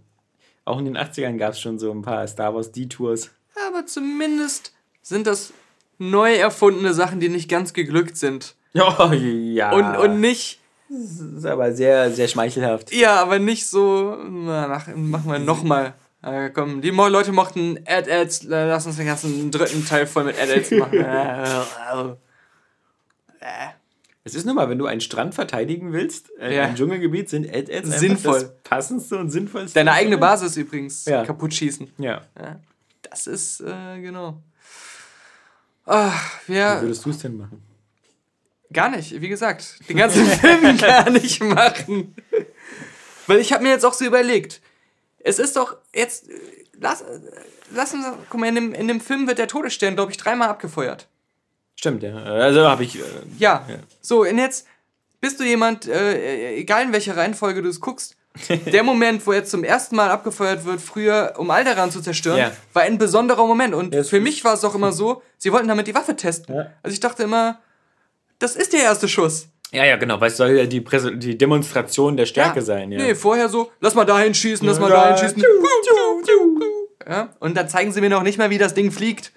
auch in den 80ern gab es schon so ein paar Star Wars Detours. Aber zumindest sind das neu erfundene Sachen, die nicht ganz geglückt sind. Ja, ja. Und, und nicht, das ist aber sehr, sehr schmeichelhaft. ja, aber nicht so, na, mach, machen wir nochmal. Äh, komm, die Leute mochten Ad-Ads, äh, lass uns den ganzen dritten Teil voll mit Ad-Ads machen. Äh, Es ist nun mal, wenn du einen Strand verteidigen willst, äh, Ja. im Dschungelgebiet sind Ad-Ads Sinnvoll. das passendste und sinnvollste. Deine eigene Basis übrigens Ja. kaputt schießen. Ja. Ja, das ist, äh, genau. Ach, wir, Wie würdest du es denn machen? Gar nicht, wie gesagt. Den ganzen Film gar nicht machen. Weil ich habe mir jetzt auch so überlegt, es ist doch jetzt, äh, lass, äh, lass uns, guck mal, in dem, in dem Film wird der Todesstern, glaube ich, dreimal abgefeuert. Stimmt, ja. Also habe ich. Äh, Ja. Ja. So, und jetzt bist du jemand, äh, egal in welcher Reihenfolge du es guckst, der Moment, wo jetzt zum ersten Mal abgefeuert wird, früher, um Alderan zu zerstören, Ja. war ein besonderer Moment. Und Ja, für mich war es auch immer so, sie wollten damit die Waffe testen. Also ich dachte immer, das ist der erste Schuss. Ja, ja, genau, weil es soll ja die, Präse die Demonstration der Stärke sein. Ja. Nee, vorher so, lass mal dahin schießen, lass mal Ja, dahin schießen. Ja, und dann zeigen sie mir noch nicht mal, wie das Ding fliegt.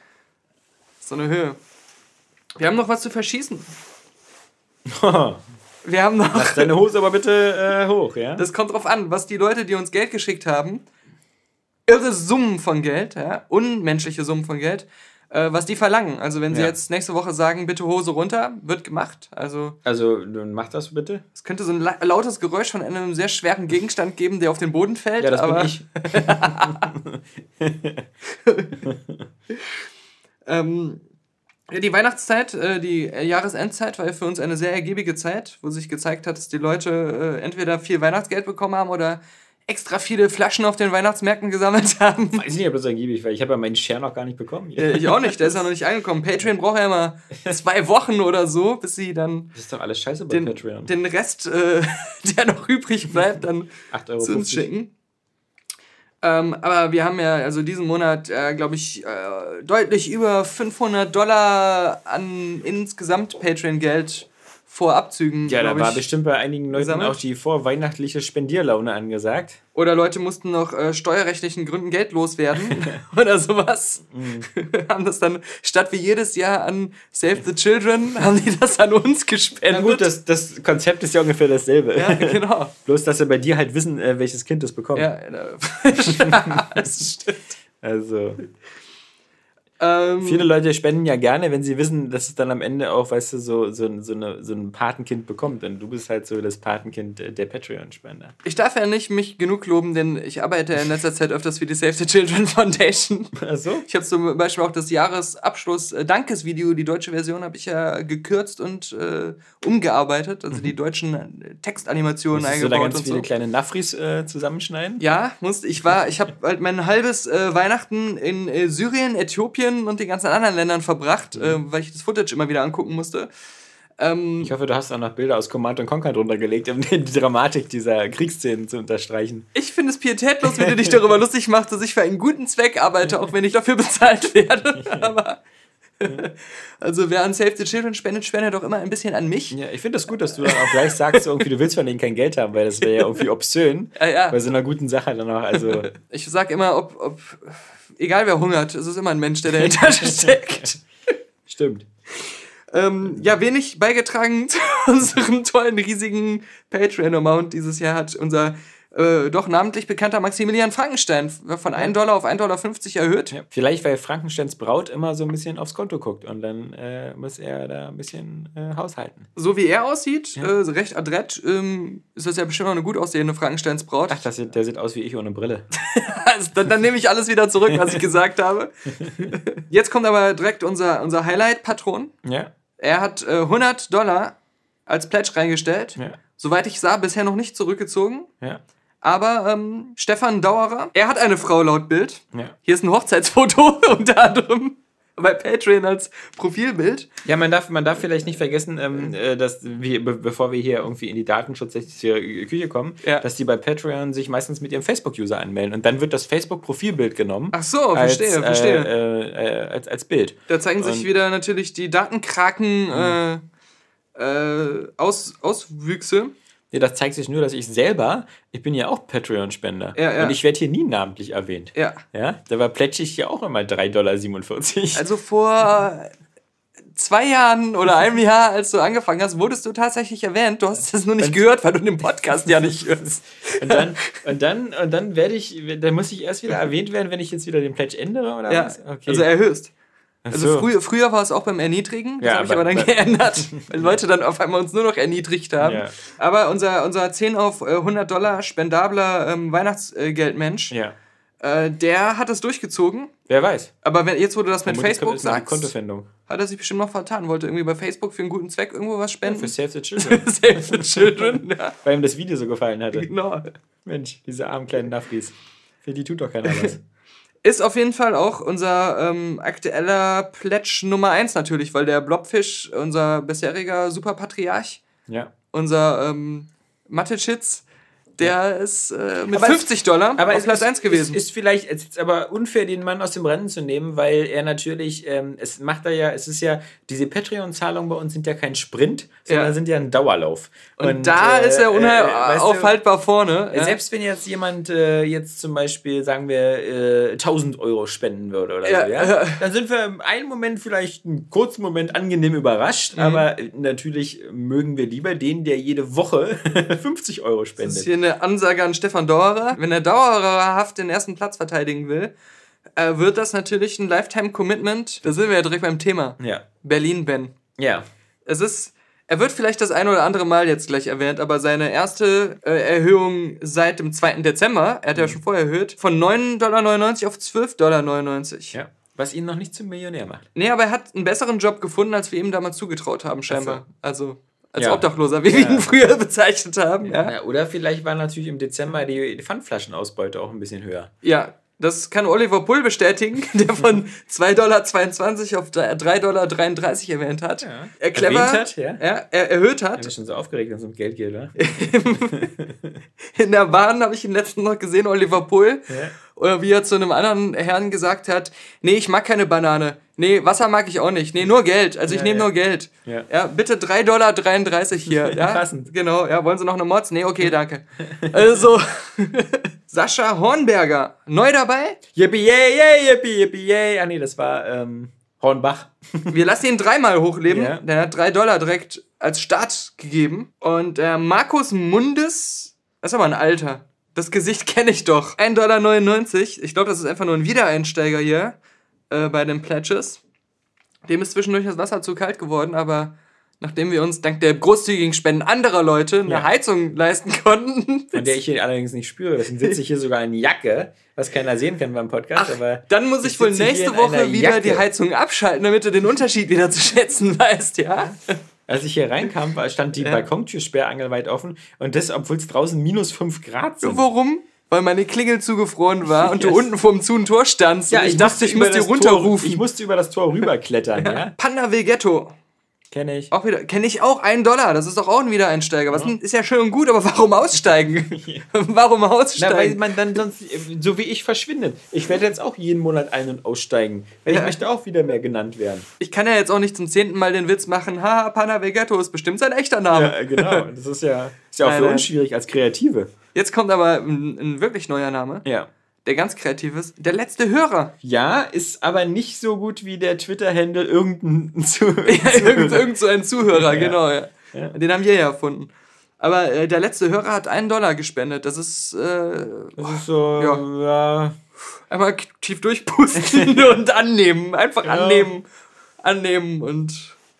So eine Höhe. Wir haben noch was zu verschießen. Wir haben noch. Lass deine Hose aber bitte äh, hoch, ja? Das kommt drauf an, was die Leute, die uns Geld geschickt haben, irre Summen von Geld, ja, unmenschliche Summen von Geld, äh, was die verlangen. Also wenn sie Ja. jetzt nächste Woche sagen, bitte Hose runter, wird gemacht. Also also, dann mach das bitte. es könnte so ein la lautes Geräusch von einem sehr schweren Gegenstand geben, der auf den Boden fällt. Ja, das aber, bin ich. Ähm, ja, die Weihnachtszeit, äh, die Jahresendzeit war ja für uns eine sehr ergiebige Zeit, wo sich gezeigt hat, dass die Leute äh, entweder viel Weihnachtsgeld bekommen haben oder extra viele Flaschen auf den Weihnachtsmärkten gesammelt haben. Weiß nicht, ob das ergiebig war. Ich habe ja meinen Share noch gar nicht bekommen. Äh, ich auch nicht, der ist ja noch nicht angekommen. Patreon braucht ja immer zwei Wochen oder so, bis sie dann Das ist doch alles scheiße bei den, Patreon. den Rest, äh, der noch übrig bleibt, dann 8,50 Euro. zu uns schicken. Ähm, aber wir haben ja also diesen Monat, äh, glaube ich, äh, deutlich über 500 Dollar an insgesamt Patreon-Geld vor Abzügen. Ja, da war ich. bestimmt bei einigen Leuten gesammelt. auch die vorweihnachtliche Spendierlaune angesagt. Oder Leute mussten noch äh, steuerrechtlichen Gründen Geld loswerden oder sowas. Mhm. haben das dann statt wie jedes Jahr an Save the Children, haben die das an uns gespendet. Na gut, das, das Konzept ist ja ungefähr dasselbe. ja, genau. Bloß, dass sie bei dir halt wissen, äh, welches Kind das bekommt. Ja, äh, das stimmt. Also, Ähm, Viele Leute spenden ja gerne, wenn sie wissen, dass es dann am Ende auch, weißt du, so, so, so, eine, so ein Patenkind bekommt. Denn du bist halt so das Patenkind äh, der Patreon-Spender. ich darf ja nicht mich genug loben, denn ich arbeite in letzter Zeit öfters für die Save the Children Foundation. Ach so? Ich habe zum Beispiel auch das Jahresabschluss-Dankesvideo, die deutsche Version, habe ich ja gekürzt und äh, umgearbeitet, also die deutschen äh, Textanimationen Musstest du da eingebaut ganz und viele so. kleine Nafris äh, zusammenschneiden? Ja, musste. Ich war, ich habe halt mein halbes äh, Weihnachten in äh, Syrien, Äthiopien und den ganzen anderen Ländern verbracht, äh, weil ich das Footage immer wieder angucken musste. Ähm, Ich hoffe, du hast auch noch Bilder aus Command Conquer drunter gelegt, um die Dramatik dieser Kriegsszenen zu unterstreichen. ich finde es pietätlos, wenn du dich darüber lustig machst, dass ich für einen guten Zweck arbeite, auch wenn ich dafür bezahlt werde. Aber also wer an Save the Children spendet, spendet doch immer ein bisschen an mich. Ja, ich finde das gut, dass du dann auch gleich sagst, irgendwie, du willst von denen kein Geld haben, weil das wäre ja irgendwie obszön. Ja, ja. Bei so einer guten Sache dann auch. Also, Ich sag immer, ob, ob egal wer hungert, es ist immer ein Mensch, der dahinter steckt. stimmt. Ähm, ja, wenig beigetragen zu unserem tollen, riesigen Patreon-Amount dieses Jahr hat unser äh, doch namentlich bekannter Maximilian Frankenstein von 1 Dollar auf 1,50 Dollar erhöht. Ja. Vielleicht, weil Frankensteins Braut immer so ein bisschen aufs Konto guckt und dann äh, muss er da ein bisschen äh, haushalten. So wie er aussieht, äh, recht adrett, ähm, ist das ja bestimmt noch eine gut aussehende Frankensteinsbraut. Ach, das, sieht- der sieht aus wie ich ohne Brille. Also, dann, dann nehme ich alles wieder zurück, was ich gesagt habe. Jetzt kommt aber direkt unser, unser Highlight-Patron. Ja, Er hat äh, 100 Dollar als Pledge reingestellt. ja, Soweit ich sah, bisher noch nicht zurückgezogen. ja. Aber ähm, Stefan Dauerer, er hat eine Frau laut Bild. Ja. Hier ist ein Hochzeitsfoto unter anderem bei Patreon als Profilbild. Ja, man darf, man darf vielleicht nicht vergessen, ähm, äh, dass wir, be bevor wir hier irgendwie in die datenschutzrechtliche Küche kommen, Ja. dass die bei Patreon sich meistens mit ihrem Facebook-User anmelden. Und dann wird das Facebook-Profilbild genommen. Ach so, verstehe, als, verstehe. Äh, äh, als, als Bild. Da zeigen sich Und- wieder natürlich die Datenkraken äh, äh, Aus, Auswüchse. Ja, das zeigt sich nur, dass ich selber, ich bin ja auch Patreon-Spender. Ja, ja. Und ich werde hier nie namentlich erwähnt. Ja. Ja, dabei plätsche ich ja auch immer 3,47 Dollar. Also vor zwei Jahren oder einem Jahr, als du angefangen hast, wurdest du tatsächlich erwähnt. Du hast es nur nicht gehört, weil du den Podcast ja nicht hörst. Und dann, und dann, und dann werde ich, dann muss ich erst wieder erwähnt werden, wenn ich jetzt wieder den Pledge ändere oder Ja, was? Okay. also erhöhst. Also so. früher, früher war es auch beim Erniedrigen, das Ja, habe ich aber- dann aber- geändert, weil Leute dann auf einmal uns nur noch erniedrigt haben. Ja. Aber unser, unser 10 auf äh, 100 Dollar spendabler ähm, Weihnachtsgeldmensch, Ja. äh, der hat es durchgezogen. Wer weiß. Aber wenn, jetzt, wo du das mit Vermutlich Facebook sagst, hat er sich bestimmt noch vertan. Wollte irgendwie bei Facebook für einen guten Zweck irgendwo was spenden. Für Save the Children. Save the Children, ja, Weil ihm das Video so gefallen hatte. genau. Mensch, diese armen kleinen Nafris. Für die tut doch keiner was. Ist auf jeden Fall auch unser ähm, aktueller Pledge Nummer 1 natürlich, weil der Blobfish, unser bisheriger Superpatriarch, Ja. unser ähm, Mathe-Chitz, der ist äh, mit Aber es- 50 Dollar Aber auf Platz ist, 1 gewesen. Es ist vielleicht es ist aber unfair, den Mann aus dem Rennen zu nehmen, weil er natürlich, ähm, es macht er ja, es ist ja, diese Patreon-Zahlungen bei uns sind ja kein Sprint, sondern Ja. sind ja ein Dauerlauf. und, da ist er äh, weißt du, unaufhaltbar vorne. Ja. Selbst wenn jetzt jemand äh, jetzt zum Beispiel, sagen wir, äh, 1000 Euro spenden würde oder Ja, so, ja, dann sind wir im einen Moment vielleicht einen kurzen Moment angenehm überrascht, Mhm. aber äh, natürlich mögen wir lieber den, der jede Woche 50 Euro ist spendet. Eine Ansage an Stefan Dauerer. Wenn er dauerhaft den ersten Platz verteidigen will, äh, wird das natürlich ein Lifetime-Commitment. Da sind wir ja direkt beim Thema. Ja. Berlin-Ben. Ja. Es ist, er wird vielleicht das ein oder andere Mal jetzt gleich erwähnt, aber seine erste äh, Erhöhung seit dem 2. Dezember, er hat ja schon vorher erhöht, von 9,99 Dollar auf 12,99 Dollar. Ja. Was ihn noch nicht zum Millionär macht. Nee, aber er hat einen besseren Job gefunden, als wir ihm damals zugetraut haben, scheinbar. Also, als Ja. Obdachloser, wie wir Ja. ihn früher bezeichnet haben. Ja, Ja, oder vielleicht war natürlich im Dezember die, Pfandflaschenausbeute auch ein bisschen höher. ja. Das kann Oliver Bull bestätigen, der von 2,22 Dollar auf 3,33 Dollar erwähnt hat. Ja. Er clever, Erwähnt hat, ja. ja, er erhöht Ich hat. bin schon so aufgeregt, wenn es um Geld geht, oder? In der Bahn habe ich ihn letztens noch gesehen, Oliver Pohl. Ja. Oder wie er zu einem anderen Herrn gesagt hat, nee, ich mag keine Banane. Nee, Wasser mag ich auch nicht. Nee, nur Geld. Also ich Ja, nehme ja. nur Geld. Ja. Ja, bitte 3,33 Dollar hier. Ja, Passend. Genau, ja, wollen Sie noch eine Mods? Nee, okay, danke. Also, Sascha Hornberger, neu dabei. Yippie, yay, yay, yippie, yippie, yay. Ah, nee, das war ähm, Hornbach. Wir lassen ihn dreimal hochleben. Ja. Der hat 3 Dollar direkt als Start gegeben. Und äh, Markus Mundes, das ist aber ein Alter. Das Gesicht kenne ich doch. 1,99 Dollar. Ich glaube, das ist einfach nur ein Wiedereinsteiger hier. Äh, bei den Pledges. Dem ist zwischendurch das Wasser zu kalt geworden, aber nachdem wir uns dank der großzügigen Spenden anderer Leute eine Ja. Heizung leisten konnten, Von der ich hier allerdings nicht spüre. Deswegen sitze ich hier sogar in Jacke, was keiner sehen kann beim Podcast. aber dann muss ich, ich wohl nächste Woche wieder Jacke. die Heizung abschalten, damit du den Unterschied wieder zu schätzen weißt, ja? als ich hier reinkam, stand die Ja. Balkontür sperrangelweit offen. Und das, obwohl es draußen minus 5 Grad sind. Warum? Weil meine Klingel zugefroren war und du Yes. unten vorm Zu- Tor standst. Ja, ich, ich dachte, musste ich über muss dir das Tor, runterrufen. ich musste über das Tor rüberklettern, ja? Panda Vegetto. Kenne ich. Auch wieder, kenne ich auch einen Dollar. Das ist doch auch ein Wiedereinsteiger. Was denn- ist ja schön und gut, aber warum aussteigen? warum Na, weil aussteigen? man dann sonst, so wie ich, verschwindet. Ich werde jetzt auch jeden Monat ein- und aussteigen. Weil Ja. ich möchte auch wieder mehr genannt werden. ich kann ja jetzt auch nicht zum zehnten Mal den Witz machen, haha, Panda Vegetto ist bestimmt sein echter Name. Ja, genau. Das ist ja, ist ja auch Nein, für nein. uns schwierig als Kreative. Jetzt kommt aber ein, ein wirklich neuer Name, Ja. der ganz kreativ ist. Der letzte Hörer. Ja, ist aber nicht so gut wie der Twitter-Handle irgendein zu. irgend, irgend so ein Zuhörer, Ja. genau. Ja. Ja. Den haben wir ja erfunden. Aber äh, der letzte Hörer hat einen Dollar gespendet. Das ist äh, Das ist so, ja. einmal k- tief durchpusten und annehmen. Einfach Ja. annehmen, annehmen und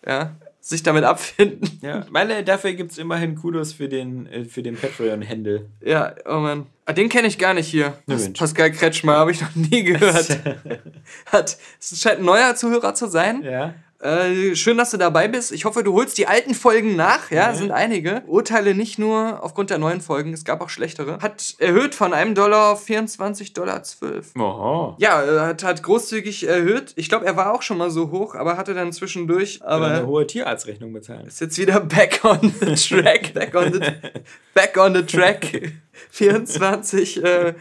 ja, sich damit abfinden. ja. Meine, dafür gibt es immerhin Kudos für den, äh, für den Patreon-Handle. Ja, oh Mann. Ah, den kenne ich gar nicht hier. Mensch. Pascal Kretschmer habe ich noch nie gehört. Hat, es scheint ein neuer Zuhörer zu sein. Ja. Äh, schön, dass du dabei bist. Ich hoffe, du holst die alten Folgen nach. Ja, Mhm. sind einige. Urteile nicht nur aufgrund der neuen Folgen, es gab auch schlechtere. Hat erhöht von einem Dollar auf 24 Dollar 12. Oho. Ja, äh, hat, hat großzügig erhöht. Ich glaube, er war auch schon mal so hoch, aber hatte dann zwischendurch. Aber eine hohe Tierarztrechnung bezahlen. ist jetzt wieder back on the track. Back on the, back on the track. 24, äh,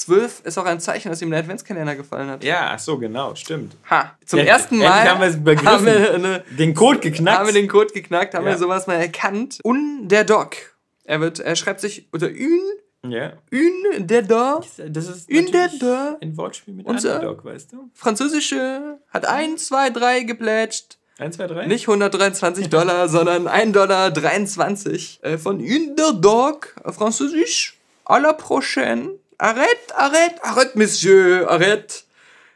12 ist auch ein Zeichen, dass ihm der Adventskalender gefallen hat. Ja, ach so, genau, stimmt. Ha, zum Ja, ersten Mal haben haben wir eine Den Code geknackt. haben wir den Code geknackt, haben Ja. wir sowas mal erkannt. Un der Doc. Er wird, er schreibt sich unter Ün, ja. Ün der Doc. Das ist In der da. ein Wortspiel mit Unser- Underdog, weißt du? Französische hat 1, 2, 3 geplätscht. 1, 2, 3? Nicht 123 Dollar, sondern 1 Dollar 23 äh, von Ün der Doc. äh, Französisch. À la prochaine. Arrête, arrête, arrête, Monsieur, arrête.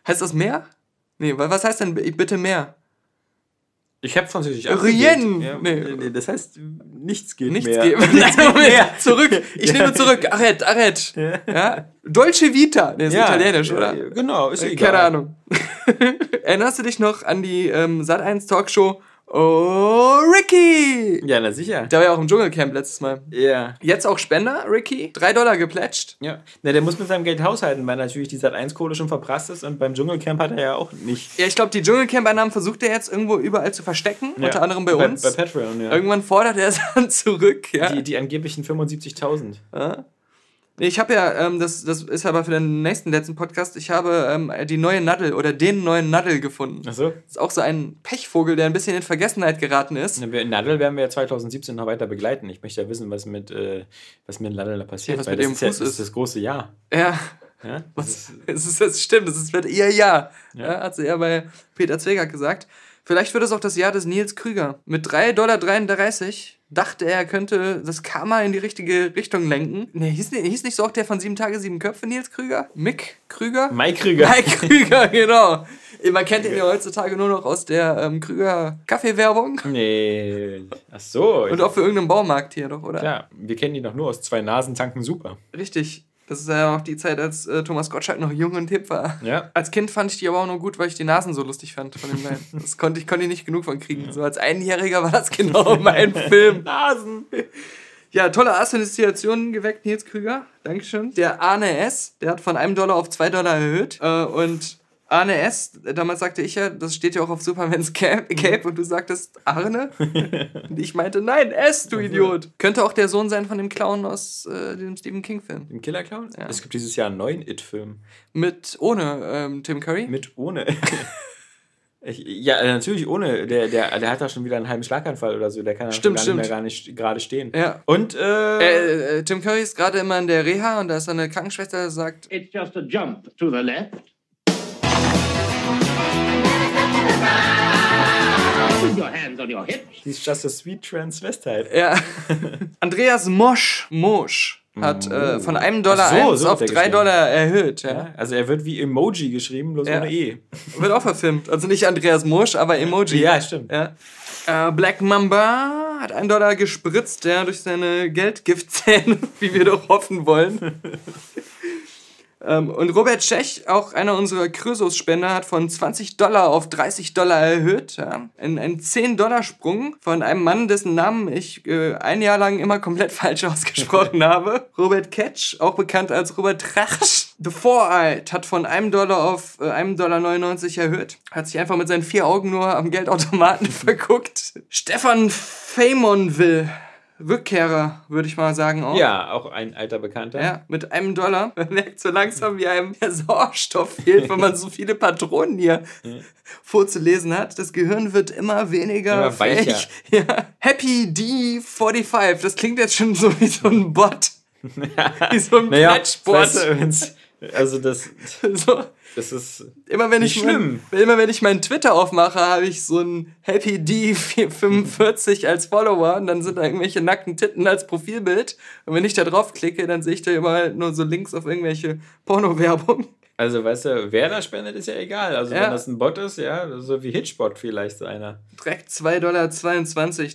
Heißt das mehr? Nee, wa- was heißt denn bitte mehr? Ich habe Französisch Rien. Ja, Nee. nee. Das heißt, nichts geht Nichts mehr. geben. Nichts Nein, Moment, mehr. zurück. Ich nehme zurück. Arrête, arrête. Ja. Dolce Vita. Nee, ist Ja, italienisch, ja, oder? ja, Genau, ist Äh, egal. Keine Ahnung. Erinnerst du dich noch an die ähm, Sat1 Talkshow Oh, Ricky! Ja, na sicher. Der war ja auch im Dschungelcamp letztes Mal. Ja. Jetzt auch Spender, Ricky. Drei Dollar geplätscht. Ja. Na, der muss mit seinem Geld haushalten, weil natürlich die Sat1-Kohle schon verprasst ist und beim Dschungelcamp hat er ja auch nicht. Ja, ich glaube, die Dschungelcamp-Einnahmen versucht er jetzt irgendwo überall zu verstecken. Ja. Unter anderem bei uns. Bei, Patreon, ja. Irgendwann fordert er es dann zurück. Ja. Die, die angeblichen 75.000. Ja. Ich habe ja, ähm, das, das ist aber für den nächsten letzten Podcast, ich habe ähm, die neue Nadel oder den neuen Nadel gefunden. Achso. Das ist auch so ein Pechvogel, der ein bisschen in Vergessenheit geraten ist. Nadel werden wir ja 2017 noch weiter begleiten. Ich möchte ja wissen, was mit, äh, was mit Nadel da passiert. Ja, was mit das dem ist, ja, Fuß das ist. ist das große Jahr. Ja, Ja? Das was, ist, es ist, das stimmt, das ist, wird ihr Jahr. Ja. Ja. hat sie ja bei Peter Zwegert gesagt. Vielleicht wird es auch das Jahr des Nils Krüger. Mit 3,33 Dollar dachte er, er könnte das Karma in die richtige Richtung lenken. Nee, hieß, nicht- hieß nicht so auch der von sieben Tage, sieben Köpfe, Nils Krüger? Mick Krüger? Mike Krüger. Mike Krüger, genau. Man kennt ihn ja heutzutage nur noch aus der ähm, Krüger Kaffeewerbung. Nee. Ach so. Und auch für irgendeinen Baumarkt hier doch, oder? Klar, wir kennen ihn doch nur aus zwei Nasen tanken super. Richtig. Das ist ja auch die Zeit, als äh, Thomas Gottschalk noch jung und hip war. Ja. Als Kind fand ich die aber auch nur gut, weil ich die Nasen so lustig fand von den beiden. Das konnte ich, konnte ich nicht genug von kriegen. So als Einjähriger war das genau mein Film. Nasen. Ja, tolle Assoziationen geweckt, Nils Krüger. Dankeschön. Der Arne S., der hat von einem Dollar auf zwei Dollar erhöht. Äh, und Arne S., damals sagte ich ja, das steht ja auch auf Supermans Cape, Cape und du sagtest Arne. und ich meinte, nein, S, du Idiot. Könnte auch der Sohn sein von dem Clown aus äh, dem Stephen King-Film. Im Killer Clown? Ja. Es gibt dieses Jahr einen neuen It-Film. Mit, ohne ähm, Tim Curry. Mit ohne. Ich, ja, natürlich ohne. Der, der, der hat da schon wieder einen halben Schlaganfall oder so. Der kann ja Stimmt, gar stimmt. nicht mehr gar nicht gerade stehen. Ja. Und, äh, Äh, äh, Tim Curry ist gerade immer in der Reha und da ist eine Krankenschwester, die sagt, It's just a jump to the left. He's just a sweet transvestite. ja, Andreas Mosch, Mosch, hat äh, von einem Dollar so, eins so auf drei. Dollar erhöht. Ja. Ja, also er wird wie Emoji geschrieben, bloß Ja. ohne E. Wird auch verfilmt. Also nicht Andreas Mursch, aber Emoji. Ja, stimmt. Ja. Äh, Black Mamba hat einen Dollar gespritzt, ja, durch seine Geldgiftzähne, wie wir doch hoffen wollen. Ähm, und Robert Tschech, auch einer unserer Krösus-Spender, hat von 20 Dollar auf 30 Dollar erhöht. Ja. Ein, ein 10-Dollar-Sprung von einem Mann, dessen Namen ich äh, ein Jahr lang immer komplett falsch ausgesprochen habe. Robert Ketch, auch bekannt als Robert Trachsch. The Four-Eyed hat von einem Dollar auf äh, einem Dollar 99 erhöht. Hat sich einfach mit seinen vier Augen nur am Geldautomaten verguckt. Stefan Faymonville, Rückkehrer, würde ich mal sagen auch. Ja, auch ein alter Bekannter. Ja, mit einem Dollar. Man merkt so langsam, wie einem der Sauerstoff fehlt, wenn man so viele Patronen hier vorzulesen hat. Das Gehirn wird immer weniger Immer fähig. Ja. Happy D45, das klingt jetzt schon so wie so ein Bot. wie so ein Naja, Plätschbot. weißt du, also das, so. Das ist Immer wenn, ich schlimm. Mein, immer wenn ich meinen Twitter aufmache, habe ich so ein Happy D45 als Follower und dann sind da irgendwelche nackten Titten als Profilbild. Und wenn ich da draufklicke, dann sehe ich da immer halt nur so Links auf irgendwelche Porno-Werbung. Also, weißt du, wer da spendet, ist ja egal. Also, Ja. wenn das ein Bot ist, ja, so wie Hitchbot vielleicht so einer. Direkt 2,22 Dollar,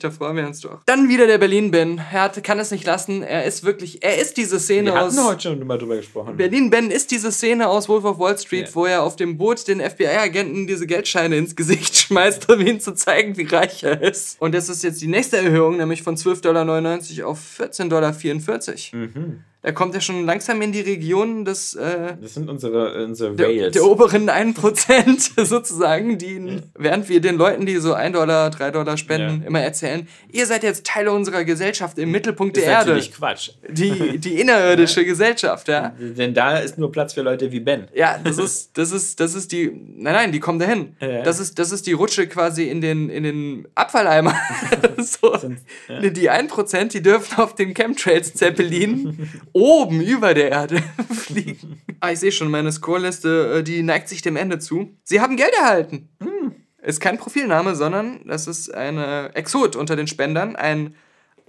da freuen wir uns doch. Dann wieder der Berlin-Ben. Er hat, kann es nicht lassen. Er ist wirklich, er ist diese Szene Wir aus. hatten heute schon mal drüber gesprochen. Berlin-Ben ist diese Szene aus Wolf of Wall Street, Ja. wo er auf dem Boot den FBI-Agenten diese Geldscheine ins Gesicht schmeißt, um ihnen zu zeigen, wie reich er ist. Und das ist jetzt die nächste Erhöhung, nämlich von 12,99 Dollar auf 14,44 Dollar. Mhm. Da kommt er schon langsam in die Region des, äh, Das sind unsere, unsere der, der oberen 1% sozusagen, die, während wir den Leuten, die so 1 Dollar, 3 Dollar spenden, Ja. immer erzählen, ihr seid jetzt Teile unserer Gesellschaft im Mittelpunkt ist der Erde. natürlich Quatsch. Die, die innerirdische Gesellschaft, ja. Denn da ist nur Platz für Leute wie Ben. Ja, das ist, das ist, das ist die. Nein, nein, die kommen dahin. Ja. Das, ist, das ist die Rutsche quasi in den, in den Abfalleimer. so. Die 1%, die dürfen auf dem Chemtrails-Zeppelin oben über der Erde fliegen. Ah, ich sehe schon, meine Scoreliste, äh, die neigt sich dem Ende zu. Sie haben Geld erhalten. Ist kein Profilname, sondern das ist eine Exot unter den Spendern. Ein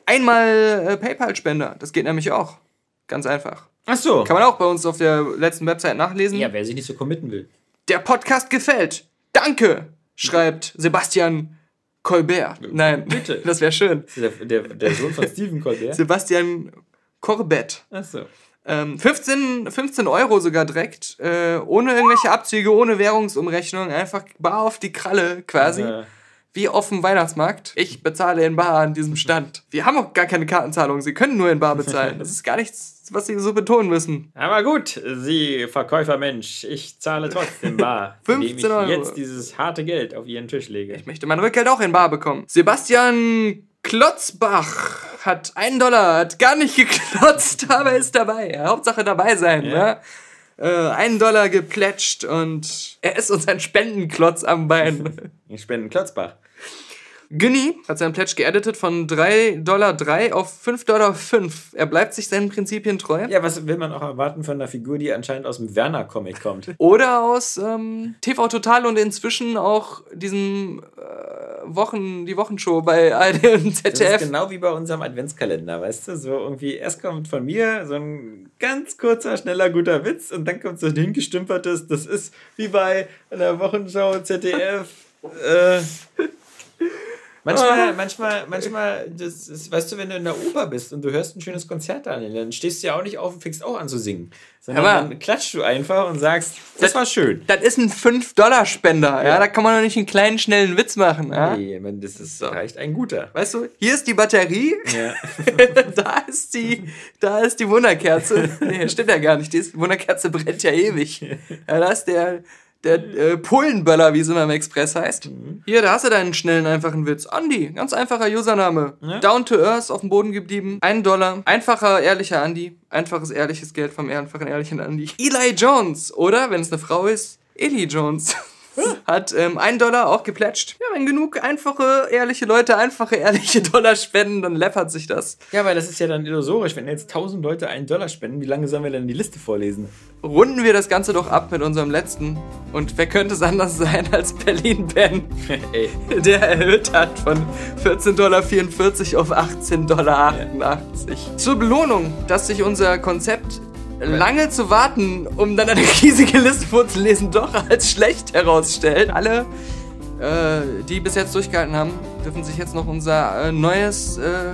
einmal äh, PayPal-Spender. Das geht nämlich auch. Ganz einfach. Ach so. Kann man auch bei uns auf der letzten Website nachlesen. Ja, wer sich nicht so committen will. Der Podcast gefällt. Danke, schreibt Sebastian Colbert. Nein, Bitte. das wäre schön. Der, der, der Sohn von Stephen Colbert. Sebastian Corbett. Ach so. Ähm, 15, 15 Euro sogar direkt, äh, ohne irgendwelche Abzüge, ohne Währungsumrechnung, einfach bar auf die Kralle quasi. Ja. Wie auf dem Weihnachtsmarkt. Ich bezahle in Bar an diesem Stand. Wir haben auch gar keine Kartenzahlung, Sie können nur in Bar bezahlen. Das ist gar nichts, was Sie so betonen müssen. Aber gut, Sie Verkäufermensch, ich zahle trotzdem bar. 15 indem ich Euro. jetzt dieses harte Geld auf Ihren Tisch lege. Ich möchte mein Rückgeld auch in Bar bekommen. Sebastian Klotzbach hat einen Dollar, hat gar nicht geklotzt, aber ist dabei. Hauptsache dabei sein, ja. Äh, einen Dollar geplätscht und er ist uns ein Spendenklotz am Bein. Ich spende Klotzbach. Günni hat seinen Pledge geeditet von 3,3 Dollar auf 5,5 Dollar. Er bleibt sich seinen Prinzipien treu. Ja, was will man auch erwarten von einer Figur, die anscheinend aus dem Werner-Comic kommt? Oder aus ähm, TV Total und inzwischen auch diesem äh, Wochen, die Wochenshow bei ARD und Das ZDF. ist genau wie bei unserem Adventskalender, weißt du? So irgendwie, erst kommt von mir so ein ganz kurzer, schneller, guter Witz und dann kommt so ein hingestümpertes, das ist wie bei einer Wochenschau, ZDF. äh, manchmal, manchmal, manchmal, das ist, weißt du, wenn du in der Oper bist und du hörst ein schönes Konzert an, dann stehst du ja auch nicht auf und fängst auch an zu singen. Sondern Aber- dann klatschst du einfach und sagst, das war schön. Das ist ein 5-Dollar-Spender, ja. Da kann man doch nicht einen kleinen, schnellen Witz machen, ja. Nee, meine, das ist, reicht ein guter. Weißt du, hier ist die Batterie, Ja. da ist die, da ist die Wunderkerze. Nee, stimmt ja gar nicht. Die Wunderkerze brennt ja ewig. Ja, da ist der, der äh, Pullenböller, wie es immer im Express heißt. Hier, da hast du deinen schnellen, einfachen Witz. Andi, ganz einfacher Username. Down to Earth, auf dem Boden geblieben. Ein Dollar. Einfacher, ehrlicher Andi. Einfaches, ehrliches Geld vom einfachen, ehrlichen Andi. Eli Jones, oder, wenn es eine Frau ist, Eli Jones. hat ähm, einen Dollar auch geplätscht. Ja, wenn genug einfache, ehrliche Leute einfache, ehrliche Dollar spenden, dann läppert sich das. Ja, weil das ist ja dann illusorisch. Wenn jetzt 1000 Leute einen Dollar spenden, wie lange sollen wir denn die Liste vorlesen? Runden wir das Ganze doch ab mit unserem letzten. Und wer könnte es anders sein als Berlin Ben, Ey. der erhöht hat von 14,44 Dollar auf 18,88 Dollar. Zur Belohnung, dass sich unser Konzept lange zu warten, um dann eine riesige Liste vorzulesen, doch als schlecht herausstellt. Alle, äh, die bis jetzt durchgehalten haben, dürfen sich jetzt noch unser äh, neues äh,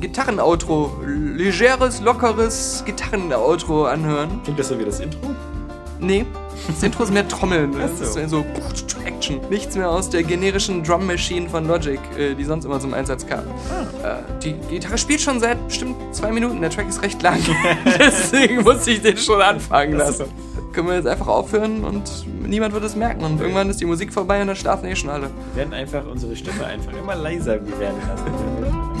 Gitarrenoutro, legeres, lockeres Gitarrenoutro anhören. Klingt das so wie das Intro? Nee, das Intro ist mehr Trommeln. Das Ach so. ist so Action. Nichts mehr aus der generischen Drum Machine von Logic, äh, die sonst immer zum Einsatz kam. Ah. Äh, die Gitarre spielt schon seit bestimmt zwei Minuten. Der Track ist recht lang. Deswegen muss ich den schon anfangen ist lassen. Können wir jetzt einfach aufhören und niemand wird es merken. Und irgendwann ist die Musik vorbei und dann schlafen eh schon alle. Wir werden einfach unsere Stimme einfach immer leiser werden lassen.